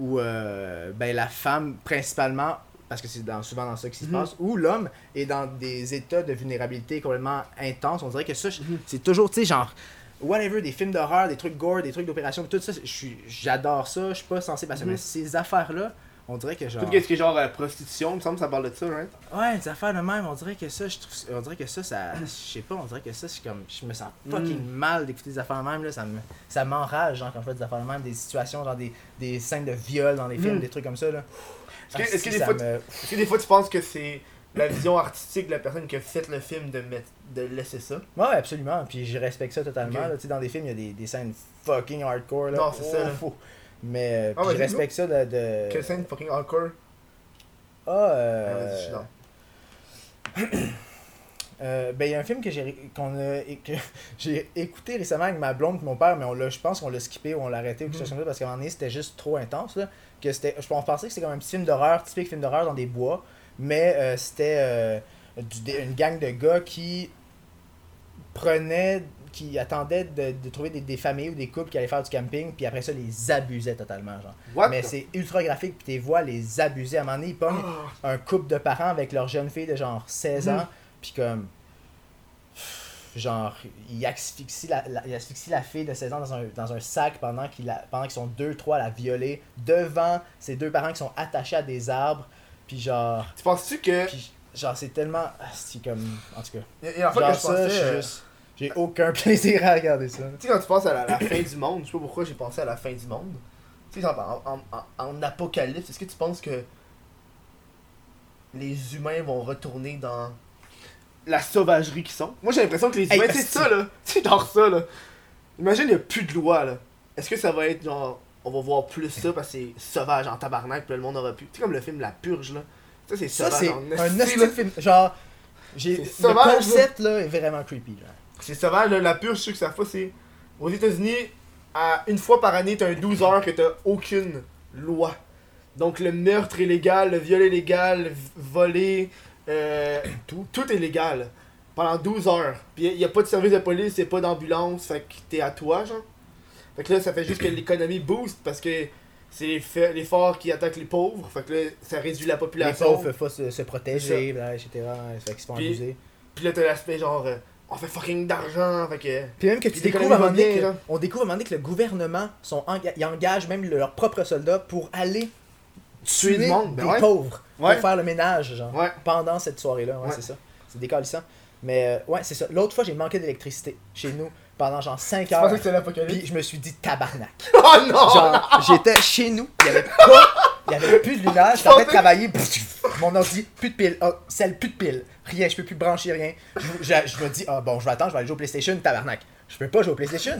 où euh, ben, la femme, principalement, parce que c'est dans, souvent dans ça qui se Mhm. passe, où l'homme est dans des états de vulnérabilité complètement intenses. On dirait que ça, Mhm. c'est toujours, tu sais, genre whatever, des films d'horreur, des trucs gore, des trucs d'opération, tout ça, j'adore ça, je suis pas ça. Mhm. Mais ces affaires-là, On dirait que genre. Tout ce qui est genre euh, prostitution, il me semble que ça parle de ça, right? Ouais, des affaires de même, on dirait que ça, je trouve, on dirait que ça, ça, je sais pas, on dirait que ça, c'est comme, je me sens fucking Mm. mal d'écouter des affaires de même, là, ça me, ça m'enrage, genre, quand je fais des affaires de même, des situations, genre, des, des scènes de viol dans les films, Mm. des trucs comme ça, là. Est-ce que- Ah, est-ce que des fois, me- Est-ce que des fois tu penses que c'est la vision artistique de la personne qui a fait le film de, mettre, de laisser ça? Ouais, absolument, puis je respecte ça totalement, Ok. là, tu sais, dans des films, il y a des, des scènes fucking hardcore, là. Non, c'est ça, là. Mais, euh, Ah, je respecte ça de... de... Quelle scène fucking hardcore? Ah, Ah, euh... vas-y, dans. Euh, ben, il y a un film que j'ai qu'on a que j'ai écouté récemment avec ma blonde et mon père, mais on l'a, je pense qu'on l'a skippé ou on l'a arrêté ou quelque chose comme ça parce qu'à un moment donné c'était juste trop intense là. Que c'était, je on pensait que c'était comme un petit film d'horreur, typique film d'horreur dans des bois, mais euh, c'était euh, du- une gang de gars qui prenaient, qui attendaient de, de trouver des, des familles ou des couples qui allaient faire du camping, puis après ça les abusaient totalement genre. What? Mais c'est ultra graphique, puis tes voix les abusaient. À un moment donné, ils pognent Ah, un couple de parents avec leur jeune fille de genre 16 ans, puis comme. Genre, ils asphyxient la, la- ils asphyxient la fille de 16 ans dans un, dans un sac pendant qu'ils sont deux, trois à la violer, devant ces deux parents qui sont attachés à des arbres, puis genre. tu penses-tu que. Genre, c'est tellement. ah, C'est comme. En tout cas. Genre, que je ça, pensais. je suis euh, juste. J'ai aucun plaisir à regarder ça. Tu sais, quand tu penses à la, la fin du monde, je sais pas pourquoi j'ai pensé à la fin du monde. Tu sais, en, en- en- en apocalypse, est-ce que tu penses que les humains vont retourner dans la sauvagerie qu'ils sont? Moi, j'ai l'impression que les Hey, humains, c'est esti. ça, là. C'est genre ça, là. Imagine, il n'y a plus de loi, là. Est-ce que ça va être genre. On va voir plus ça parce que c'est sauvage en tabarnak, puis le monde aura plus. Tu sais, comme le film La Purge, là. Ça, c'est Ça, sauvage c'est en un film. Genre. J'ai, C'est le concept là est vraiment creepy. Là. C'est sauvage, là, la purge, ceux que ça fait, c'est. Aux États-Unis, à une fois par année, t'as un 12 heures que t'as aucune loi. Donc le meurtre est légal, le viol est légal, le voler, euh, tout. Tout est légal. Pendant 12 heures. Puis il a pas de service de police, a pas d'ambulance, fait que t'es à toi, genre. Fait que là, ça fait juste que l'économie booste parce que c'est les, les forts qui attaquent les pauvres. Fait que là, ça réduit la Les population. pauvres peuvent pas se, se protéger, là, etc. Fait qu'ils se font Puis- abuser. Puis là, t'as l'aspect genre, euh, on fait fucking d'argent, fait que. Puis même que tu découvres à un moment donné que, on découvre à un moment donné que le gouvernement sont enga- ils engagent même leurs propres soldats pour aller Tuer monde, ben des ouais. pauvres Ouais. pour faire le ménage genre Ouais. pendant cette soirée là ouais, Ouais. c'est ça c'est décalissant mais euh, ouais c'est ça l'autre fois j'ai manqué d'électricité chez nous pendant genre 5 Tu heures pensais que puis je me suis dit tabarnak Oh non! genre j'étais chez nous il y avait pas il y avait plus de lumière j'étais en train de travailler mon ordi plus de piles oh, celle plus de piles rien je peux plus brancher rien je, je- je me dis ah bon je vais attendre je vais aller jouer au PlayStation tabarnak je peux pas jouer au PlayStation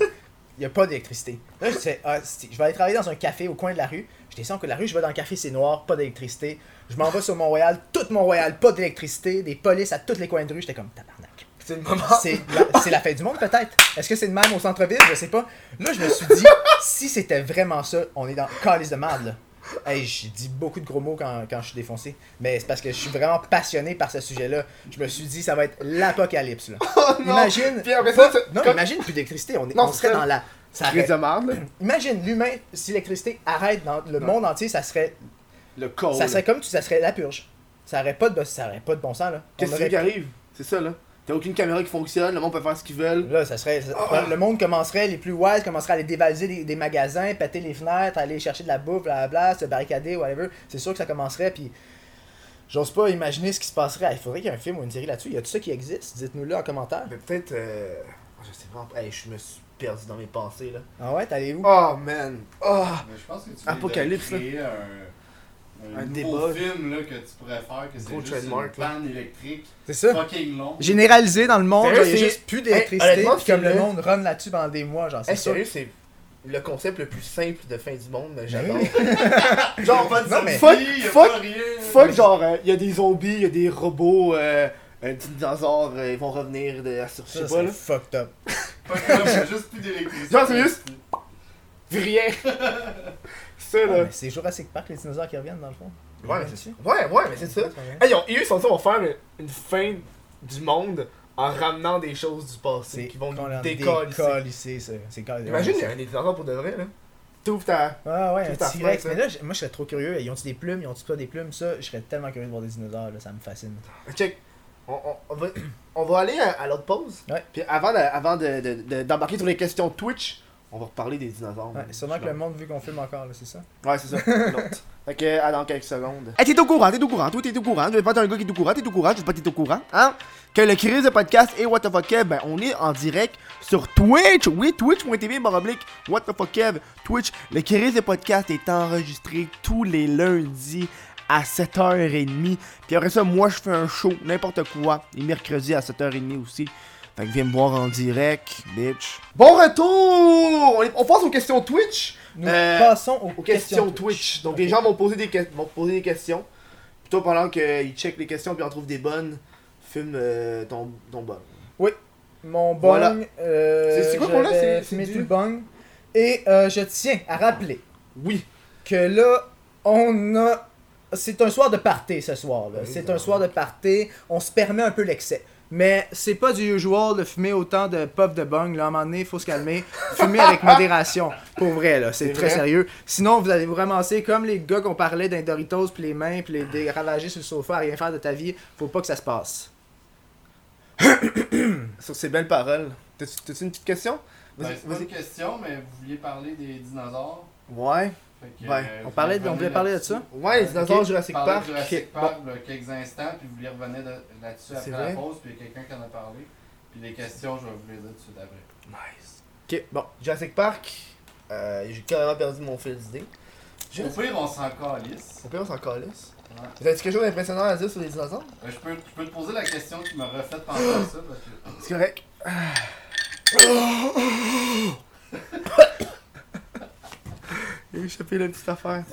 il y a pas d'électricité là je ah, je vais aller travailler dans un café au coin de la rue je descends au coin de la rue je vais dans le café c'est noir pas d'électricité je m'en vais sur Mont-Royal tout Mont-Royal pas d'électricité des polices à tous les coins de rue j'étais comme tabarnak C'est le moment. c'est la, c'est la fin du monde peut-être. Est-ce que c'est de même au centre-ville? Je sais pas. Là, je me suis dit, si c'était vraiment ça, on est dans calice de merde là. Hey, j'ai dit beaucoup de gros mots quand, quand je suis défoncé. Mais c'est parce que je suis vraiment passionné par ce sujet-là. Je me suis dit, ça va être l'apocalypse là. Oh non! Imagine. Ça, non, comme- imagine plus d'électricité. On, est- Non, on c'est serait ça. dans la. Ça là. Imagine l'humain, si l'électricité arrête dans le Non. monde entier, ça serait, Le corps. ça serait comme tu, ça serait la purge. Ça aurait pas de, ça aurait pas de bon sens là. Qu'est-ce qui arrive? C'est ça, là. T'as aucune caméra qui fonctionne, le monde peut faire ce qu'ils veulent. Là, ça serait. ça- Ah. Le monde commencerait, les plus wise commenceraient à aller dévaliser des, des magasins, péter les fenêtres, aller chercher de la bouffe, blablabla, se barricader, whatever. C'est sûr que ça commencerait, puis. J'ose pas imaginer ce qui se passerait. Il faudrait qu'il y ait un film ou une série là-dessus. Y a tout ça qui existe? Dites-nous-le en commentaire. Mais peut-être. Euh... Je sais vraiment pas. Hey, je me suis perdu dans mes pensées, là. Ah ouais, t'allais où? Oh, man. Oh! Mais je pense que tu Apocalypse, créer un, un, Un nouveau débat. film là, que tu pourrais faire, que Gros c'est juste une trademark, là. panne électrique C'est ça fucking long. Généralisé dans le monde, Sérieux, il y a c'est- juste plus d'électricité, honnêtement, puis comme le monde run là-dessus pendant des mois, genre, c'est Hey, ça. sérieux, c'est le concept le plus simple de fin du monde, mais j'adore. genre, pas de Non, mais- fuck, zombies, y a fuck, pas rien. fuck, genre, il y a des zombies, il y a des robots, euh, un petit dinosaure, euh, ils vont revenir de la sur je Ça, sais pas, c'est là. fucked up. Fuck up, y a juste plus d'électricité. Genre, c'est juste- Rien. ça, là. mais c'est Jurassic Park, les dinosaures qui reviennent dans le fond. Ouais, reviennent c'est dessus. Ouais, ouais, mais c'est ça. Hey, ils eux, ils sont ça, vont faire une, fin du monde en ramenant des choses du passé qui vont nous ça. C'est Imagine, il y ça. a un des dinosaures pour de vrai, là. T'ouvres ta. Ah ouais, un T-Rex. Mais ça. là, moi, je serais trop curieux. Ils ont-ils des plumes? Ils ont-ils pas des plumes? Ça, je serais tellement curieux de voir des dinosaures. Là, ça me fascine. Check. On, on- va, on va aller à, à l'autre pause. Ouais. Puis avant de- avant de- de- de- d'embarquer sur les questions Twitch, on va reparler des dinosaures. Ouais, sûrement que le monde, vu qu'on filme encore, là, c'est ça Ouais, c'est ça. Fait que, à dans quelques secondes. Hey, t'es au courant, t'es au courant, toi t'es au courant. Je vais pas être un gars qui est au courant, t'es au courant, je sais pas t'es au courant, hein? Que le Chris de podcast et What the fuck Kev, ben on est en direct sur Twitch. Oui, twitch.tv baroblique What the fuck Kev. Twitch, le Chris de podcast est enregistré tous les lundis à 7h30. Puis après ça, moi je fais un show, n'importe quoi, les mercredis à 7h30 aussi. Fait que viens me voir en direct, bitch. Bon retour! On, est- on passe aux questions Twitch. Nous Euh, passons aux, aux questions Twitch. Donc les gens vont poser des, que- vont poser des questions. Toi, pendant qu'ils checkent les questions puis en trouvent des bonnes, filme euh, ton, ton bug. Mon bong, Voilà. euh, C'est- c'est quoi pour là, c'est- du- tout le bong. Et euh, je tiens à rappeler Oui. que là, on a. C'est un soir de party ce soir. là. Oui, c'est un soir de party. On se permet un peu l'excès. Mais c'est pas du usual de fumer autant de puff de bong. Là, à un moment donné, il faut se calmer. Fumer avec modération. Pour vrai, là. C'est très vrai. sérieux. Sinon, vous allez vous ramasser comme les gars qu'on parlait d'un Doritos, puis les mains, puis les dégravager sur le sofa, à rien faire de ta vie. Faut pas que ça se passe. Sur ces belles paroles. T'as-tu une petite question? Ben, c'est pas une question, mais vous vouliez parler des dinosaures. Ouais. Fait que, Ouais. euh, On parlait on voulait parler de là-dessus. ça? Ouais, les dinosaures Ok. Jurassic de Park. Jurassic Park là, quelques instants, puis vous voulez revenir de- là-dessus après vrai? la pause, puis il y a quelqu'un qui en a parlé. Puis les questions, je vais vous les dire tout de suite après. Nice. Ok, bon. Jurassic Park, euh, j'ai carrément perdu mon fil d'idée. Au pire, on s'en calisse. Au pire, on s'en calisse. Ouais. Vous avez quelque chose d'impressionnant à dire sur les dinosaures? Euh, je, peux, je peux te poser la question qui m'a refait penser à ça. Parce que... C'est correct. J'ai échappé la petite affaire.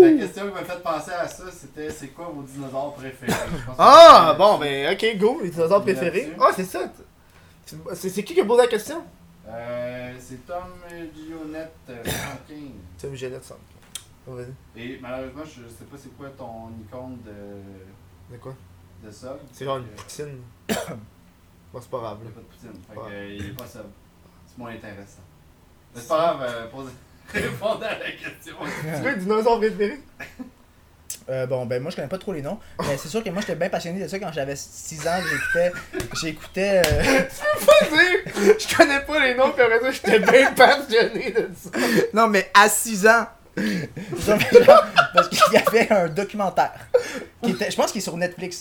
La question qui m'a fait penser à ça, c'était c'est quoi vos dinosaures préférés? Je pense que Ah, bon, ben, ok, go, les dinosaures préférés. là-dessus. Ah, c'est ça. C'est- qui qui a posé la question? Euh, c'est Tom Gionette euh, 115. C'est une Jeannette, ça. Oh, vas-y. Et malheureusement, je sais pas c'est quoi ton icône de, De quoi? de sub. C'est genre une poutine. bon, c'est pas grave. Il n'y là. a pas de poutine. Fait Ouais. que, euh, il est pas sub. C'est moins intéressant. Mais c'est pas grave, euh, posez- répondez à la question. C'est quoi le dinosaure préféré? Euh, bon, ben moi je connais pas trop les noms, mais c'est sûr que moi j'étais bien passionné de ça quand j'avais 6 ans, j'écoutais. J'écoutais. euh, Pas dire! Je connais pas les noms, puis après ça, j'étais bien passionné de ça. Non, mais à 6 ans! Genre, Parce qu'il y avait un documentaire. Qui était, je pense qu'il est sur Netflix.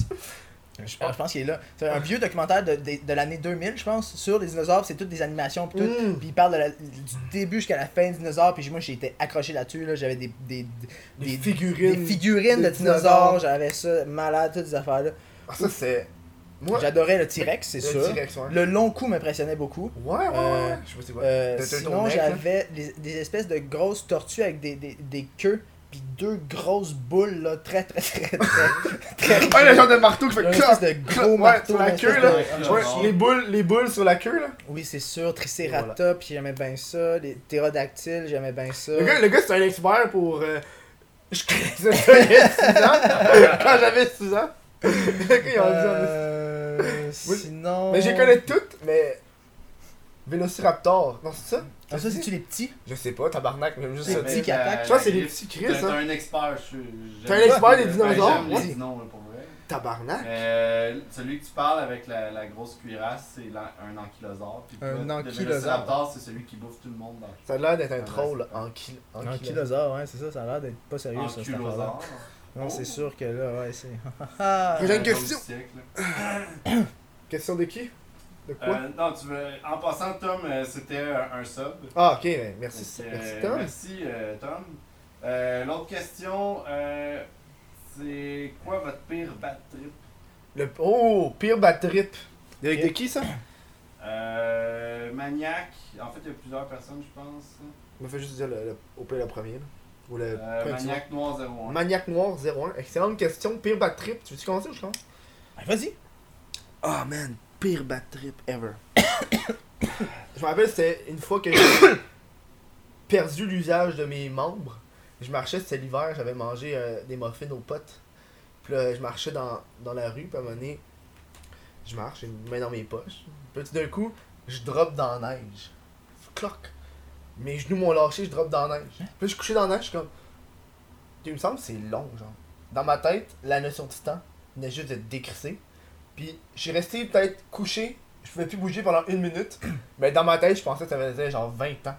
Je, pense- je pense qu'il est là. C'est un vieux documentaire de, de, de l'année 2000, je pense, sur les dinosaures. C'est toutes des animations. Puis tout. Mm. Puis il parle de la- du début jusqu'à la fin des dinosaures. Puis moi, j'ai été accroché là-dessus. Là. J'avais des, des, Des figurines. des figurines de dinosaures. J'avais ça malade, toutes ces affaires-là. Ah, ça, c'est. Moi, J'adorais le T-Rex, c'est sûr. Ouais. Le long cou m'impressionnait beaucoup. Ouais, ouais, ouais. Euh, Je sais pas. Euh, sinon, j'avais des, des espèces de grosses tortues avec des, des, des queues, puis deux grosses boules, là, très, très, très, très, très. Ah, le genre de marteau qui fait Une clac, de gros ouais, marteau. sur la queue, là. de- Ouais, les boules, les boules sur la queue, là. Oui, c'est sûr. Triceratops, j'aimais bien ça. Les ptérodactyles, j'aimais bien ça. Le gars, le gars c'est un expert pour. euh, Je connaissais ça il y a 6 ans. Quand j'avais 6 ans. Le gars, il a dit. Euh. Sinon. Mais je connais toutes, mais. Vélociraptor. Non, c'est ça? Ah, ça, c'est-tu les petits? Je sais pas, tabarnak, même juste Les ça. petits qui attaquent. Je pense que c'est les petits Chris, T'es hein. un expert, je suis. T'es un expert des Ben, dinosaures, J'aime ouais. les là, pour vrai. Tabarnak. Euh, celui que tu parles avec la, la grosse cuirasse, c'est un ankylosaure. Puis Un toi, le ankylosaure. Vélociraptor, c'est celui qui bouffe tout le monde dans Ça a l'air d'être un troll en kill. Un kilosaure, ouais, c'est ça. Ça a l'air d'être pas sérieux, ça, cette affaire-là. Ankylosaure. Non, c'est sûr que là, ouais, c'est. J'ai une Un question. siècle. Question de qui? De quoi? Euh, non, tu veux. En passant, Tom, euh, c'était un, sub. Ah, ok, ben, merci. Que, Merci, euh, Tom. Merci, euh, Tom. Euh, L'autre question, euh, c'est quoi votre pire bad trip? Le... Oh, pire bad trip. De, de qui ça? Euh, Maniac, en fait, il y a plusieurs personnes, je pense. Je me fais juste dire le, le- au pire le premier. Là. Ou le Euh, Maniac Noir 01. vois. Maniac Noir 01. Excellente question. Pire bad trip. Tu veux-tu commencer ou je commence? Ben, Vas-y. Oh man, pire bad trip ever. je me rappelle, c'était une fois que j'ai perdu l'usage de mes membres. Je marchais, c'était l'hiver, j'avais mangé euh, des muffins aux potes. Puis là, je marchais dans, dans la rue, puis à un moment donné, je marche, j'ai une main dans mes poches. Puis tout d'un coup, je drop dans la neige. Cloc. Mes genoux m'ont lâché, je drop dans la neige. Puis là, je suis couché dans la neige, je suis comme. Il me semble que c'est long, genre. Dans ma tête, la notion de temps venait juste d'être décrissée. Puis je suis resté peut-être couché, je pouvais plus bouger pendant une minute. Mais dans ma tête, je pensais que ça faisait genre 20 ans.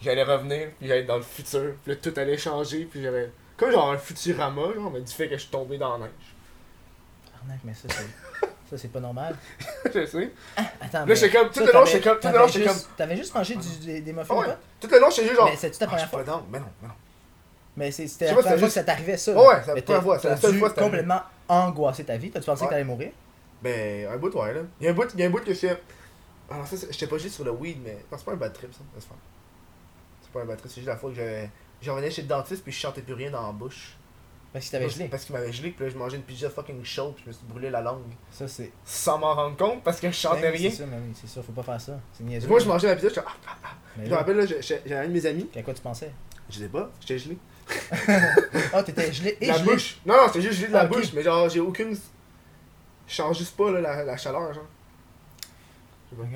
J'allais revenir, puis j'allais être dans le futur, puis là, tout allait changer, puis j'avais Comme genre un Futurama, genre, mais du fait que je suis tombé dans la neige. Arnaque, mais ça, c'est. Ça, c'est pas normal. je sais. Attends, Là, j'étais comme, tout ça, le long, j'étais comme, tout le long, t'avais j'étais comme. juste- T'avais juste mangé du, des, des muffins Ah ouais. Tout le long, j'étais juste genre. Mais c'est-tu ta Ah, première fois? down. Mais non, mais non. Mais c'était la première fois juste- que ça t'arrivait ça. Ouais, c'est la première fois, c'est la seule fois complètement angoisser ta vie. T'as-tu pensé que t'allais mourir? Ben, un bout, ouais, là. Il y a un bout, il y a un bout que je fais. Ah, ça, j'étais pas juste sur le weed, mais. Non, c'est pas un bad trip, ça. C'est pas un bad trip, c'est juste la fois que j'avais. J'en revenais chez le dentiste, puis je chantais plus rien dans la bouche. Parce que t'avais gelé. Parce qu'il m'avait gelé, puis là, je mangeais une pizza fucking chaude, puis je me suis brûlé la langue. Ça, c'est. Sans m'en rendre compte, parce que je chantais Ben oui, rien. C'est ça, mais oui, c'est ça. Faut pas faire ça. C'est niaiseux. Moi, je mangeais la pizza, je suis ah, ah, ah. Mais Je me là, rappelle, là, j'avais un de mes amis, puis à quoi tu pensais? je sais pas, j'étais gelé. Ah, t'étais gelé et la gelé? bouche. Non, non, c'était juste gelé de la Ah, bouche, mais genre, j'ai aucune. Je change juste pas, là, la, la chaleur, genre.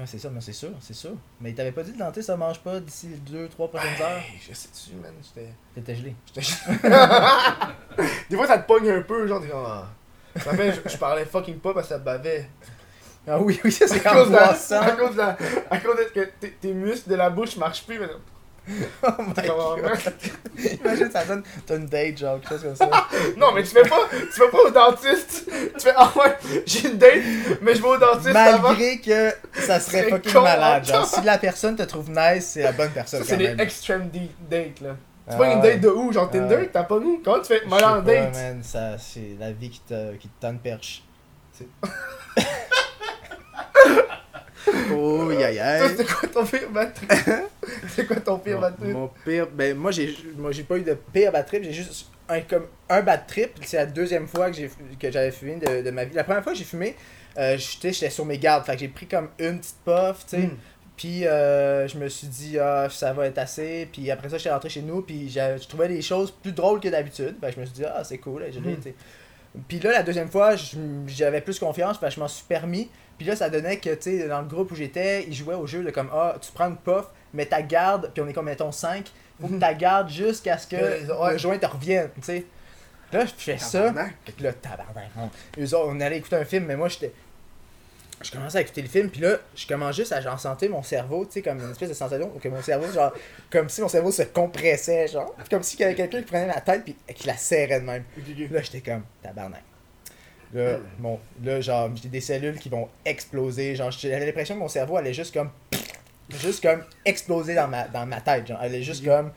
C'est ça, mais c'est sûr, c'est sûr. Mais t'avais pas dit le dentiste, ça mange pas d'ici les 2-3 prochaines heures? Je sais-tu, man, j'étais. T'étais gelé. J'étais Des fois, ça te pogne un peu, genre, ah. Je parlais fucking pas parce que ça bavait. Ah oui, oui, c'est À quand cause, de la, boissant. à cause de à cause de que tes, tes muscles de la bouche marchent plus, mais. Oh my god. Imagine, ça donne. T'as une date, genre, quelque chose comme ça. Non, mais tu fais pas, tu vas pas au dentiste. Tu fais, ah ouais, j'ai une date, mais je vais au dentiste avant. Malgré que ça serait C'est fucking con, malade. Genre, si la personne te trouve nice, c'est la bonne personne Ça, c'est des extreme dates, là. Tu Ah pas une date de où Genre Ah Tinder? ouais. T'as pas nous Comment tu fais mal en date? man, ça, c'est la vie qui te, qui te tend perche. Oh, aïe Toi, c'était quoi ton pire bad trip? C'est quoi ton pire Mon- bad trip? Mon pire, ben moi j'ai moi j'ai pas eu de pire bad trip, j'ai juste un comme un bad trip, c'est la deuxième fois que j'ai que j'avais fumé de, de ma vie. La première fois que j'ai fumé, euh, j'étais j'étais sur mes gardes, fait que j'ai pris comme une petite puff, tu sais. Mm. Puis euh, je me suis dit ah ça va être assez, puis après ça j'étais rentré chez nous, puis j'ai- je trouvais des choses plus drôles que d'habitude. Fait que je me suis dit ah c'est cool, j'ai Mm. Puis là la deuxième fois, je- j'avais plus confiance, fait que je m'en suis permis. Puis là, ça donnait que, tu sais, dans le groupe où j'étais, ils jouaient au jeu de comme, ah, tu prends une puff, mais ta garde, puis on est comme, mettons, 5, faut que ta garde jusqu'à ce que ouais. le joint te revienne, tu sais. Là, je fais ça. Que là, tabarnak. on- Eux autres, on allait écouter un film, mais moi, j'étais. Je commençais à écouter le film, puis là, je commence juste à genre sentir mon cerveau, tu sais, comme une espèce de sensation, que mon cerveau, genre, comme si mon cerveau se compressait, genre. Comme si quelqu'un qui prenait ma tête, puis qui la serrait de même. Là, j'étais comme, tabarnak. Là, bon, là, genre, j'ai des cellules qui vont exploser. Genre, j'avais l'impression que mon cerveau allait juste comme. Juste comme exploser dans ma, dans ma tête. Genre, elle allait juste comme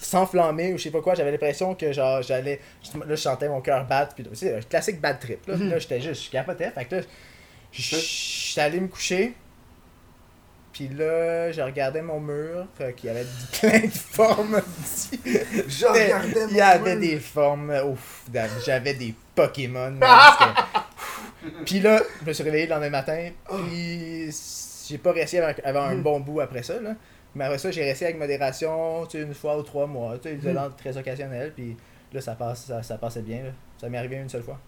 s'enflammer ou je sais pas quoi. J'avais l'impression que, genre, j'allais. Là, je sentais mon cœur battre. Puis, c'est un classique bad trip. Là, là j'étais juste, je capotais. Fait que là, j'étais allé me coucher. Puis là, je regardais mon mur, y avait plein de formes. Je regardais Il y avait mon des formes. Ouf, j'avais des Pokémon. puis là, je me suis réveillé le lendemain matin. Puis j'ai pas réussi à avoir un bon bout après ça. Là. Mais après ça, j'ai resté avec modération, tu sais, une fois ou trois mois. Tu sais, violent très occasionnel. Puis là, ça, passe, ça, ça passait bien. Là. Ça m'est arrivé une seule fois.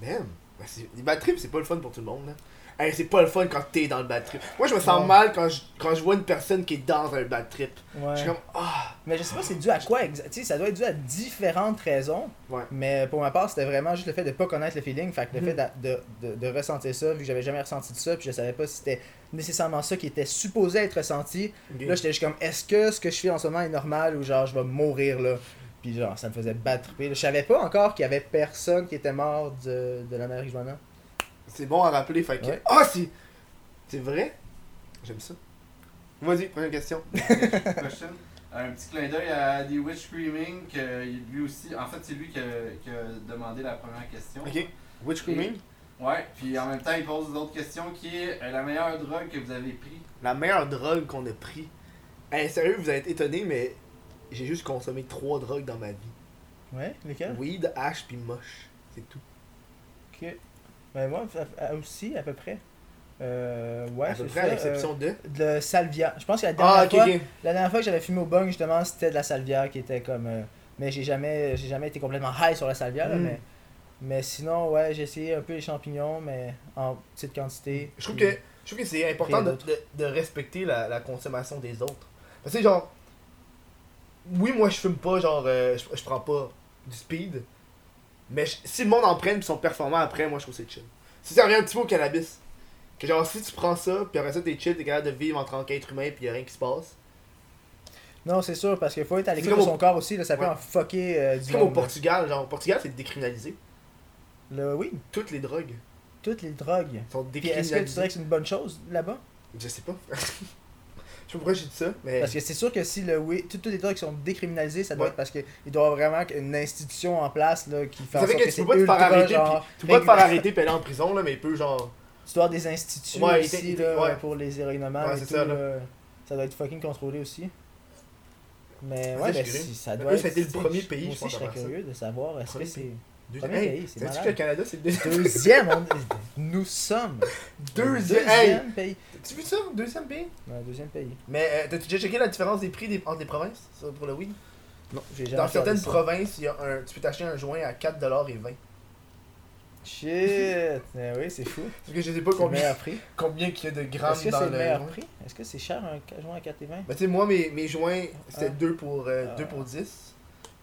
Man, ben, les bad trips, c'est pas le fun pour tout le monde. Là. Hey, c'est pas le fun quand t'es dans le bad trip. Moi, je me sens Ouais. mal quand je, quand je vois une personne qui est dans un bad trip. Ouais. Je suis comme, ah, Mais je sais pas c'est dû à quoi. Tu sais, ça doit être dû à différentes raisons. Ouais. Mais pour ma part, c'était vraiment juste le fait de pas connaître le feeling. Fait que le Mhm. fait d'a- de, de, de ressentir ça, vu que j'avais jamais ressenti de ça, puis je savais pas si c'était nécessairement ça qui était supposé être ressenti. Là, j'étais juste comme, est-ce que ce que je fais en ce moment est normal ou genre je vais mourir là? Puis genre, ça me faisait battre. Je savais pas encore qu'il y avait personne qui était mort de, de la marijuana. C'est bon à rappeler. Fait que, Ouais. ah, c'est. C'est vrai? J'aime ça. Vas-y, première question. Question. Un petit clin d'œil à The Witch Screaming, que lui aussi, en fait, c'est lui qui a, qui a demandé la première question. Ok. Witch Screaming? Ouais, puis en même temps, il pose d'autres questions qui est euh, la meilleure drogue que vous avez pris? La meilleure drogue qu'on a pris. Hey, sérieux, vous allez être étonné, mais j'ai juste consommé trois drogues dans ma vie Ouais, lesquels? weed, hash, puis moche. C'est tout. Ok. Ben moi aussi, à peu près. Euh, ouais, à peu près, ça, à l'exception de? euh, de salvia. Je pense que la dernière, Ah, fois, la dernière fois que j'avais fumé au bong, justement, c'était de la salvia qui était comme. euh, mais j'ai jamais, j'ai jamais été complètement high sur la salvia, là, Mm. mais, mais sinon, ouais, j'ai essayé un peu les champignons, mais en petite quantité. Je trouve que, je trouve que c'est important de, de, de respecter la, la consommation des autres. Parce que, genre, oui, moi je fume pas, genre, euh, je, je prends pas du speed. Mais je- si le monde en prenne et sont performants après, moi je trouve que c'est chill. Si ça revient un petit peu au cannabis, que genre, si tu prends ça, puis après ça t'es chill, t'es capable de vivre en tant qu'être humain, puis y a rien qui se passe. Non, c'est sûr, parce qu'il faut être à l'écoute comme de au- son corps aussi, là, ça peut Ouais. en fucker euh, du C'est comme au là. Portugal, genre, au Portugal, c'est décriminalisé. Là, oui, Toutes les drogues toutes les drogues. sont Puis est-ce que tu dirais décriminalisées. que c'est une bonne chose là-bas? Je sais pas. je sais pas pourquoi j'ai dit ça, mais. Parce que c'est sûr que si le oui, toutes, toutes les drogues qui sont décriminalisées, ça doit Ouais. être parce qu'il doit y avoir vraiment une institution en place là, qui fait en sorte que que tu peux pas te faire arrêter, genre, Tu peux pas te faire arrêter et aller en prison, là, mais il peut, genre. Tu dois avoir des instituts Ouais, aussi il- là, ouais. pour les héroïnomans Ouais, et tout. ça, là. Ça doit être fucking contrôlé aussi. Mais ouais, ben, si, ça doit eux, être. a été le premier je- pays, je je serais curieux de savoir est-ce que c'est. Deuxième. Hey, pays, c'est Sais-tu que malade. le Canada, c'est le deuxième? Deuxième, on- nous sommes. Deuxième. Hey! Deuxième pays. Tu vu ça? Deuxième pays? Ouais, deuxième pays. Mais euh, t'as-tu déjà checké la différence des prix des, entre les provinces ça, pour le weed? Non, j'ai jamais Dans regardé certaines ça. provinces, il y a un, tu peux t'acheter un joint à 4,20$. Shit! Eh oui, c'est fou. Parce que je sais pas C'est le combien, meilleur prix. combien qu'il y a de grammes Est-ce que dans c'est le le meilleur joint? prix? Est-ce que c'est cher un joint à 4,20? Ben, tu sais, moi, mes, mes joints, c'était Ah. 2 pour, euh, Ah. 2 pour 10.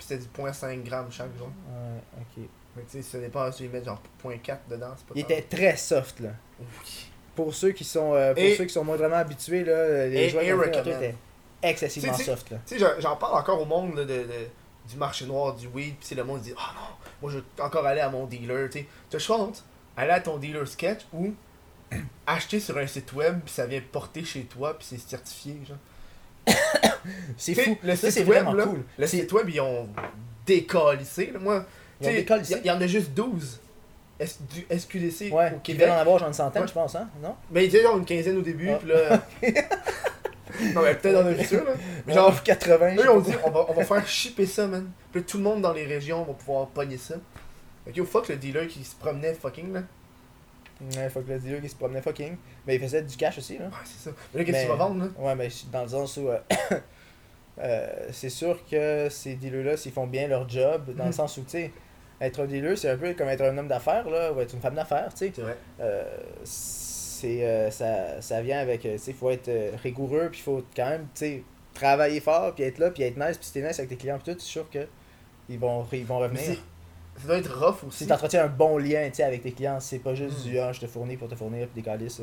Puis c'était du 0.5 grammes chaque joint. Ouais, ok. Mais tu sais, ça dépend si tu les mets genre 0.4 dedans, c'est pas Il était très soft là. Oui. Pour ceux qui sont euh, pour Et- ceux qui sont moindrement habitués là, les Et- joueurs et étaient excessivement soft là. Tu sais, j'en- parle encore au monde là, de, de- du marché noir, du weed, pis c'est le monde dit Ah non, moi je veux encore aller à mon dealer, tu sais. Tu as entre aller à ton dealer sketch ou acheter sur un site web, puis ça vient porter chez toi, puis c'est certifié, genre. C'est fou. Le Ça site c'est vraiment là, cool. le site web, ils ont décalissé, moi. Ils ont décalissé? Il y, en a juste 12. S- du SQDC Ouais, au qui Québec. en avoir genre une centaine, Ouais. je pense hein, non? Mais il y a genre une quinzaine au début, Ah. puis là. non, mais peut-être dans le futur, là. Mais Genre genre, 80. je Eux, ils ont pas dit, on va, on va faire shipper ça, man. Puis tout le monde dans les régions va pouvoir pogner ça. Ok, au fuck le dealer qui se promenait fucking là. Ouais, faut que le dealer qui se promenait fucking. Mais il faisait du cash aussi là. Ouais, c'est ça. Mais là, qu'est-ce Mais- qu'il va vendre là? Ouais, mais dans le sens où. euh, euh, c'est sûr que ces dealers-là, s'ils font bien leur job, dans le Mhm. sens où, tu sais, être un dealer, c'est un peu comme être un homme d'affaires, là, ou être une femme d'affaires, tu sais. C'est vrai. Euh, c'est, euh, ça, ça vient avec, tu sais, il faut être rigoureux, puis il faut quand même, tu sais, travailler fort, puis être là, puis être nice, puis si t'es nice avec tes clients, puis tout, c'est sûr que ils vont, ils vont revenir. Ça doit être rough Si aussi. t'entretiens un bon lien, avec tes clients, c'est pas juste Mhm. du ah, je te fournis pour te fournir, puis des calices.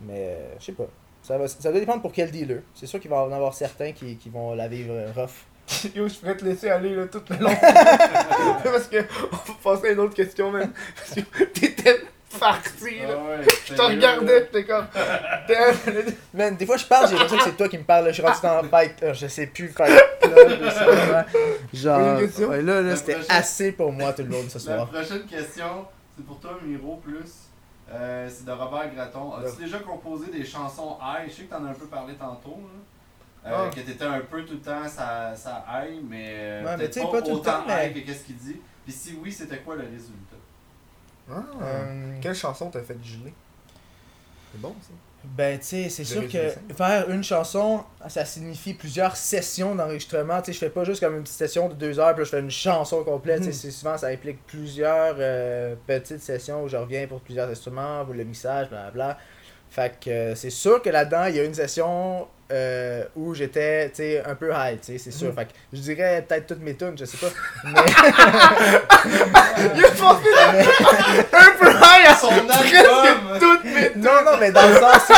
Mais, euh, je sais pas. Ça, va, ça doit dépendre pour quel dealer. C'est sûr qu'il va en avoir certains qui, qui vont la vivre euh, rough. Yo, je pourrais te laisser aller là tout le long. Parce que on va passer à une autre question, man. Parce que t'étais parti là. Ah ouais, Je te regardais, j'étais comme. Man, des fois je parle, j'ai l'impression que c'est toi qui me parles. là. Je suis rendu dans Fight. là. Je sais plus sais pas. Genre, ouais, là, là La c'était prochaine. assez pour moi tout le long de ce La soir. prochaine question, c'est pour toi, Miro, plus. Euh, c'est de Robert Graton. As-tu déjà composé des chansons high Je sais que t'en as un peu parlé tantôt. Là. Euh, Ah. Que t'étais un peu tout le temps ça, ça high, mais euh, Ouais, mais peut-être tu sais, pas, pas tout le autant temps, mais- high que qu'est-ce qu'il dit. Puis si oui, c'était quoi le résultat? Ah. Euh, Quelle chanson t'as fait geler C'est bon ça. Ben, tu sais, c'est sûr que faire une chanson, ça signifie plusieurs sessions d'enregistrement. Tu sais, je fais pas juste comme une petite session de deux heures, puis là, je fais une chanson complète. Tu sais, Mhm. c'est souvent, ça implique plusieurs euh, petites sessions où je reviens pour plusieurs instruments, pour le mixage, blablabla. Fait que euh, c'est sûr que là-dedans, il y a une session euh, où j'étais, un peu high, c'est sûr. Fait que je dirais peut-être toutes mes tunes, je sais pas. Mais, Il un peu high à Son album toutes mes non, non, mais dans le sens,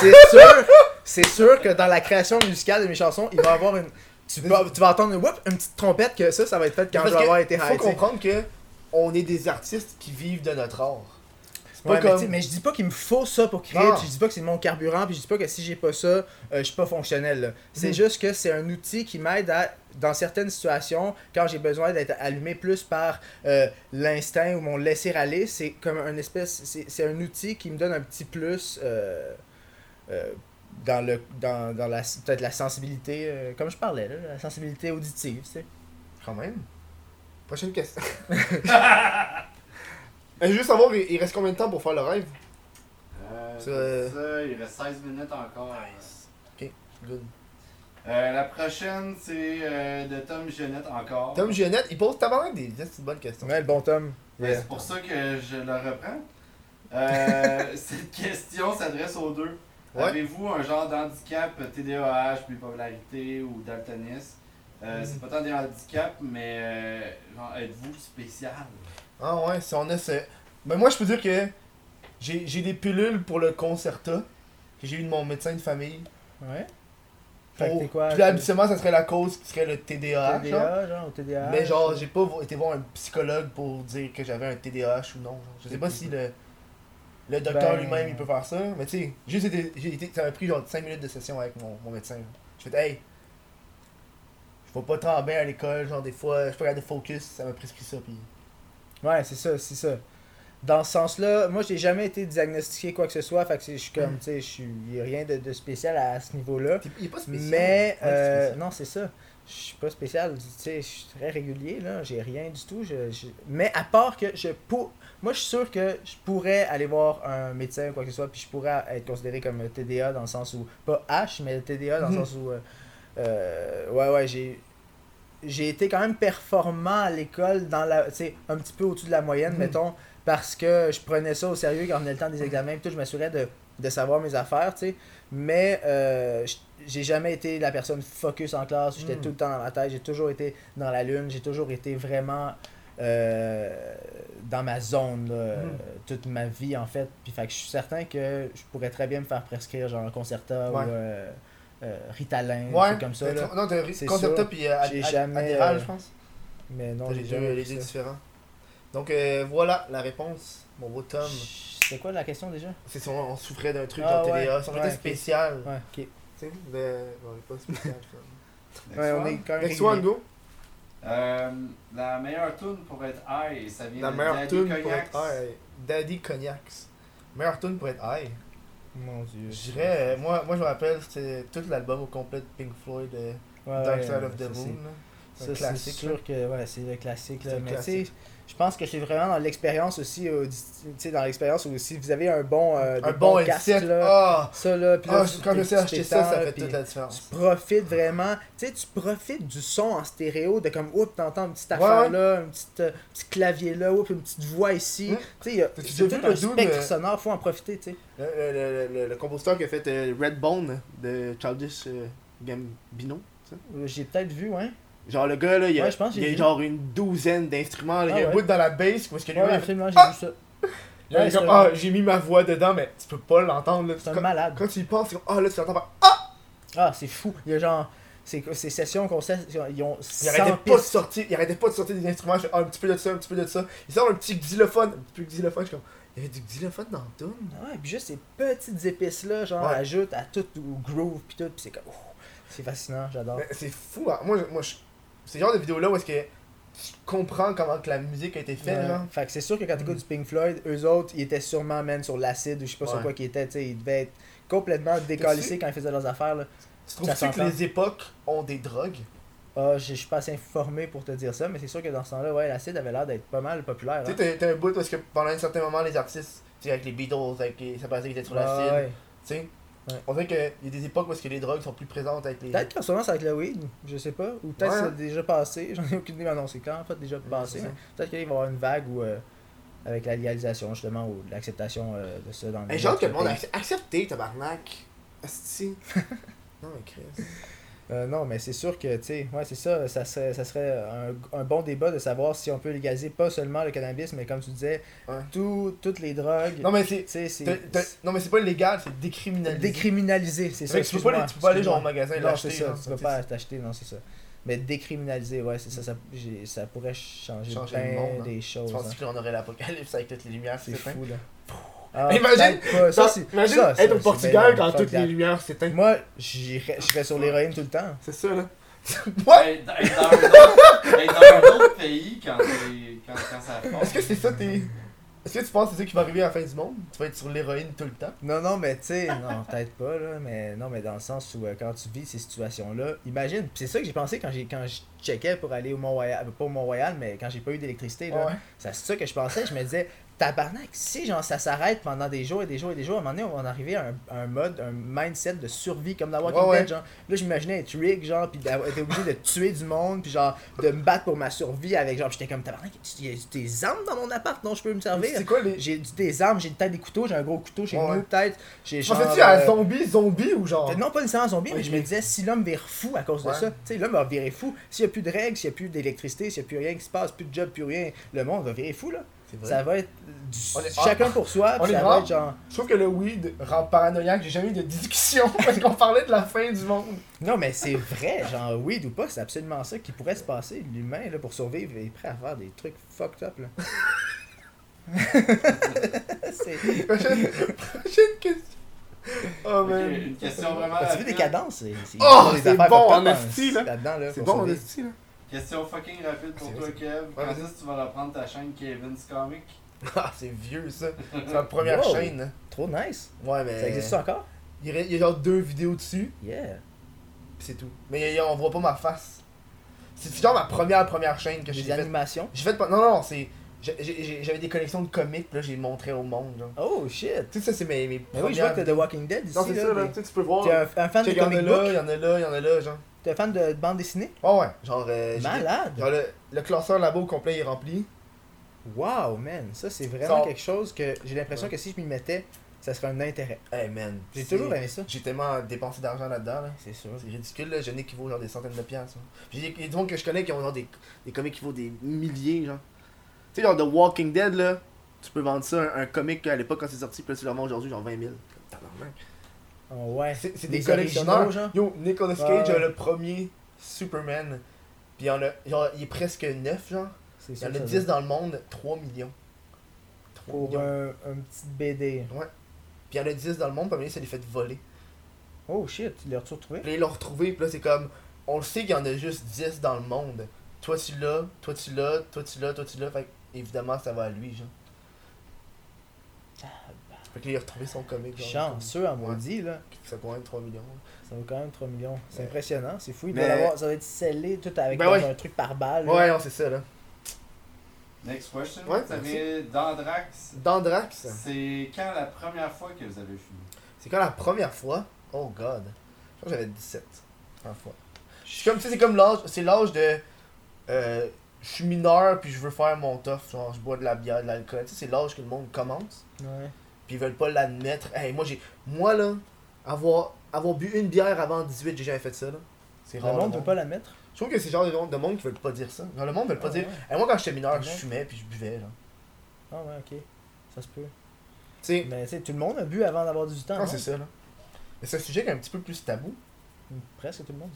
c'est sûr, c'est sûr que dans la création musicale de mes chansons, il va y avoir une. Tu vas, tu vas entendre une, whoop, une petite trompette que ça, ça va être fait quand Parce je vais avoir été faut high. tu sais. comprendre que on est des artistes qui vivent de notre art. C'est pas Ouais, mais, comme. mais je dis pas qu'il me faut ça pour créer, je dis pas que c'est mon carburant, puis je dis pas que si j'ai pas ça, euh, je suis pas fonctionnel. C'est Mhm. juste que c'est un outil qui m'aide à, dans certaines situations, quand j'ai besoin d'être allumé plus par euh, l'instinct ou mon laisser aller, c'est comme un espèce, c'est c'est un outil qui me donne un petit plus euh, euh, dans le, dans, dans la, peut-être la sensibilité, comme je parlais là, la sensibilité auditive, tu sais. Quand même. Prochaine question. Euh, juste savoir, il reste combien de temps pour faire le rêve? Euh, Ça- ça, il reste 16 minutes encore. Good. Euh, la prochaine, c'est euh, de Tom Jeannette encore. Tom Jeannette, il pose tabarnak des bonnes questions. Ouais, le bon Tom. Ben, Yeah. C'est pour ça que je le reprends. Euh, cette question s'adresse aux deux. Ouais. Avez-vous un genre d'handicap, TDAH, bipolarité ou daltonisme? Euh, Mhm. C'est pas tant des handicaps, mais euh, genre, êtes-vous spécial? Ah ouais, si on a ce. Ben moi, je peux dire que j'ai j'ai des pilules pour le Concerta que j'ai eu de mon médecin de famille. Ouais. Fait que t'es quoi, Puis là, habituellement, ça serait la cause qui serait le TDAH. genre. TDA, genre, au TDA. Mais genre, j'ai pas été voir un psychologue pour dire que j'avais un TDAH ou non. genre. Je sais pas si le, le docteur Ben- lui-même il peut faire ça. Mais tu sais, juste j'ai été, ça m'a pris genre 5 minutes de session avec mon, mon médecin. Je fais, hey, je vais pas trop bien à l'école, genre des fois, je peux regarder focus, ça m'a prescrit ça. Puis... Ouais, c'est ça, c'est ça. Dans ce sens-là, moi, j'ai jamais été diagnostiqué quoi que ce soit, fait que je suis comme, Mm. tu sais, je suis. rien de, de spécial à, ce niveau-là. Il est pas spécial. Mais, Ouais, euh, spécial. non, c'est ça. Je suis pas spécial, tu sais, je suis très régulier, là, j'ai rien du tout. Je, je- Mais à part que je pour... Moi, je suis sûr que je pourrais aller voir un médecin ou quoi que ce soit, puis je pourrais être considéré comme TDA dans le sens où, pas H, mais TDA dans le Mhm. sens où, euh, euh, ouais, ouais, j'ai j'ai été quand même performant à l'école dans la un petit peu au-dessus de la moyenne Mhm. mettons parce que je prenais ça au sérieux quand on venait le temps des examens puis tout je m'assurais de, de savoir mes affaires tu sais mais euh, j'ai jamais été la personne focus en classe j'étais Mhm. tout le temps dans ma tête j'ai toujours été dans la lune j'ai toujours été vraiment euh, dans ma zone là, toute ma vie en fait puis fait que je suis certain que je pourrais très bien me faire prescrire genre un Concerta Ouais. ou euh, euh, Ritalin Ouais, trucs comme ça là. tu- non, Concerta sûr. puis euh, J'ai jamais, Adderall, euh, je pense. mais non les jamais deux, les deux différents. Donc euh, voilà la réponse, mon beau Tom. C'est quoi la question déjà? C'est son, on souffrait d'un truc Ah, dans ouais, TDA, ça aurait été spécial. Ouais, ok. Tu sais, mais on est pas spécial. Ouais, on est quand même Next one, go. Euh, la meilleure tune pour être high, ça vient La de meilleure Daddy tune pour Cognac. être high. Daddy Cognacs. Meilleure tune pour être high. Mon dieu. Je dirais, euh, moi, moi je me rappelle, c'était tout l'album au complet de Pink Floyd, euh, Ouais, Dark ouais, Side of the Moon. c'est- classique. là. sûr que ouais, c'est le classique. Là. C'est un Mais tu classique. sais, je pense que c'est vraiment dans l'expérience aussi. euh, tu sais, dans l'expérience où si vous avez un bon, euh, Un bon bons casques, headset. là, Ah! ça là, puis là, Ah, tu- quand je tu sais acheter ça, ça fait toute la Tu différence. profites vraiment, tu sais, tu profites du son en stéréo, de comme, oups, t'entends une petite affaire Ouais. là, un petit, euh, petit clavier là, oups, une petite voix ici. Mm. Tu sais, il y a tout un spectre euh, sonore, faut en profiter, tu sais. Le, le, le, le- le compositeur qui a fait euh, Redbone de Childish euh, Gambino. tu. Euh, J'ai peut-être vu, ouais. Genre le gars là, il y a, Ouais, il y genre une douzaine d'instruments. là. Ah il y a un ouais. bout dans la bass parce que lui, Ouais, absolument, j'ai Ah! vu ça. là, il comme, ah, j'ai mis ma voix dedans, mais tu peux pas l'entendre. là. C'est un malade. quand tu y penses, c'est comme, ah là, tu l'entends pas. Ah, c'est fou. Il y a genre. Ces, sessions qu'on sait, ils ont Il 100 arrêtait pas de sortir, il arrêtait pas de sortir des instruments. Je fais, ah, un petit peu de ça, un petit peu de ça. Il sort un petit xylophone, un petit peu de xylophone. Je suis comme, il y avait du xylophone dans le tune. Ouais, puis juste ces petites épices là, genre, Ouais. ajoutent à tout au groove, puis tout, puis c'est comme. c'est fascinant, j'adore. Mais C'est fou. hein. Moi, moi je- c'est le genre de vidéo là où est-ce que tu comprends comment que la musique a été faite. Ouais. genre. Fait que c'est sûr que quand t'écoutes Mm. du Pink Floyd, eux autres, ils étaient sûrement, man, sur l'acide ou je sais pas sur quoi qu'ils étaient, tu sais, ils devaient être complètement décalissés quand ils faisaient leurs affaires, là. Tu trouves-tu Ça que les époques ont des drogues? Ah, je je suis pas assez informé pour te dire ça, mais c'est sûr que dans ce temps-là, ouais, l'acide avait l'air d'être pas mal populaire. Tu Hein. sais, t'as- un bout parce que pendant un certain moment, les artistes, tu sais, avec les Beatles, avec les, ça paraissait qu'ils étaient sur la Ouais, scène. ouais. Tu sais, Ouais. on dirait qu'il y a des époques où que les drogues sont plus présentes avec les. Peut-être qu'en ce moment, c'est avec le weed, je sais pas. Ou peut-être Ouais. que c'est déjà passé, j'en ai aucune idée, mais non, c'est quand en fait déjà passé. ça. Peut-être qu'il va y avoir une vague où, euh, avec la légalisation justement, ou l'acceptation euh, de ça dans Hey, les j'ai hâte que le monde accepte accepté, tabarnak. Asti. non, mais Chris. Euh, non, mais c'est sûr que, tu sais, ouais, c'est ça, ça serait, ça serait un, un bon débat de savoir si on peut légaliser pas seulement le cannabis, mais comme tu disais, Ouais. tout, toutes les drogues. Non, mais c'est. Non, mais c'est pas illégal, c'est décriminalisé. Décriminaliser, c'est ça. Tu peux pas, tu peux pas aller genre au magasin et Non, l'acheter. c'est ça, tu peux pas t'acheter, non, c'est ça. Mais décriminaliser, ouais, c'est ça, ça, j'ai- ça pourrait changer, Changer le monde, hein. des choses. penses hein. qu'on aurait l'apocalypse avec toutes les lumières C'est fou, là. Ah, Imagine- pas, ça, c'est- Imagine ça, être au Portugal quand toutes les lumières s'éteignent. Moi, j'irais- je serais sur l'héroïne tout le temps. C'est ça, là. Dans, hey, dans un autre, dans un autre pays, quand, quand, quand ça fond. Est-ce que c'est ça tes. Est-ce que tu penses que c'est ça qui va arriver à la fin du monde? Tu vas être sur l'héroïne tout le temps? Non, non, mais tu sais, non, peut-être pas, là, mais non, mais dans le sens où euh, quand tu vis ces situations-là, imagine, pis c'est ça que j'ai pensé quand j'ai quand je checkais pour aller au Mont-Royal, pas au Mont-Royal, mais quand j'ai pas eu d'électricité, là, Ouais. c'est ça que je pensais, je me disais, tabarnak, si genre ça s'arrête pendant des jours et des jours et des jours, à un moment donné, on va en arriver à un, un mode, un mindset de survie comme dans Walking Ouais, ouais. Dead, genre, là j'imaginais être Rick, genre, pis d'avoir été obligé de tuer du monde, puis genre, de me battre pour ma survie avec, genre, j'étais comme, tabarnak, il y a des armes dans mon appart? Dont je peux me servir? C'est quoi les. J'ai des armes, j'ai peut-être des couteaux, j'ai un gros couteau chez nous, peut-être. J'ai genre. Pensais-tu à euh, zombie, zombie ou genre? Non, pas nécessairement zombie, mais je me disais, si l'homme vire fou à cause de Ouais. ça, tu sais, l'homme va virer fou. S'il n'y a plus de règles, s'il n'y a plus d'électricité, s'il n'y a plus rien qui se passe, plus de job, plus rien, le monde va virer fou, là. Ça va être du- est- chacun pour soi, on est ça va être genre. Je trouve que le weed rend paranoïaque. J'ai jamais eu de discussion parce qu'on parlait de la fin du monde. Non, mais c'est vrai, genre weed ou pas, c'est absolument ça qui pourrait se passer. L'humain, là, pour survivre, est prêt à faire des trucs fucked up, là. c'est. Prochaine, prochaine question. Oh man. une question vraiment As-tu vu des cadences? C'est Oh, des c'est affaires bon en esti, là? C'est bon, est là? Question fucking rapide pour toi, Kev. Quand est-ce que tu vas reprendre ta chaîne Kevin's Comic? Ah, c'est vieux ça. C'est ma première Wow. chaîne. hein. Trop nice. Ouais, mais. Ça existe encore? Il y a, il y a genre deux vidéos dessus, Yeah. pis c'est tout. Mais il y a- on voit pas ma face. C'est genre ma première première chaîne que j'ai Des faite. animations? J'ai fait. pas- Non, non, c'est. J'avais des collections de comics, là, j'ai montré au monde. Genre. Oh shit. Tu sais, ça, c'est mes, mes Mais oui, je vois que t'as The Walking Dead ici. Non, c'est ça, là. des- Tu peux voir. T'es un, un fan de Il y en a là, il y en a là, il y en a là, genre. T'es fan de bande dessinée? Ouais, ouais. Genre, euh, Malade! genre le, le classeur là-bas au complet est rempli. Wow, man! Ça, c'est vraiment quelque chose que j'ai l'impression que si je m'y mettais, ça serait un intérêt. Hey man. J'ai c'est- toujours aimé ça. J'ai tellement dépensé d'argent là-dedans, là. C'est sûr. C'est ridicule, là. J'en ai qui vaut genre des centaines de piastres. hein. Puis il y a- il y a des gens que je connais qui ont genre des, des comics qui vaut des milliers, genre. Tu sais, genre The Walking Dead, là. Tu peux vendre ça, un, un comic à l'époque quand c'est sorti, puis là tu le vends aujourd'hui, genre 20 000. Tabarnak. Oh, ouais. C'est Des collectionneurs. originaux, genre? Yo, Nicolas Cage Ouais. a le premier Superman. Puis il y en a, genre, il est presque neuf, genre. C'est Il y en a ça 10 doit- dans le monde, 3 millions. 3 Pour millions. un, un petit BD. Puis il y en a 10 dans le monde, puis ça les fait voler. Oh shit, tu l'as retrouvé? Puis là, ils l'ont retrouvé, puis là, c'est comme. On le sait qu'il y en a juste 10 dans le monde. Toi, tu l'as, toi, tu l'as, toi, tu l'as, toi, tu l'as. Fait que, évidemment, ça va à lui, genre. Fait que là, il a retrouvé son comic, genre. Chanceux à maudit, là. Ça coûte quand même 3 millions. Ça vaut quand même 3 millions. C'est Ouais. impressionnant, c'est fou. Il Mais- doit l'avoir, ça va être scellé tout avec Ben ouais. un truc par balle. là. Ouais, non, c'est ça, là. Next question. Ouais, vous avez Dandrax. Dandrax, C'est quand la première fois que vous avez fumé? C'est quand la première fois? Oh god. Je crois que j'avais 17. Première fois. C'est comme, tu sais, c'est comme l'âge. C'est l'âge de. Euh, je suis mineur, puis je veux faire mon tough. Genre, je bois de la bière, de l'alcool. Tu sais, c'est l'âge que le monde commence. Ouais. Puis ils veulent pas l'admettre. Hey, moi j'ai moi là avoir avoir bu une bière avant 18, j'ai jamais fait ça là. C'est Le rare. monde peut pas l'admettre? Je trouve que c'est le genre de monde, de monde qui veulent pas dire ça. Genre le monde veut pas Ah, dire. ouais. Hey, moi quand j'étais mineur, Le je fumais puis je buvais genre. Ah ouais, ok. Ça se peut. Tu sais, Mais tu sais, tout le monde a bu avant d'avoir 18 ans. non, non? c'est ça là. Mais c'est un sujet qui est un petit peu plus tabou. Presque tout le monde.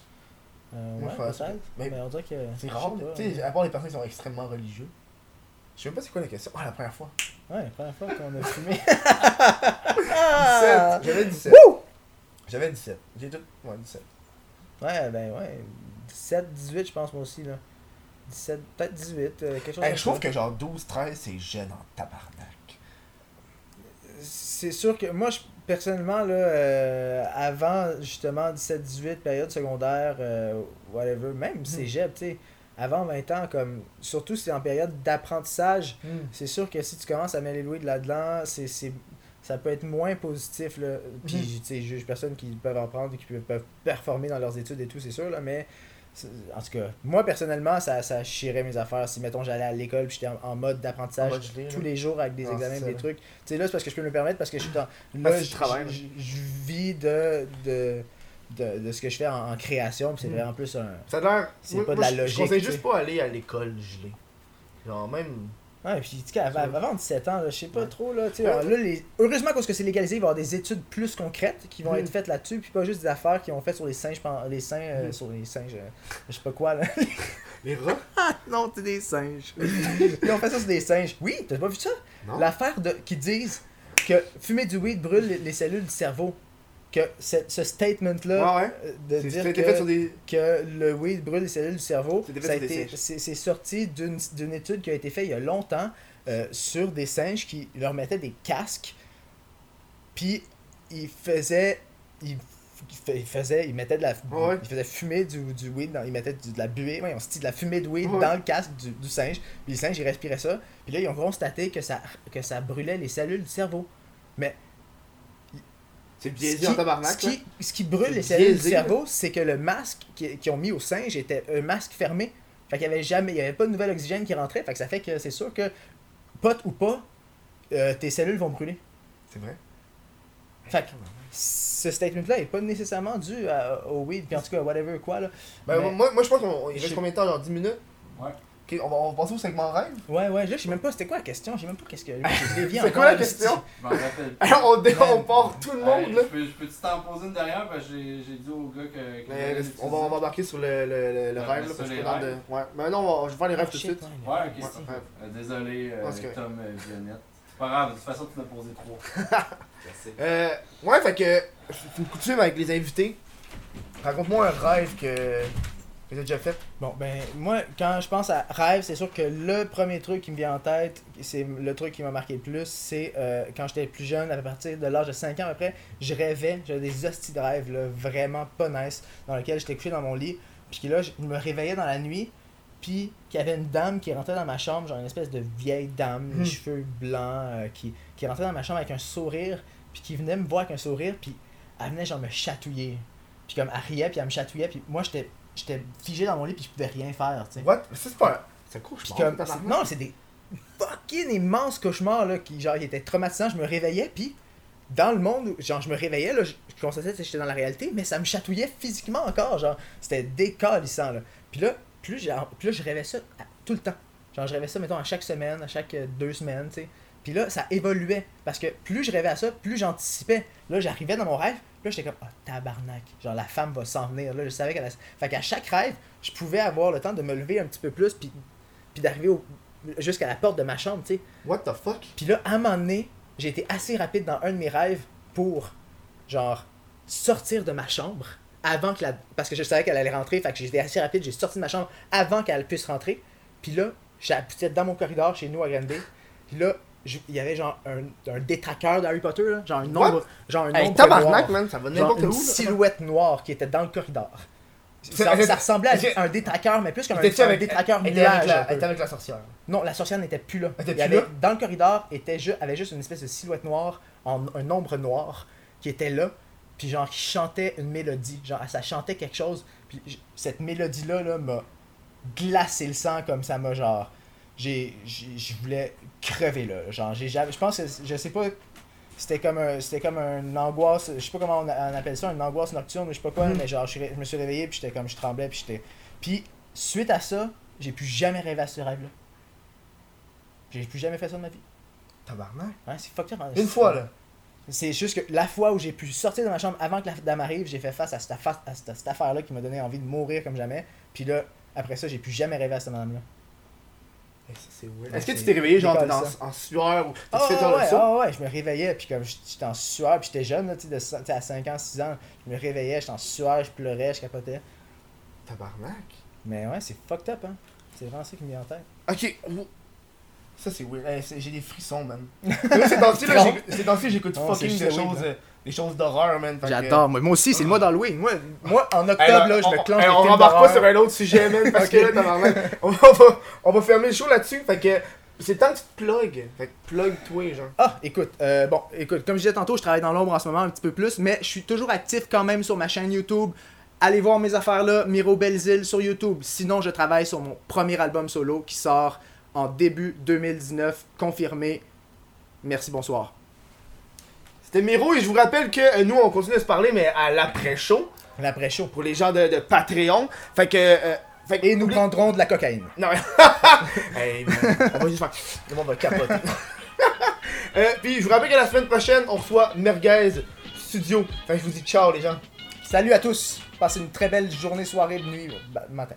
Euh, Moi, ouais, peut-être. mais Mais on dirait que. C'est rare. Tu sais, à part les personnes qui sont extrêmement religieux. Je sais même pas c'est quoi la question. Ah la première fois. Ouais, la première fois qu'on a fumé. 17. J'avais 17. Wouh! J'avais 17. J'ai tout. Ouais, 17. Ouais, ben ouais. 17, 18, je pense, moi aussi, là. 17, peut-être 18, euh, quelque chose Hey, comme je trouve ça. que genre 12, 13, c'est jeune en tabarnak. C'est sûr que moi, je, personnellement, là, euh, avant justement 17-18, période secondaire, euh, whatever, même cégep, tu sais, avant 20 ans, comme surtout si c'est en période d'apprentissage, c'est sûr que si tu commences à mêler Louis de là-dedans, c'est, c'est, ça peut être moins positif. Là. Puis, Mhm. tu sais, je juge personne qui peuvent en prendre et qui peuvent, performer dans leurs études et tout, c'est sûr, là, mais en tout cas, moi personnellement, ça, ça chierait mes affaires. Si, mettons, j'allais à l'école puis j'étais en, en mode d'apprentissage tous les jours avec des Ah, examens, des trucs. Tu sais, là, c'est parce que je peux me le permettre parce que je suis dans. Là, je, je- je vis de, de, de, de ce que je fais en, en création, puis c'est Mhm. vraiment plus un. Ça a l'air. C'est moi- pas de la je- logique, Je conseille juste pas aller à l'école gelée. Genre, même. Ouais, puis tu sais, avant, avant 17 ans, là, je sais pas Ouais. trop, là, tu sais, Ouais. là, les... heureusement parce que c'est légalisé, il va y avoir des études plus concrètes qui vont Mhm. être faites là-dessus, puis pas juste des affaires qui ont fait sur les singes, les singes, euh, Mhm. sur les singes, euh, je sais pas quoi, là. Les rats? Non, c'est des singes. Ils ont fait ça sur des singes. Oui, t'as pas vu ça? Non. L'affaire de qui disent que fumer du weed brûle les, les cellules du cerveau. Que ce, ce statement-là Ouais, ouais. euh, de dire que, des. le weed brûle les cellules du cerveau, c'est sorti d'une étude qui a été faite il y a longtemps euh, sur des singes qui leur mettaient des casques, puis ils faisaient. Ils, ils fa- ils faisaient, ils mettaient de la, Ouais. ils faisaient fumer du, du weed, dans, ils mettaient du- de la buée, ouais, on se dit de la fumée de weed dans le casque du, du singe, puis le singe il respirait ça, puis là ils ont constaté que ça, que ça brûlait les cellules du cerveau. C'est Ce biaisé qui, en tabarnak. ce qui, ce qui brûle les cellules biaisé, du cerveau, c'est que le masque qui- qu'ils ont mis au singe était un masque fermé. Fait qu'il y avait jamais, il y avait pas de nouvel oxygène qui rentrait. Fait que ça fait que c'est sûr que, pote ou pas, euh, tes cellules vont brûler. C'est vrai. Fait que ce statement-là est pas nécessairement dû à- au weed, puis en tout cas, whatever quoi là. Ben, Mais- moi, moi, je pense qu'il Je reste combien de temps? Genre 10 minutes? Ouais. Ok, on va, on va passer au segment rêve. Ouais, ouais, là, je sais même pas, c'était quoi la question? J'ai même pas qu'est-ce que. C'est quoi la question? Je m'en rappelle plus. Alors, on, dé- on part tout le monde, Hey, là. je peux- je peux-tu t'en poser une derrière parce que j'ai j'ai dit au gars que. que Mais j'allais on va, on va embarquer sur le, le, le, le Ouais, rêve, là, parce que dans de... rêves. Ouais, mais non, on va- je vais faire les rêves tout de suite. ouais, ok, Ouais, c'est rêve. Euh, Désolé, euh. Tom euh, Violette. C'est pas grave, de toute façon, tu m'as posé trois. Euh, ouais, fait que c'est une coutume avec les invités. Raconte-moi un rêve que t'as déjà fait? Bon, ben, moi, quand je pense à rêve, c'est sûr que le premier truc qui me vient en tête, c'est le truc qui m'a marqué le plus, c'est euh, quand j'étais plus jeune, à partir de l'âge de 5 ans à peu près, je rêvais, j'avais des hosties de rêves, là, vraiment pas nice, dans lesquels j'étais couché dans mon lit, puis là, je me réveillais dans la nuit, puis qu'il y avait une dame qui rentrait dans ma chambre, genre une espèce de vieille dame, Hmm. les cheveux blancs, euh, qui, qui rentrait dans ma chambre avec un sourire, puis qui venait me voir avec un sourire, puis elle venait genre me chatouiller. Puis comme elle riait, puis elle me chatouillait, puis moi j'étais j'étais figé dans mon lit, puis je pouvais rien faire, tu sais. What? Ça, c'est pas un... C'est un cauchemar. comme, tabarnak. c'est- non, c'est des fucking immenses cauchemars, là, qui genre, étaient traumatisants. Je me réveillais, puis dans le monde, où, genre, je me réveillais, là, je, je constatais que j'étais dans la réalité, mais ça me chatouillait physiquement encore, genre, c'était décalissant, là. Puis là, plus, j'ai- plus là, je rêvais ça à- tout le temps. Genre, je rêvais ça, mettons, à chaque semaine, à chaque euh, deux semaines, tu sais. Puis là, ça évoluait, parce que plus je rêvais à ça, plus j'anticipais. Là, j'arrivais dans mon rêve, puis là, j'étais comme, ah, tabarnak, genre, la femme va s'en venir. Là, je savais qu'elle Fait qu'à chaque rêve, je pouvais avoir le temps de me lever un petit peu plus, puis, puis d'arriver au- jusqu'à la porte de ma chambre, tu sais. What the fuck? Puis là, à un moment donné, j'ai été assez rapide dans un de mes rêves pour, genre, sortir de ma chambre avant que la... Parce que je savais qu'elle allait rentrer, fait que j'étais assez rapide, j'ai sorti de ma chambre avant qu'elle puisse rentrer. Puis là, j'étais dans mon corridor chez nous à Granby. Puis là, il y avait genre un, un détraqueur d'Harry Potter, là, genre un What? nombre, genre un Hey, tabarnak, noir. man, ça va n'importe une où, là. silhouette noire qui était dans le corridor. Ça, ressemblait à un détraqueur, mais plus comme un, T'étais-tu un avec, détraqueur elle était avec la, elle était avec la sorcière? Non, la sorcière n'était plus là. Elle était Il y plus avait, là? Dans le corridor, était ju- avait juste une espèce de silhouette noire, en un ombre noire, qui était là, puis genre qui chantait une mélodie. Genre, ça chantait quelque chose, puis cette mélodie-là là, m'a glacé le sang comme ça m'a genre. J'ai, je voulais crever là. Genre, j'ai jamais. Je pense que, je sais pas. C'était comme un, c'était comme une angoisse, je sais pas comment on, appelle ça, une angoisse nocturne, je sais pas quoi, Mhm. mais genre, je, je me suis réveillé, puis j'étais comme, je tremblais, puis j'étais. Puis, suite à ça, j'ai plus jamais rêvé à ce rêve-là. J'ai plus jamais fait ça de ma vie. Tabarnak. Ouais, c'est fucked up. hein. Une fois, là. C'est juste que la fois où j'ai pu sortir de ma chambre avant que la dame arrive, j'ai fait face à cette, affaire- à cette, cette affaire-là qui m'a donné envie de mourir comme jamais. Puis là, après ça, j'ai plus jamais rêvé à cette madame-là. Ça, c'est. Ouais, Est-ce que c'est tu t'es réveillé, genre, t'es dans- ça. en sueur ou Ah fait ouais, saut? ah ouais, je me réveillais, puis comme j'étais en sueur, puis j'étais jeune, là, tu sais, de à 5 ans, 6 ans, je me réveillais, j'étais en sueur, je pleurais, je capotais. Tabarnak. Mais ouais, c'est fucked up, hein. C'est vraiment ça qui me vient en tête. Ok. Ça, c'est weird. Hey, c'est- j'ai des frissons, man. Moi, ces temps-ci, là, j'écoute fucking c'est des choses, des choses d'horreur, man. J'adore, moi, moi aussi, c'est le mois d'Halloween. Moi, moi, en octobre, là, là, je on- me clenche on rembarque pas sur un autre sujet, man, parce que là, on, va, on va fermer le show là-dessus. Fait que c'est le temps que tu te plugues. Fait que plug-toi, genre. Ah, écoute, euh, bon, écoute, comme je disais tantôt, je travaille dans l'ombre en ce moment un petit peu plus, mais je suis toujours actif quand même sur ma chaîne YouTube. Allez voir mes affaires là, Miro Belzil sur YouTube. Sinon, je travaille sur mon premier album solo qui sort en début 2019, confirmé. Merci, bonsoir. C'était Miro et je vous rappelle que euh, nous, on continue à se parler, mais à l'après-show, L'après-show. pour les gens de, de Patreon. Fait que. euh, fait que Et nous prendrons de la cocaïne. Non, hey, man, on va juste faire. Le monde va capoter. euh, puis je vous rappelle que la semaine prochaine, on reçoit Merguez Studio. Fait que je vous dis ciao, les gens. Salut à tous. Passez une très belle journée, soirée, nuit, bah, matin.